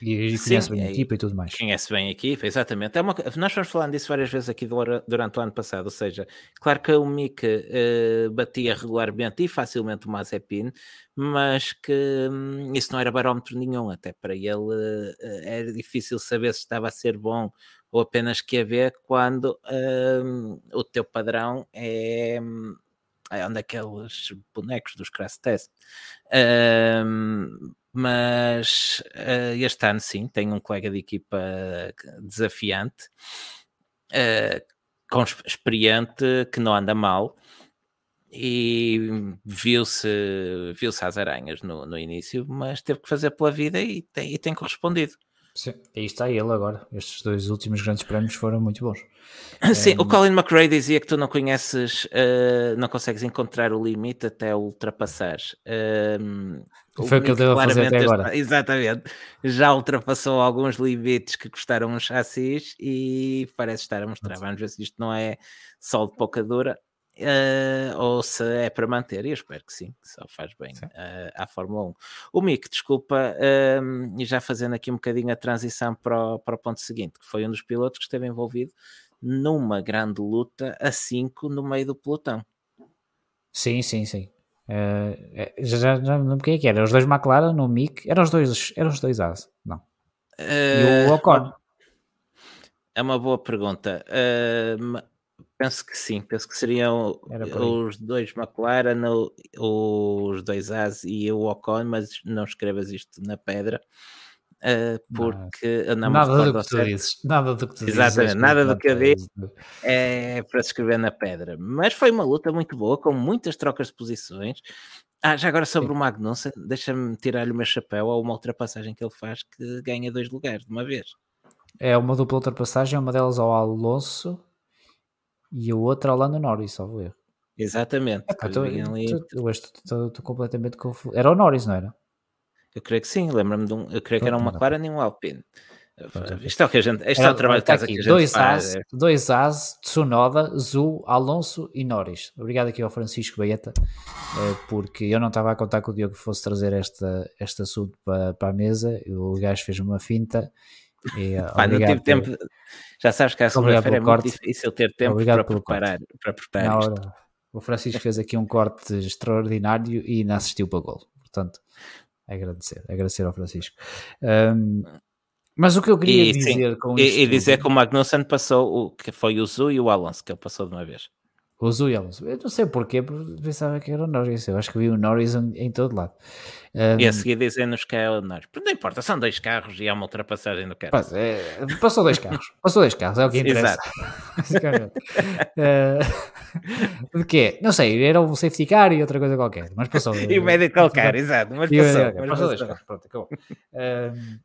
E, Sim, conhece bem a equipa e tudo mais. Conhece bem a equipa, exatamente. É uma, nós fomos falando disso várias vezes aqui durante o ano passado, ou seja, claro que o Mick uh, batia regularmente e facilmente o Mazepin, mas que um, isso não era barómetro nenhum, até para ele uh, era difícil saber se estava a ser bom ou apenas que a ver quando um, o teu padrão é, é um daqueles bonecos dos crash test. Um, mas uh, este ano sim, tenho um colega de equipa desafiante, uh, experiente, que não anda mal e viu-se viu-se às aranhas no, no início, mas teve que fazer pela vida e tem, e tem correspondido. Sim, aí está ele agora. Estes dois últimos grandes prémios foram muito bons. Sim, o Colin McRae dizia que tu não conheces, uh, não consegues encontrar o limite até ultrapassares. Um, Foi o que ele deu a fazer até agora. Exatamente. Já ultrapassou alguns limites que custaram um chassis e parece estar a mostrar. Vamos ver se isto não é sol de pouca dura Uh, ou se é para manter, e eu espero que sim, que só faz bem uh, à Fórmula 1. O Mick, desculpa, uh, e já fazendo aqui um bocadinho a transição para o, para o ponto seguinte, que foi um dos pilotos que esteve envolvido numa grande luta a 5 no meio do pelotão. Sim, sim, sim. Uh, já, já, já não quem é que era. Os dois McLaren no Mick, eram os dois, eram os dois As, não. e o Ocon. É uma boa pergunta. Uh, Penso que sim, penso que seriam os dois McLaren, os dois As e o Ocon, mas não escrevas isto na pedra. Uh, porque não, nada do que tu dizes, nada do que tu Exatamente, dizes, nada do que eu digo é para se escrever na pedra. Mas foi uma luta muito boa, com muitas trocas de posições. Ah, já agora sobre o Magnussen, deixa-me tirar-lhe o meu chapéu a uma ultrapassagem que ele faz que ganha dois lugares de uma vez. É uma dupla ultrapassagem, uma delas ao Alonso e o outro ao Lando Norris, salvo erro. Exatamente. É, pá, tô, ali... tô, estou completamente confuso. Era o Norris, não era? Eu creio que sim, lembro-me de um. Eu creio que era um McLaren e um Alpine. Isto é o que a gente. Este é, é o trabalho de casa aqui, que a gente dois faz. As. Dois As, Tsunoda, Zu, Alonso e Norris. Obrigado aqui ao Francisco Baeta, eh, porque eu não estava a contar que o Diogo fosse trazer esta, este assunto para, para a mesa. O gajo fez uma finta. E, Pá, não tive tempo. Já sabes que a segunda-feira é muito difícil ter tempo para preparar, para preparar. Isto. O Francisco fez aqui um corte extraordinário e não assistiu para o gol. Portanto, agradecer, agradecer ao Francisco. Um, mas o que eu queria e, dizer sim, com isto... E, dizer que o Magnussen passou, o, que foi o Zu e o Alonso, que ele passou de uma vez. E o Alonso. Eu não sei porquê, porque pensava que era o Norris. Eu acho que vi o Norris em, em todo lado. Um, e a seguir dizem-nos que é o Norris. Não importa, são dois carros e há uma ultrapassagem do carro. É, passou dois carros. Passou dois carros, é o que interessa. Exato. uh, de quê? Não sei, era um safety car e outra coisa qualquer. Mas passou. e o medical car, exato. Mas passou. Mas passou, dois carros. Pronto, acabou. Uh,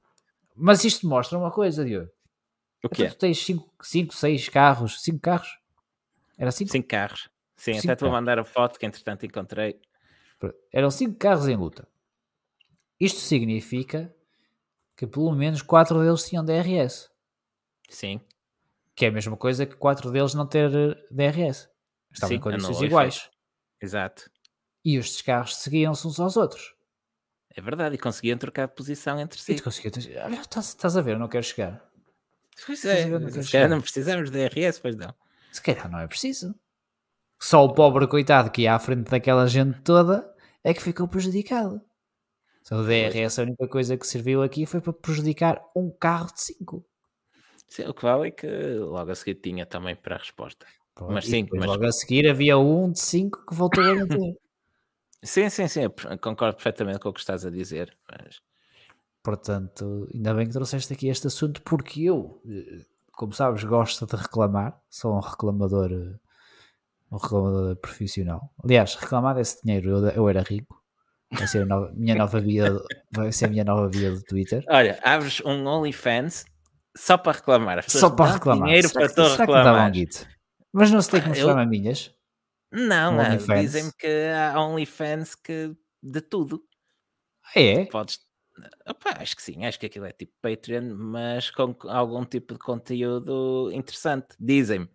mas isto mostra uma coisa, Diogo. O que então, Tu tens 5, 6 carros, 5 carros? Era 5? 5 carros. Sim, cinco até te vou mandar a foto que entretanto encontrei. Eram 5 carros em luta. Isto significa que pelo menos 4 deles tinham DRS. Sim. Que é a mesma coisa que 4 deles não ter DRS. Estavam Sim, em condições iguais. Exato. E estes carros seguiam-se uns aos outros. É verdade, e conseguiam trocar de posição entre si. Olha, estás, estás a ver, não quero chegar. Pois é, não não precisamos de DRS, pois não. Se calhar não é preciso. Só o pobre coitado que ia à frente daquela gente toda é que ficou prejudicado. Só o DRS, a única coisa que serviu aqui foi para prejudicar um carro de 5. Sim, o que vale é que logo a seguir tinha também para a resposta. Pô, mas sim, mas... logo a seguir havia um de 5 que voltou a bater. Sim, sim, sim, concordo perfeitamente com o que estás a dizer. Mas... Portanto, ainda bem que trouxeste aqui este assunto, porque eu, eh, como sabes, gosto de reclamar, sou um reclamador, eh, um reclamador profissional. Aliás, reclamar desse dinheiro, eu, eu era rico. Vai ser a nova, minha nova via, vai ser a minha nova via do Twitter. Olha, abres um OnlyFans só para reclamar. Só para reclamar. Dinheiro será para que, reclamar. Mas não se tem que mostrar eu... maminhas? Não, dizem-me que há OnlyFans que de tudo. Ah, é? Podes. Opa, acho que sim, acho que aquilo é tipo Patreon, mas com algum tipo de conteúdo interessante. Dizem-me.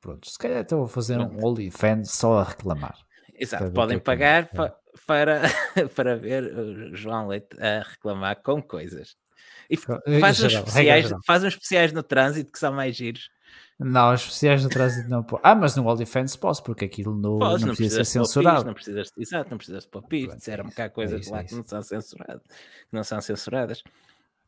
Pronto, se calhar estou a fazer um OnlyFans só a reclamar. Exato, podem é pagar é. para, para, para ver o João Leite a reclamar com coisas. E faz, uns especiais, faz uns especiais no trânsito que são mais giros. Não, os especiais de trânsito não posso. Ah, mas no OnlyFans posso, porque aquilo no, Podes, não, não precisa ser censurado. não precisas, exato, não precisas de palpite. Disseram-me que há coisas é lá que não são censuradas. Que não são censuradas.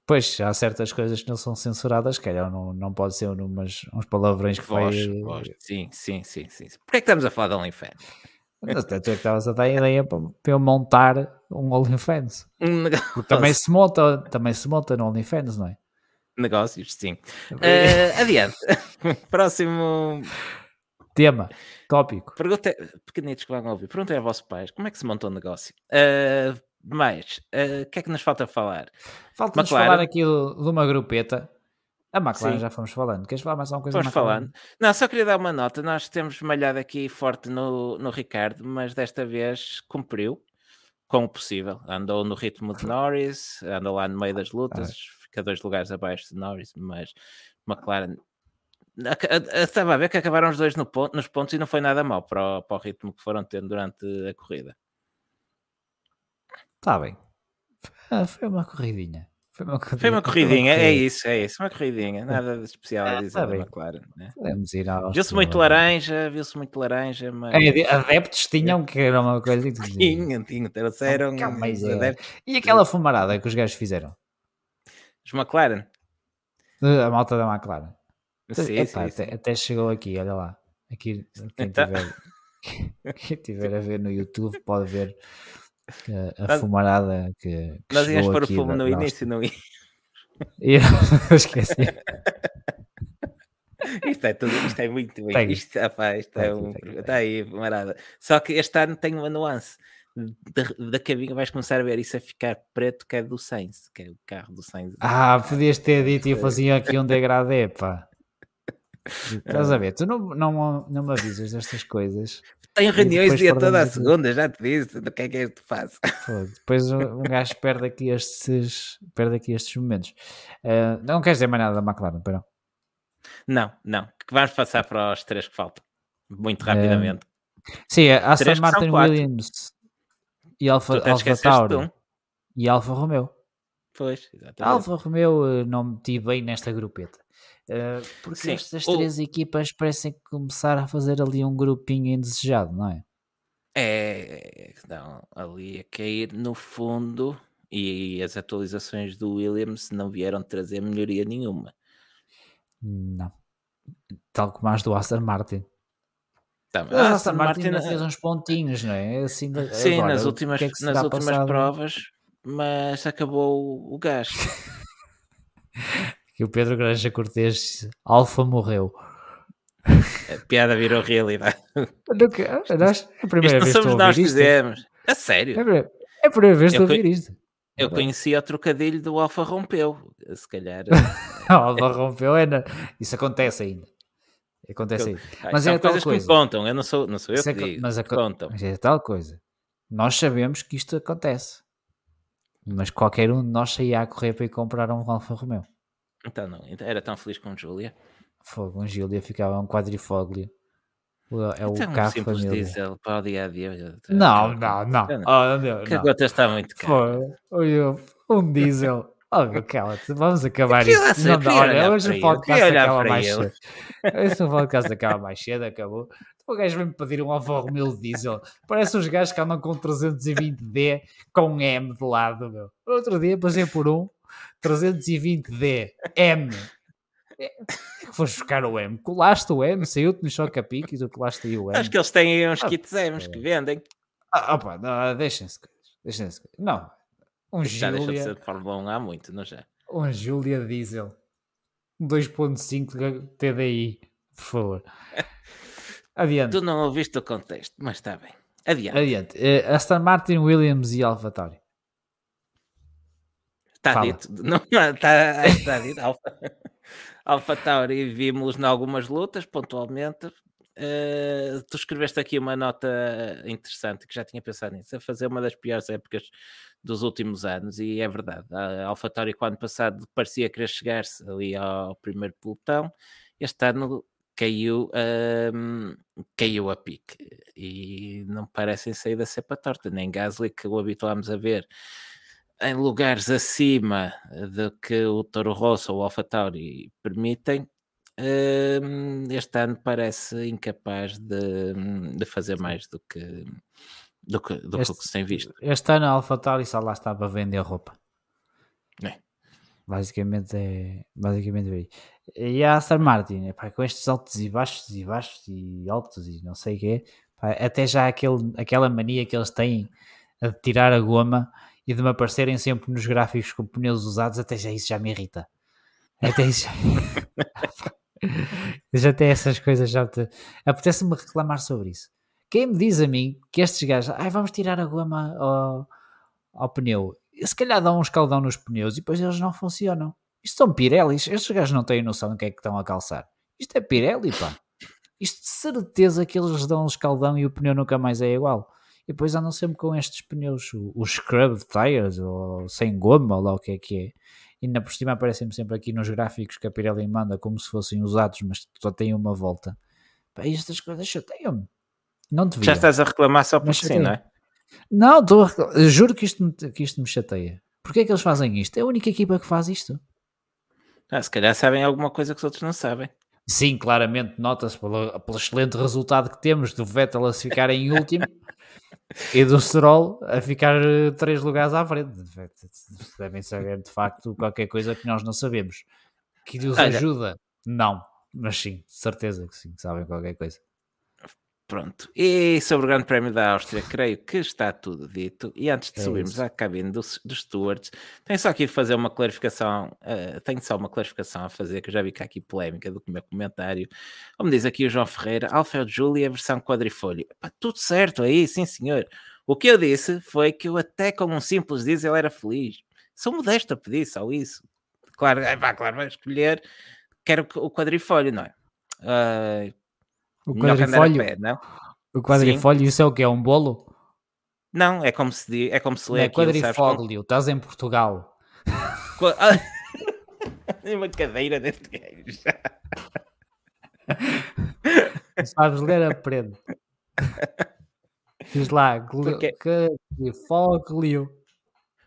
Pois, há certas coisas que não são censuradas, calhar não, não pode ser umas, uns palavrões que voz. Voz. Sim, sim, sim, sim. Porquê é que estamos a falar de OnlyFans? Até tu é que estavas a dar a ideia para, para eu montar um OnlyFans. Também se monta, também se monta no OnlyFans, não é? Negócios, sim. Uh, adiante. Próximo tema, tópico. Pergunta, pequenitos que vão ouvir, perguntem a vossos pais como é que se montou um negócio. Uh, mais, o uh, que é que nos falta falar? Falta-nos falar aqui de uma grupeta. A McLaren Sim. já fomos falando. Queres falar mais alguma coisa? Vamos falando. Não, só queria dar uma nota. Nós temos malhado aqui forte no, no Ricardo, mas desta vez cumpriu com o possível. Andou no ritmo de Norris, andou lá no meio das lutas, fica dois lugares abaixo de Norris, mas McLaren estava a ver que acabaram os dois no ponto, nos pontos e não foi nada mal para o, para o ritmo que foram tendo durante a corrida. Está bem. Foi uma corridinha. Foi uma, corridinha. Foi uma corridinha, é isso, é isso, uma corridinha, nada de especial a dizer tá da McLaren. Né? Viu-se muito laranja, viu-se muito laranja, mas. É, adeptos tinham que era uma coisa. Tinham, tinham, trouxeram. É. E aquela fumarada que os gajos fizeram? Os McLaren. A malta da McLaren. Sim, Epá, sim, até, até, chegou aqui, olha lá. Aqui, quem, então... tiver, quem tiver a ver no YouTube pode ver a, a fumarada que, que Nós íamos para o fumo no início, não ia? Eu esqueci. isto é tudo, isto é muito bem. Isto, rapaz, isto é um, está aí, fumarada. Só que este ano tem uma nuance da, da cabine vais começar a ver isso a ficar preto, que é do Sainz, que é o carro do Sainz. Ah, podias ter dito e eu fazia aqui um degradê, pá. Estás a ver? Tu não, não, não me avisas destas coisas. Tenho reuniões dia toda a segunda, já te disse do que é que é que faz. depois um gajo perde aqui estes, perde aqui estes momentos. Uh, não queres dizer mais nada da McLaren, para não? Não, Que vamos passar para os três que faltam, muito rapidamente. Uh, sim, a Aston Martin Williams e Alfa, Alfa Tauri um. e Alfa Romeo. Pois, exatamente. Alfa Romeo eh, não meti bem nesta grupeta. Uh, porque Sim. estas três equipas parecem começar a fazer ali um grupinho indesejado, não é? É, não, ali a cair no fundo e as atualizações do Williams não vieram trazer melhoria nenhuma. Não. Tal como as do Aston Martin. Tá, a Aston, Martin, Martin fez uns pontinhos, não é? Assim, Sim, agora, nas últimas, é nas últimas provas, mas acabou o gás. que o Pedro Granja Cortes Alfa morreu. A piada virou realidade. Nunca, nós, a primeira isto vez somos nós que fizemos. A sério. É, é a primeira vez que estou a ouvir isto. Eu conhecia o trocadilho do Alfa rompeu. Se calhar. Alfa rompeu, é na... isso acontece ainda. Acontece ainda. Mas é tal coisa. que me contam, eu não sou, não sou eu que digo. Mas, a... contam. mas é tal coisa. Nós sabemos que isto acontece. Mas qualquer um de nós saía a correr para ir comprar um Alfa Romeo. Então não, então era tão feliz com Júlia. Fogo, com Júlia ficava um quadrifóglio. É o então, carro um família. diesel para o dia a dia. Não, não, não. Oh, meu, que agora está muito caro. um diesel. Oh, meu, cala-te, vamos acabar isso. Não, não, olha, hoje o podcast acaba mais cedo. Hoje o podcast acaba mais cedo, acabou. O gajo vem-me pedir um Alfa Romeo diesel. Parece os gajos que andam com 320D com M de lado, meu. Outro dia passei por um 320D M. É, foste buscar o M, colaste o M, saiu-te no choque a pique e tu colaste aí o M. Acho que eles têm uns ah, kits M's que vendem. Ah, opa, deixem-se. Deixem-se. Não. Um já Julia. deixa de ser de Fórmula 1 há muito, não já? Um Julia Diesel. 2.5 TDI, por favor. Adiante. Tu não ouviste o contexto, mas está bem. Adiante. Adiante. Uh, Aston Martin, Williams e AlphaTauri. Está dito. Não, está, está dito. Alfa, Alfa Tauri vimos em algumas lutas, pontualmente. Uh, tu escreveste aqui uma nota interessante que já tinha pensado nisso, a fazer uma das piores épocas dos últimos anos, e é verdade. A Alfa Tauri, quando passado, parecia querer chegar-se ali ao primeiro pelotão. Este ano caiu, um, caiu a pique e não parecem sair da cepa torta, nem Gasly que o habituámos a ver em lugares acima do que o Toro Rosso ou o AlphaTauri permitem, hum, este ano parece incapaz de, de fazer mais do que do que, do este, que se tem visto. Este ano a AlphaTauri só lá estava a vender roupa. É. Basicamente é basicamente é E a Aston Martin, epá, com estes altos e baixos e baixos e altos e não sei o quê, até já aquele, aquela mania que eles têm de tirar a goma e de me aparecerem sempre nos gráficos com pneus usados, até já isso já me irrita. Até isso já tem essas coisas, já te... apetece-me reclamar sobre isso. Quem me diz a mim que estes gajos, ai, vamos tirar a goma ao, ao pneu, se calhar dão um escaldão nos pneus e depois eles não funcionam. Isto são Pirellis, estes gajos não têm noção do que é que estão a calçar. Isto é Pirelli, pá. Isto de certeza que eles dão um escaldão e o pneu nunca mais é igual e depois andam sempre com estes pneus, os scrub tires, ou sem goma, ou lá o que é que é. E ainda por cima aparecem sempre aqui nos gráficos que a Pirelli manda como se fossem usados, mas só têm uma volta. Pá, estas coisas chateiam-me. Não devia. Já estás a reclamar só por si, não é? Não, estou a... juro que isto, me, que isto me chateia. Porquê é que eles fazem isto? É a única equipa que faz isto. Ah, se calhar sabem alguma coisa que os outros não sabem. Sim, claramente nota-se pelo, pelo excelente resultado que temos do Vettel a ficar em último e do Stroll a ficar eh, três lugares à frente. Devem saber de facto qualquer coisa que nós não sabemos. Que os ajuda? Não, mas sim, certeza que sim, que sabem qualquer coisa. Pronto. E sobre o Grande Prémio da Áustria, creio que está tudo dito. E antes de é subirmos isso. à cabine dos, dos stewards, tenho só aqui fazer uma clarificação. Uh, tenho só uma clarificação a fazer, que eu já vi que há aqui polémica do meu comentário. Como diz aqui o João Ferreira, Alfa Julia, versão quadrifólio. Epá, tudo certo aí, sim senhor. O que eu disse foi que eu até com um simples diesel era feliz. Sou modesto a pedir só isso. Claro, pá, claro, vai escolher, quero o quadrifólio, não é? Uh, o quadrifólio? Pé, não? O quadrifólio, isso é o que? É um bolo? Não, é como se, é como se lê não, é quadrifólio, estás em Portugal. uma cadeira deste gajo. Sabes ler, aprende. Diz lá, Porque... quadrifólio.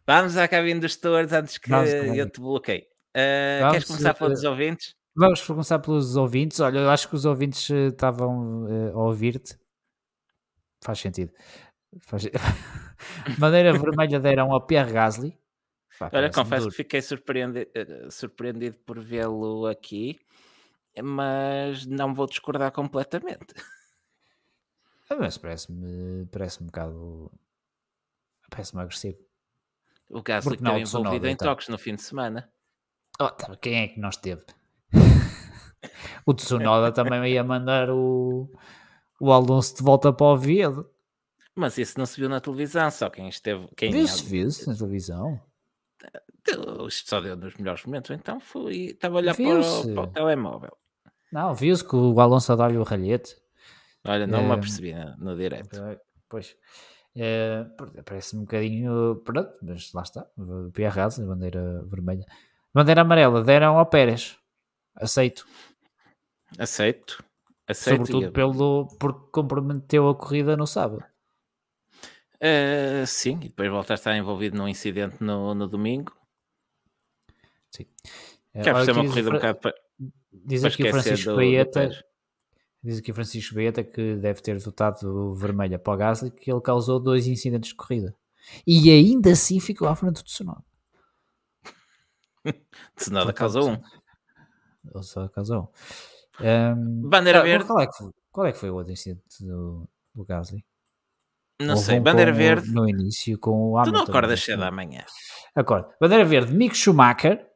Vamos à cabine dos tutores antes que eu te bloqueie. Uh, queres começar pelos ouvintes? Vamos começar pelos ouvintes. Olha, eu acho que os ouvintes eh, estavam uh, a ouvir-te. Faz sentido. Faz... Bandeira vermelha deram ao Pierre Gasly. Olha, confesso duro. que fiquei surpreendido, surpreendido por vê-lo aqui, mas não vou discordar completamente. Ah, mas parece-me parece um bocado parece-me agressivo. O Gasly que esteve envolvido em então. toques no fim de semana. Oh, tá, quem é que nós teve? O Tsunoda também ia mandar o, o Alonso de volta para o Oviedo. Mas isso não se viu na televisão, só quem esteve. Quem viu-se, viu-se na televisão. Isto só deu nos melhores momentos, então fui. Estava a olhar para o, para o, telemóvel. Não, viu-se que o Alonso dá-lhe o ralhete. Olha, não é, me eh, apercebi no, no direto. Pois. É, parece um bocadinho. Pronto, mas lá está. Pierre Gasly, bandeira vermelha. Bandeira amarela, deram ao Pérez. Aceito. Aceito. Aceito. Sobretudo pelo, porque comprometeu a corrida no sábado. Uh, sim, e depois volta a estar envolvido num incidente no, no domingo. Sim. Que é ser uma corrida um bocado para. Diz aqui o Francisco Baeta. Diz aqui o Francisco Baeta que deve ter votado vermelha para o Gasly, que ele causou dois incidentes de corrida. E ainda assim ficou à frente do Tsunoda. Tsunoda causou um. Ele só causou um. Um Bandeira verde. Qual é, que foi, qual é que foi o outro incidente do, do Gasly? Não sei, bandeira verde. No início com o Hamilton. Tu não acordas cedo amanhã. Acordo. Bandeira verde, Mick Schumacher.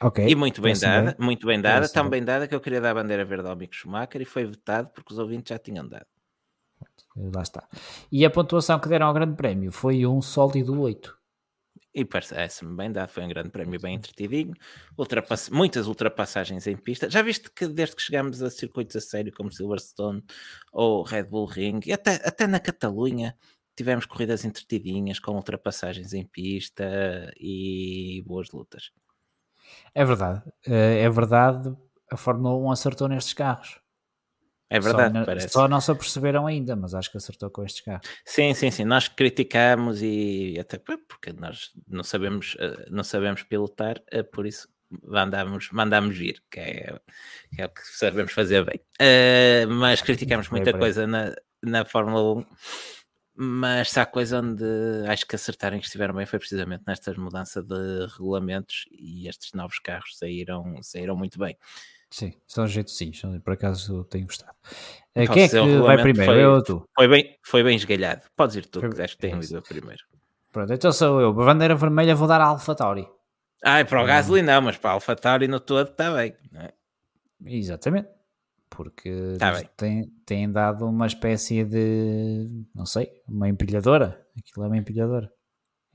Ok. E muito bem dada, bem. muito bem dada, tão bem dada que eu queria dar a bandeira verde ao Mick Schumacher e foi votado porque os ouvintes já tinham dado. Lá está. E a pontuação que deram ao Grande Prémio foi um sólido 8. E parece-me bem dado, foi um grande prémio bem entretidinho. Ultrapass... Muitas ultrapassagens em pista. Já viste que desde que chegamos a circuitos a sério como Silverstone ou Red Bull Ring, e até, até na Catalunha, tivemos corridas entretidinhas com ultrapassagens em pista e boas lutas. É verdade, eh, é verdade. A Fórmula 1 acertou nestes carros. É verdade, só, parece. Só não se aperceberam ainda, mas acho que acertou com estes carros. Sim, sim, sim. Nós criticamos e até porque nós não sabemos, eh, não sabemos pilotar, eh, por isso mandamos, mandamos vir, que é, que é o que sabemos fazer bem. Uh, mas criticamos muita coisa na, na Fórmula 1. Mas se há coisa onde acho que acertaram que estiveram bem foi precisamente nesta mudança de regulamentos e estes novos carros saíram, saíram muito bem. Sim, são jeitozinhos, por acaso tenho gostado. Eh, quem é que vai primeiro? Foi, eu ou tu? Foi bem, foi bem esgalhado. Podes ir tu, que tenho é ido primeiro. Pronto, então sou eu. Bandeira vermelha vou dar a AlphaTauri. Ah, para o Gasly não, mas para a AlphaTauri no todo está bem. É? Exatamente. Porque tá tem, tem dado uma espécie de, não sei, uma empilhadora. Aquilo é uma empilhadora.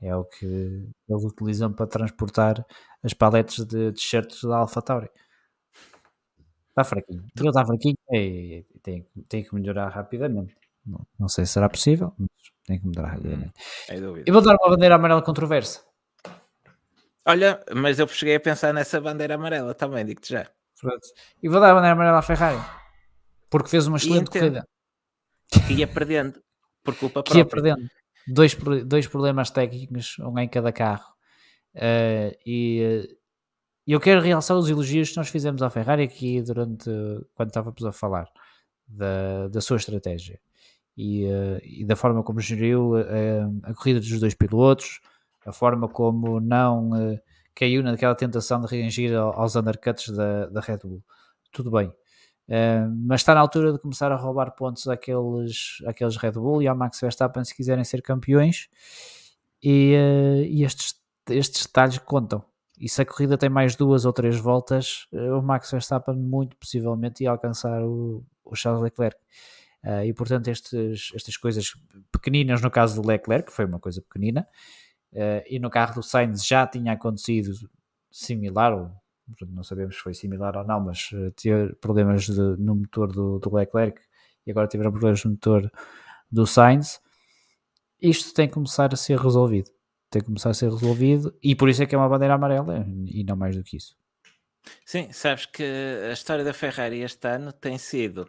É o que eles utilizam para transportar as paletes de t-shirts da AlphaTauri. Está fraquinho. Ele está fraquinho e tem, tem que melhorar rapidamente. Não, não, sei se será possível, mas tem que melhorar rapidamente. Hum, e vou dar uma bandeira amarela controversa. Olha, mas eu cheguei a pensar nessa bandeira amarela também, digo-te já. Pronto. E vou dar a bandeira amarela à Ferrari. Porque fez uma excelente corrida. Que ia perdendo. Por culpa própria. Que ia perdendo. Dois, dois problemas técnicos, um em cada carro. Uh, e e eu quero realçar os elogios que nós fizemos à Ferrari aqui durante quando estávamos a falar da, da sua estratégia e, uh, e da forma como geriu uh, a corrida dos dois pilotos, a forma como não uh, caiu naquela tentação de reagir aos undercuts da, da Red Bull. Tudo bem. mas está na altura de começar a roubar pontos àqueles, àqueles Red Bull e ao Max Verstappen se quiserem ser campeões e, e estes, estes detalhes contam e se a corrida tem mais duas ou três voltas, eh, o Max Verstappen muito possivelmente ia alcançar o, o Charles Leclerc. Uh, e portanto, estes, estas coisas pequeninas, no caso do Leclerc, que foi uma coisa pequenina, uh, e no carro do Sainz já tinha acontecido similar, ou não sabemos se foi similar ou não, mas uh, ter problemas de, no motor do, do Leclerc e agora tiveram problemas no motor do Sainz, isto tem que começar a ser resolvido. Tem que começar a ser resolvido e por isso é que é uma bandeira amarela e não mais do que isso. Sim, sabes que a história da Ferrari este ano tem sido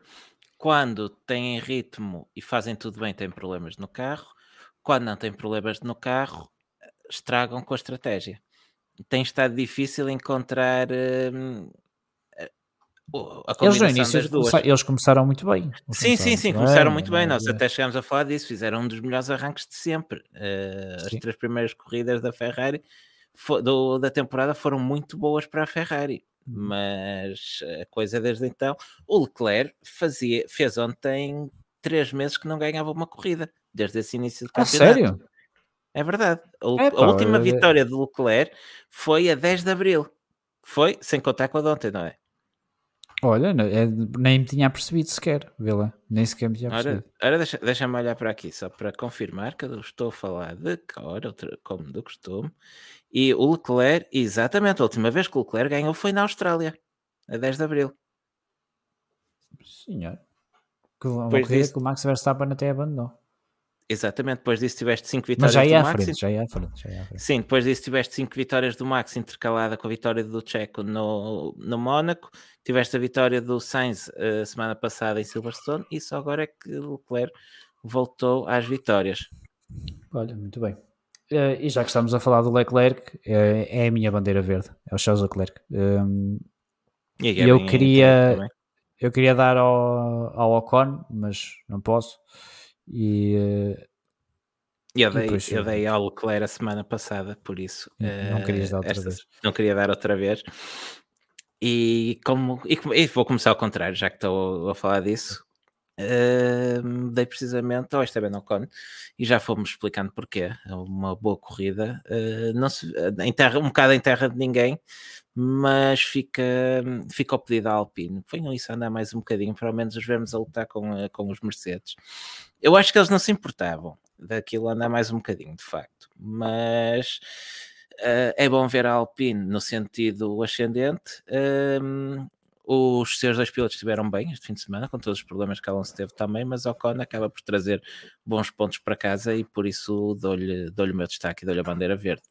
quando têm ritmo e fazem tudo bem, têm problemas no carro, quando não têm problemas no carro, estragam com a estratégia. Tem estado difícil encontrar hum, eles no início eles começaram muito bem. sim, sim, sim, começaram muito bem. Nós até chegámos a falar disso, fizeram um dos melhores arranques de sempre. Uh, as três primeiras corridas da Ferrari do, da temporada foram muito boas para a Ferrari. Uhum. Mas a coisa desde então, o Leclerc fazia, fez ontem três meses que não ganhava uma corrida, desde esse início do campeonato. Ah, sério? É verdade. A, a última vitória do Leclerc foi a 10 de Abril. Foi, sem contar com a de ontem, não é? Olha, é, nem me tinha percebido sequer, vê lá, nem sequer me tinha percebido. Ora, ora deixa-me deixa olhar para aqui, só para confirmar que eu estou a falar de cor, como do costume, e o Leclerc, exatamente, a última vez que o Leclerc ganhou foi na Austrália, a 10 de Abril. Senhor. Que uma corrida disse... que o Max Verstappen até abandonou. Exatamente, depois disso tiveste 5 vitórias Mas já ia do Max. Frente, já ia à frente, já à frente. Sim, depois disso tiveste 5 vitórias do Max intercalada com a vitória do Checo no, no Mónaco, tiveste a vitória do Sainz a uh, semana passada em Silverstone e só agora é que o Leclerc voltou às vitórias. Olha, muito bem. Uh, e já que estamos a falar do Leclerc, é, é a minha bandeira verde, é o Charles Leclerc. Um, e eu queria, eu queria dar ao, ao Ocon, mas não posso. E, uh, eu dei, depois, eu dei ao Leclerc a semana passada, por isso não, uh, querias dar outra esta, vez. Não queria dar outra vez. E como e, e, vou começar ao contrário, já que estou a falar disso. Uh, dei precisamente ao Esteban Ocon e já fomos explicando porquê. É uma boa corrida, uh, não se, em terra, um bocado em terra de ninguém, mas fica, fica ao pedido da Alpine. Venham isso a andar mais um bocadinho, pelo menos os vemos a lutar com, com os Mercedes. Eu acho que eles não se importavam daquilo andar mais um bocadinho, de facto, mas uh, é bom ver a Alpine no sentido ascendente. Uh, os seus dois pilotos estiveram bem este fim de semana, com todos os problemas que Alonso teve também, mas Ocon acaba por trazer bons pontos para casa e por isso dou-lhe dou o meu destaque e dou-lhe a bandeira verde.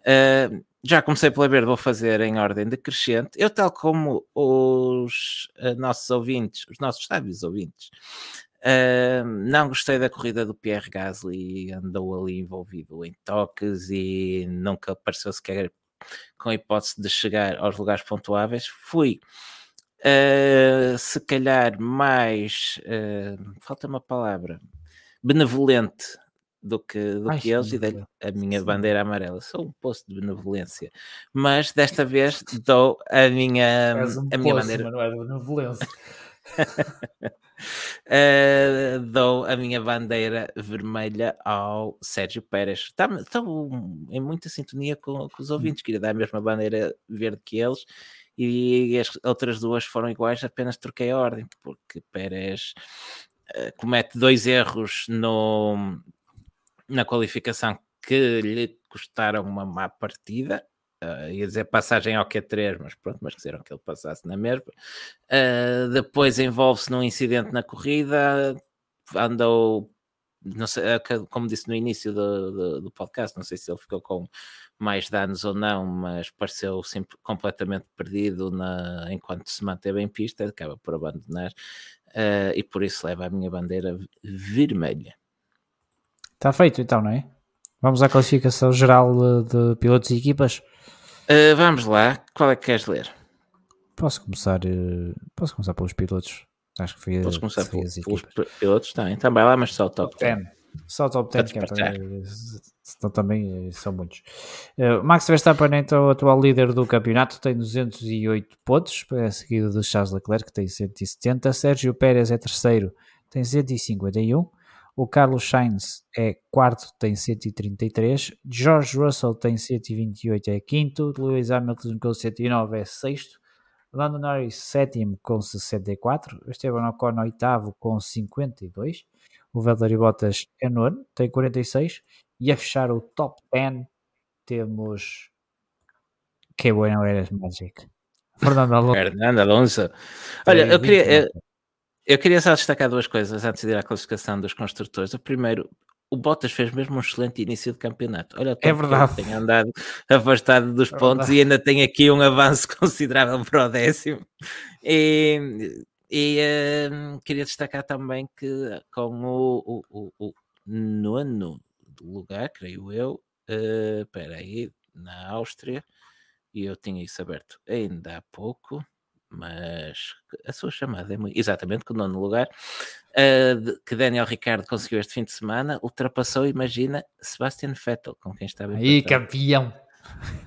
Uh, já comecei pela verde, vou fazer em ordem decrescente. Eu, tal como os uh, nossos ouvintes, os nossos sábios ouvintes, Uh, não gostei da corrida do Pierre Gasly, andou ali envolvido em toques e nunca pareceu sequer com a hipótese de chegar aos lugares pontuáveis. Fui, uh, se calhar, mais, uh, falta uma palavra, benevolente do que, do Ai, que eles e dei a minha sim. bandeira amarela. Sou um poço de benevolência, mas desta vez dou a minha, um a minha poço, bandeira. Não é benevolência. Uh, dou a minha bandeira vermelha ao Sérgio Pérez. Estou em muita sintonia com, com, os ouvintes, queria dar a mesma bandeira verde que eles. E as outras duas foram iguais, apenas troquei a ordem, porque Pérez uh, comete dois erros no, na qualificação que lhe custaram uma má partida Uh, ia dizer passagem ao Q3, mas pronto, mas quiseram que ele passasse na mesma. Uh, depois envolve-se num incidente na corrida, andou, não sei, ah, como disse no início do, do, do, podcast, não sei se ele ficou com mais danos ou não, mas pareceu sempre completamente perdido na, enquanto se manteve em pista, acaba por abandonar uh, e por isso leva a minha bandeira vermelha. Está feito então, não é? Vamos à classificação geral de, de pilotos e equipas. Uh, vamos lá, qual é que queres ler? Posso começar, uh, posso começar pelos pilotos? Acho que foi Posso começar foi pelos pilotos também. Também lá, mas só o top 10. Só o top 10, que é senão também eh, são muitos. Uh, Max Verstappen então o atual líder do campeonato, tem 208 pontos, é seguido de Charles Leclerc, que tem 170. Sérgio Pérez é terceiro, tem 151. O Carlos Sainz é quarto, tem 133. George Russell tem 128, é quinto. Lewis Hamilton com 109 é sexto. Lando Norris sétimo com 64. Esteban Ocon oitavo com 52. O Valtteri Bottas é nono, tem 46. E a fechar o top 10 temos... Que bueno eres, Magic. Fernando Alonso. Fernando Alonso. Olha, eu queria, eu, queria só destacar duas coisas antes de ir à classificação dos construtores. O primeiro, o Bottas fez mesmo um excelente início de campeonato. Olha, é verdade. tem andado afastado dos é pontos verdade. e ainda tem aqui um avanço considerável para o décimo. E, e uh, queria destacar também que com o, o, o, o nono lugar, creio eu, uh, espera aí, na Áustria, e eu tinha isso aberto ainda há pouco, mas a sua chamada é muito. Exatamente, com o nono lugar, uh, que Daniel Ricardo conseguiu este fim de semana, ultrapassou, imagina, Sebastian Vettel, com quem estava. Aí, campeão!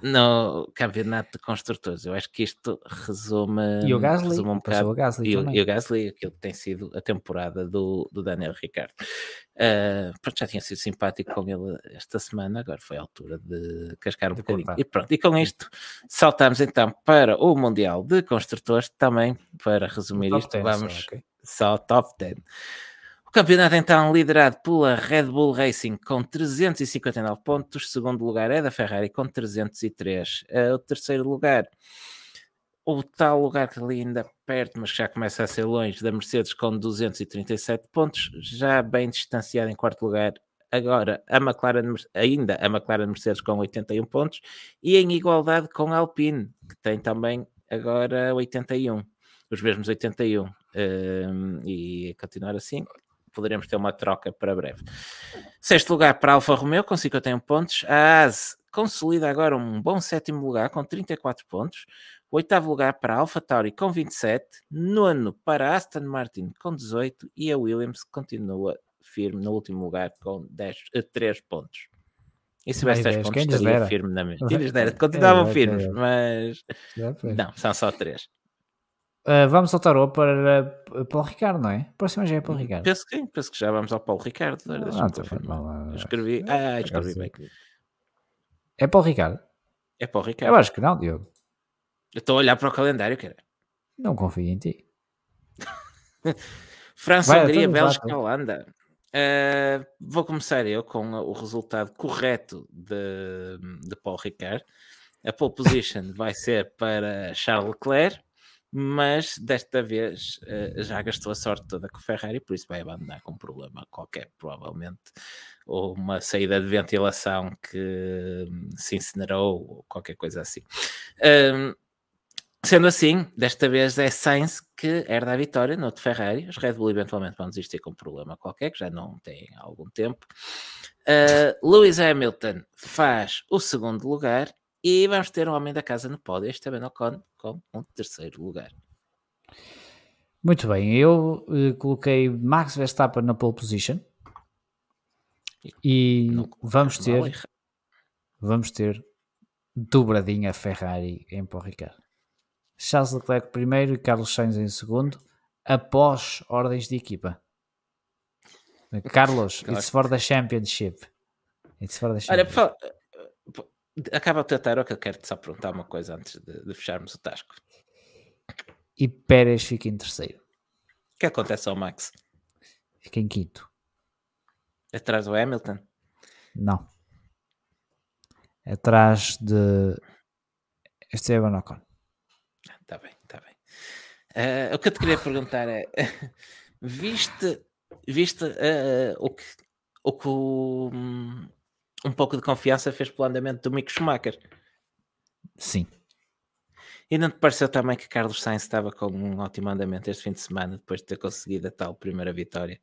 No campeonato de construtores. Eu acho que isto resume, e o Gasly, resume um bocado. O Gasly e, o, e o Gasly, aquilo que tem sido a temporada do, do Daniel Ricciardo. Uh, pronto, já tinha sido simpático com ele esta semana, agora foi a altura de cascar um de bocadinho. Contar. E pronto, e com isto saltamos então para o Mundial de Construtores, também para resumir isto, 10, vamos okay. só top 10. O campeonato então liderado pela Red Bull Racing com 359 pontos, segundo lugar é da Ferrari com 303. Uh, o terceiro lugar, o tal lugar que ali ainda perto, mas já começa a ser longe, da Mercedes com 237 pontos, já bem distanciado em quarto lugar. Agora, a McLaren, ainda a McLaren Mercedes com 81 pontos e em igualdade com a Alpine, que tem também agora 81, os mesmos 81. Um, ehm, e continuar assim, poderemos ter uma troca para breve. Sexto lugar para Alfa Romeo com 51 pontos. A AS consolida agora um bom sétimo lugar com 34 pontos. Oitavo lugar para a Alfa Tauri com 27. Nono para a Aston Martin com 18. E a Williams continua firme no último lugar com 10, 3 eh, pontos. E se tivesse 10 pontos, estaria firme na mesma. Continuavam firmes, mas não, são só 3. Uh, vamos ao tarô para, para o Ricardo, não é? Próxima já é para o Ricardo. Penso que penso que já vamos ao Paulo Ricardo. Ah, não, não, escrevi. Ah, escrevi bem. É para o Ricardo? É para o Ricardo. Eu acho que não, Diogo. Eu estou a olhar para o calendário, cara. Não confio em ti. França, Hungria, Bélgica, Holanda. Uh, vou começar eu com o resultado correto de, de Paulo Ricardo. A pole position vai ser para Charles Leclerc mas desta vez uh, já gastou a sorte toda com o Ferrari, por isso vai abandonar com um problema qualquer, provavelmente, ou uma saída de ventilação que hum, se incinerou, ou qualquer coisa assim. Um, sendo assim, desta vez é Sainz que herda a vitória no de Ferrari. Os Red Bull eventualmente vão desistir com um problema qualquer, que já não há algum tempo. Uh, Lewis Hamilton faz o segundo lugar e vamos ter um homem da casa no pódio, este também Ocon, com um terceiro lugar. Muito bem, eu uh, coloquei Max Verstappen na pole position e vamos ter vamos ter dobradinha Ferrari em Paul Ricard. Charles Leclerc primeiro e Carlos Sainz em segundo, após ordens de equipa. Carlos, it's for the championship. It's for the championship. Olha, Acaba o teu que eu quero-te só perguntar uma coisa antes de, de, fecharmos o tasco. E Pérez fica em terceiro. O que acontece ao Max? Fica em quinto. Atrás do Hamilton? Não. Atrás de Esteban Ocon. Está bem, está bem. Uh, o que eu te queria perguntar é: viste, viste uh, o que o, que o, um pouco de confiança fez pelo andamento do Mick Schumacher. Sim. E não te pareceu também que Carlos Sainz estava com um ótimo andamento este fim de semana, depois de ter conseguido a tal primeira vitória?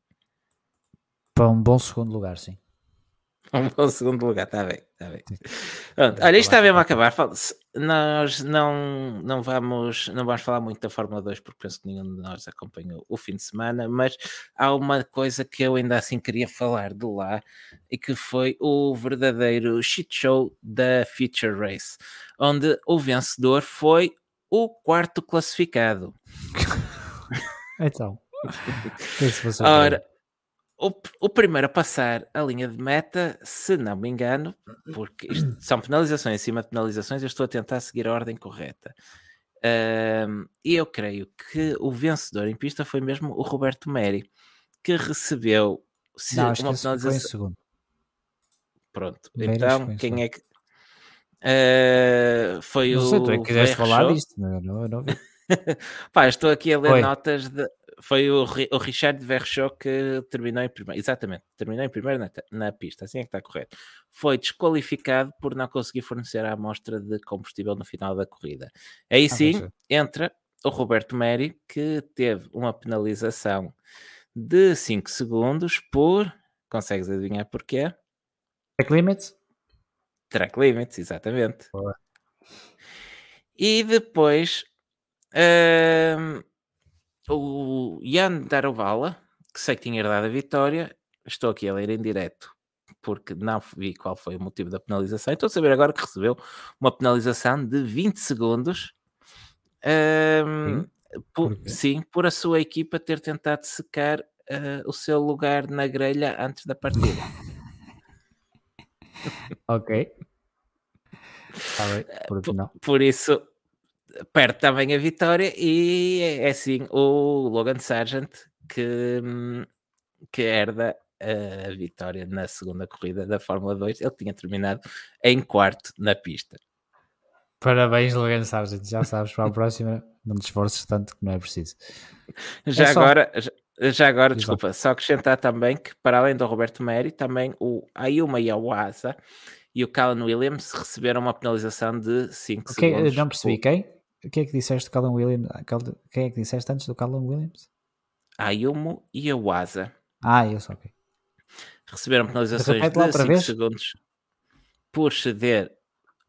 Para um bom segundo lugar, sim. Um bom segundo lugar, está bem, está bem. Pronto, olha, isto está mesmo a acabar. Nós não, não, vamos, não vamos falar muito da Fórmula 2 porque penso que nenhum de nós acompanhou o fim de semana, mas há uma coisa que eu ainda assim queria falar de lá e que foi o verdadeiro shit show da Feature Race, onde o vencedor foi o quarto classificado. então, Ora, o, o, primeiro a passar a linha de meta, se não me engano, porque isto são penalizações em cima de penalizações, eu estou a tentar seguir a ordem correta. E eu creio que o vencedor em pista foi mesmo o Roberto Meri, que recebeu se, não, uma penalização. segundo. Pronto, então quem é que Uh, foi não o. Sei, tu é que quiseste falar disto, não, não, não Pá, estou aqui a ler foi. notas de. Foi o, o Richard Verchot que terminou em primeiro. Exatamente, terminou em primeiro na, na, pista, assim é que está correto. Foi desqualificado por não conseguir fornecer a amostra de combustível no final da corrida. Aí ah, sim entra o Roberto Meri, que teve uma penalização de 5 segundos por. Consegues adivinhar porquê? Track limits? Track limits, exatamente. Boa. E depois uh, o Jan Darovala, que sei que tinha herdado a vitória, estou aqui a ler em direto porque não vi qual foi o motivo da penalização. Estou a saber agora que recebeu uma penalização de 20 segundos. Um, por, sim, por a sua equipa ter tentado secar uh, o seu lugar na grelha antes da partida. ok. Tá por, por, isso, perde também a vitória e é, é assim o Logan Sargent que, que herda a vitória na segunda corrida da Fórmula 2. Ele tinha terminado em quarto na pista. Parabéns, Logan Sargent. Já sabes, para a próxima, não te esforces tanto que não é preciso. Já é agora, só... já, já, agora, desculpa, só acrescentar também que, para além do Roberto Meri, também o Ayuma Yawasa e o Callan Williams receberam uma penalização de 5 okay, segundos. Não percebi, quem? O que é que disseste do Callan Williams? Quem é que disseste antes do Callan Williams? Ayumu Yawasa. Ah, eu só, ok. Receberam penalizações de 5 segundos por ceder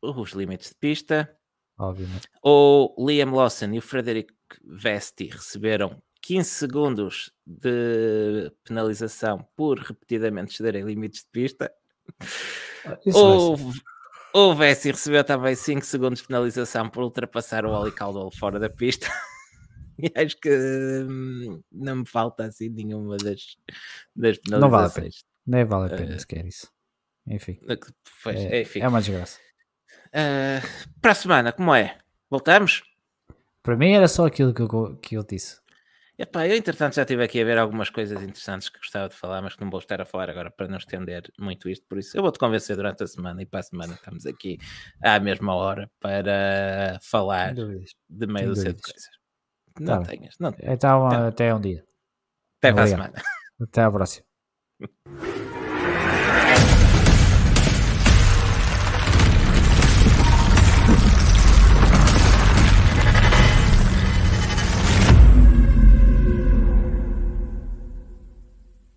os limites de pista. Obviamente. O Liam Lawson e o Frederic Vesti receberam 15 segundos de penalização por repetidamente cederem limites de pista. Ah, o, o Vessi recebeu também 5 segundos de penalização por ultrapassar o Oli Caldwell fora da pista. e acho que hum, não me falta assim nenhuma das, das penalizações. Não vale a pena. Nem vale a pena uh, sequer isso. Enfim. Pois, é, enfim. é uma desgraça. Uh, para a semana, como é? Voltamos? Para mim era só aquilo que eu, que eu disse. Epá, eu entretanto já estive aqui a ver algumas coisas interessantes que gostava de falar, mas que não vou estar a falar agora para não estender muito isto, por isso eu vou-te convencer durante a semana e para a semana estamos aqui à mesma hora para falar de meio do de coisas. Não tá tenhas, não Então, então, até um dia. Até para a semana. Até à próxima.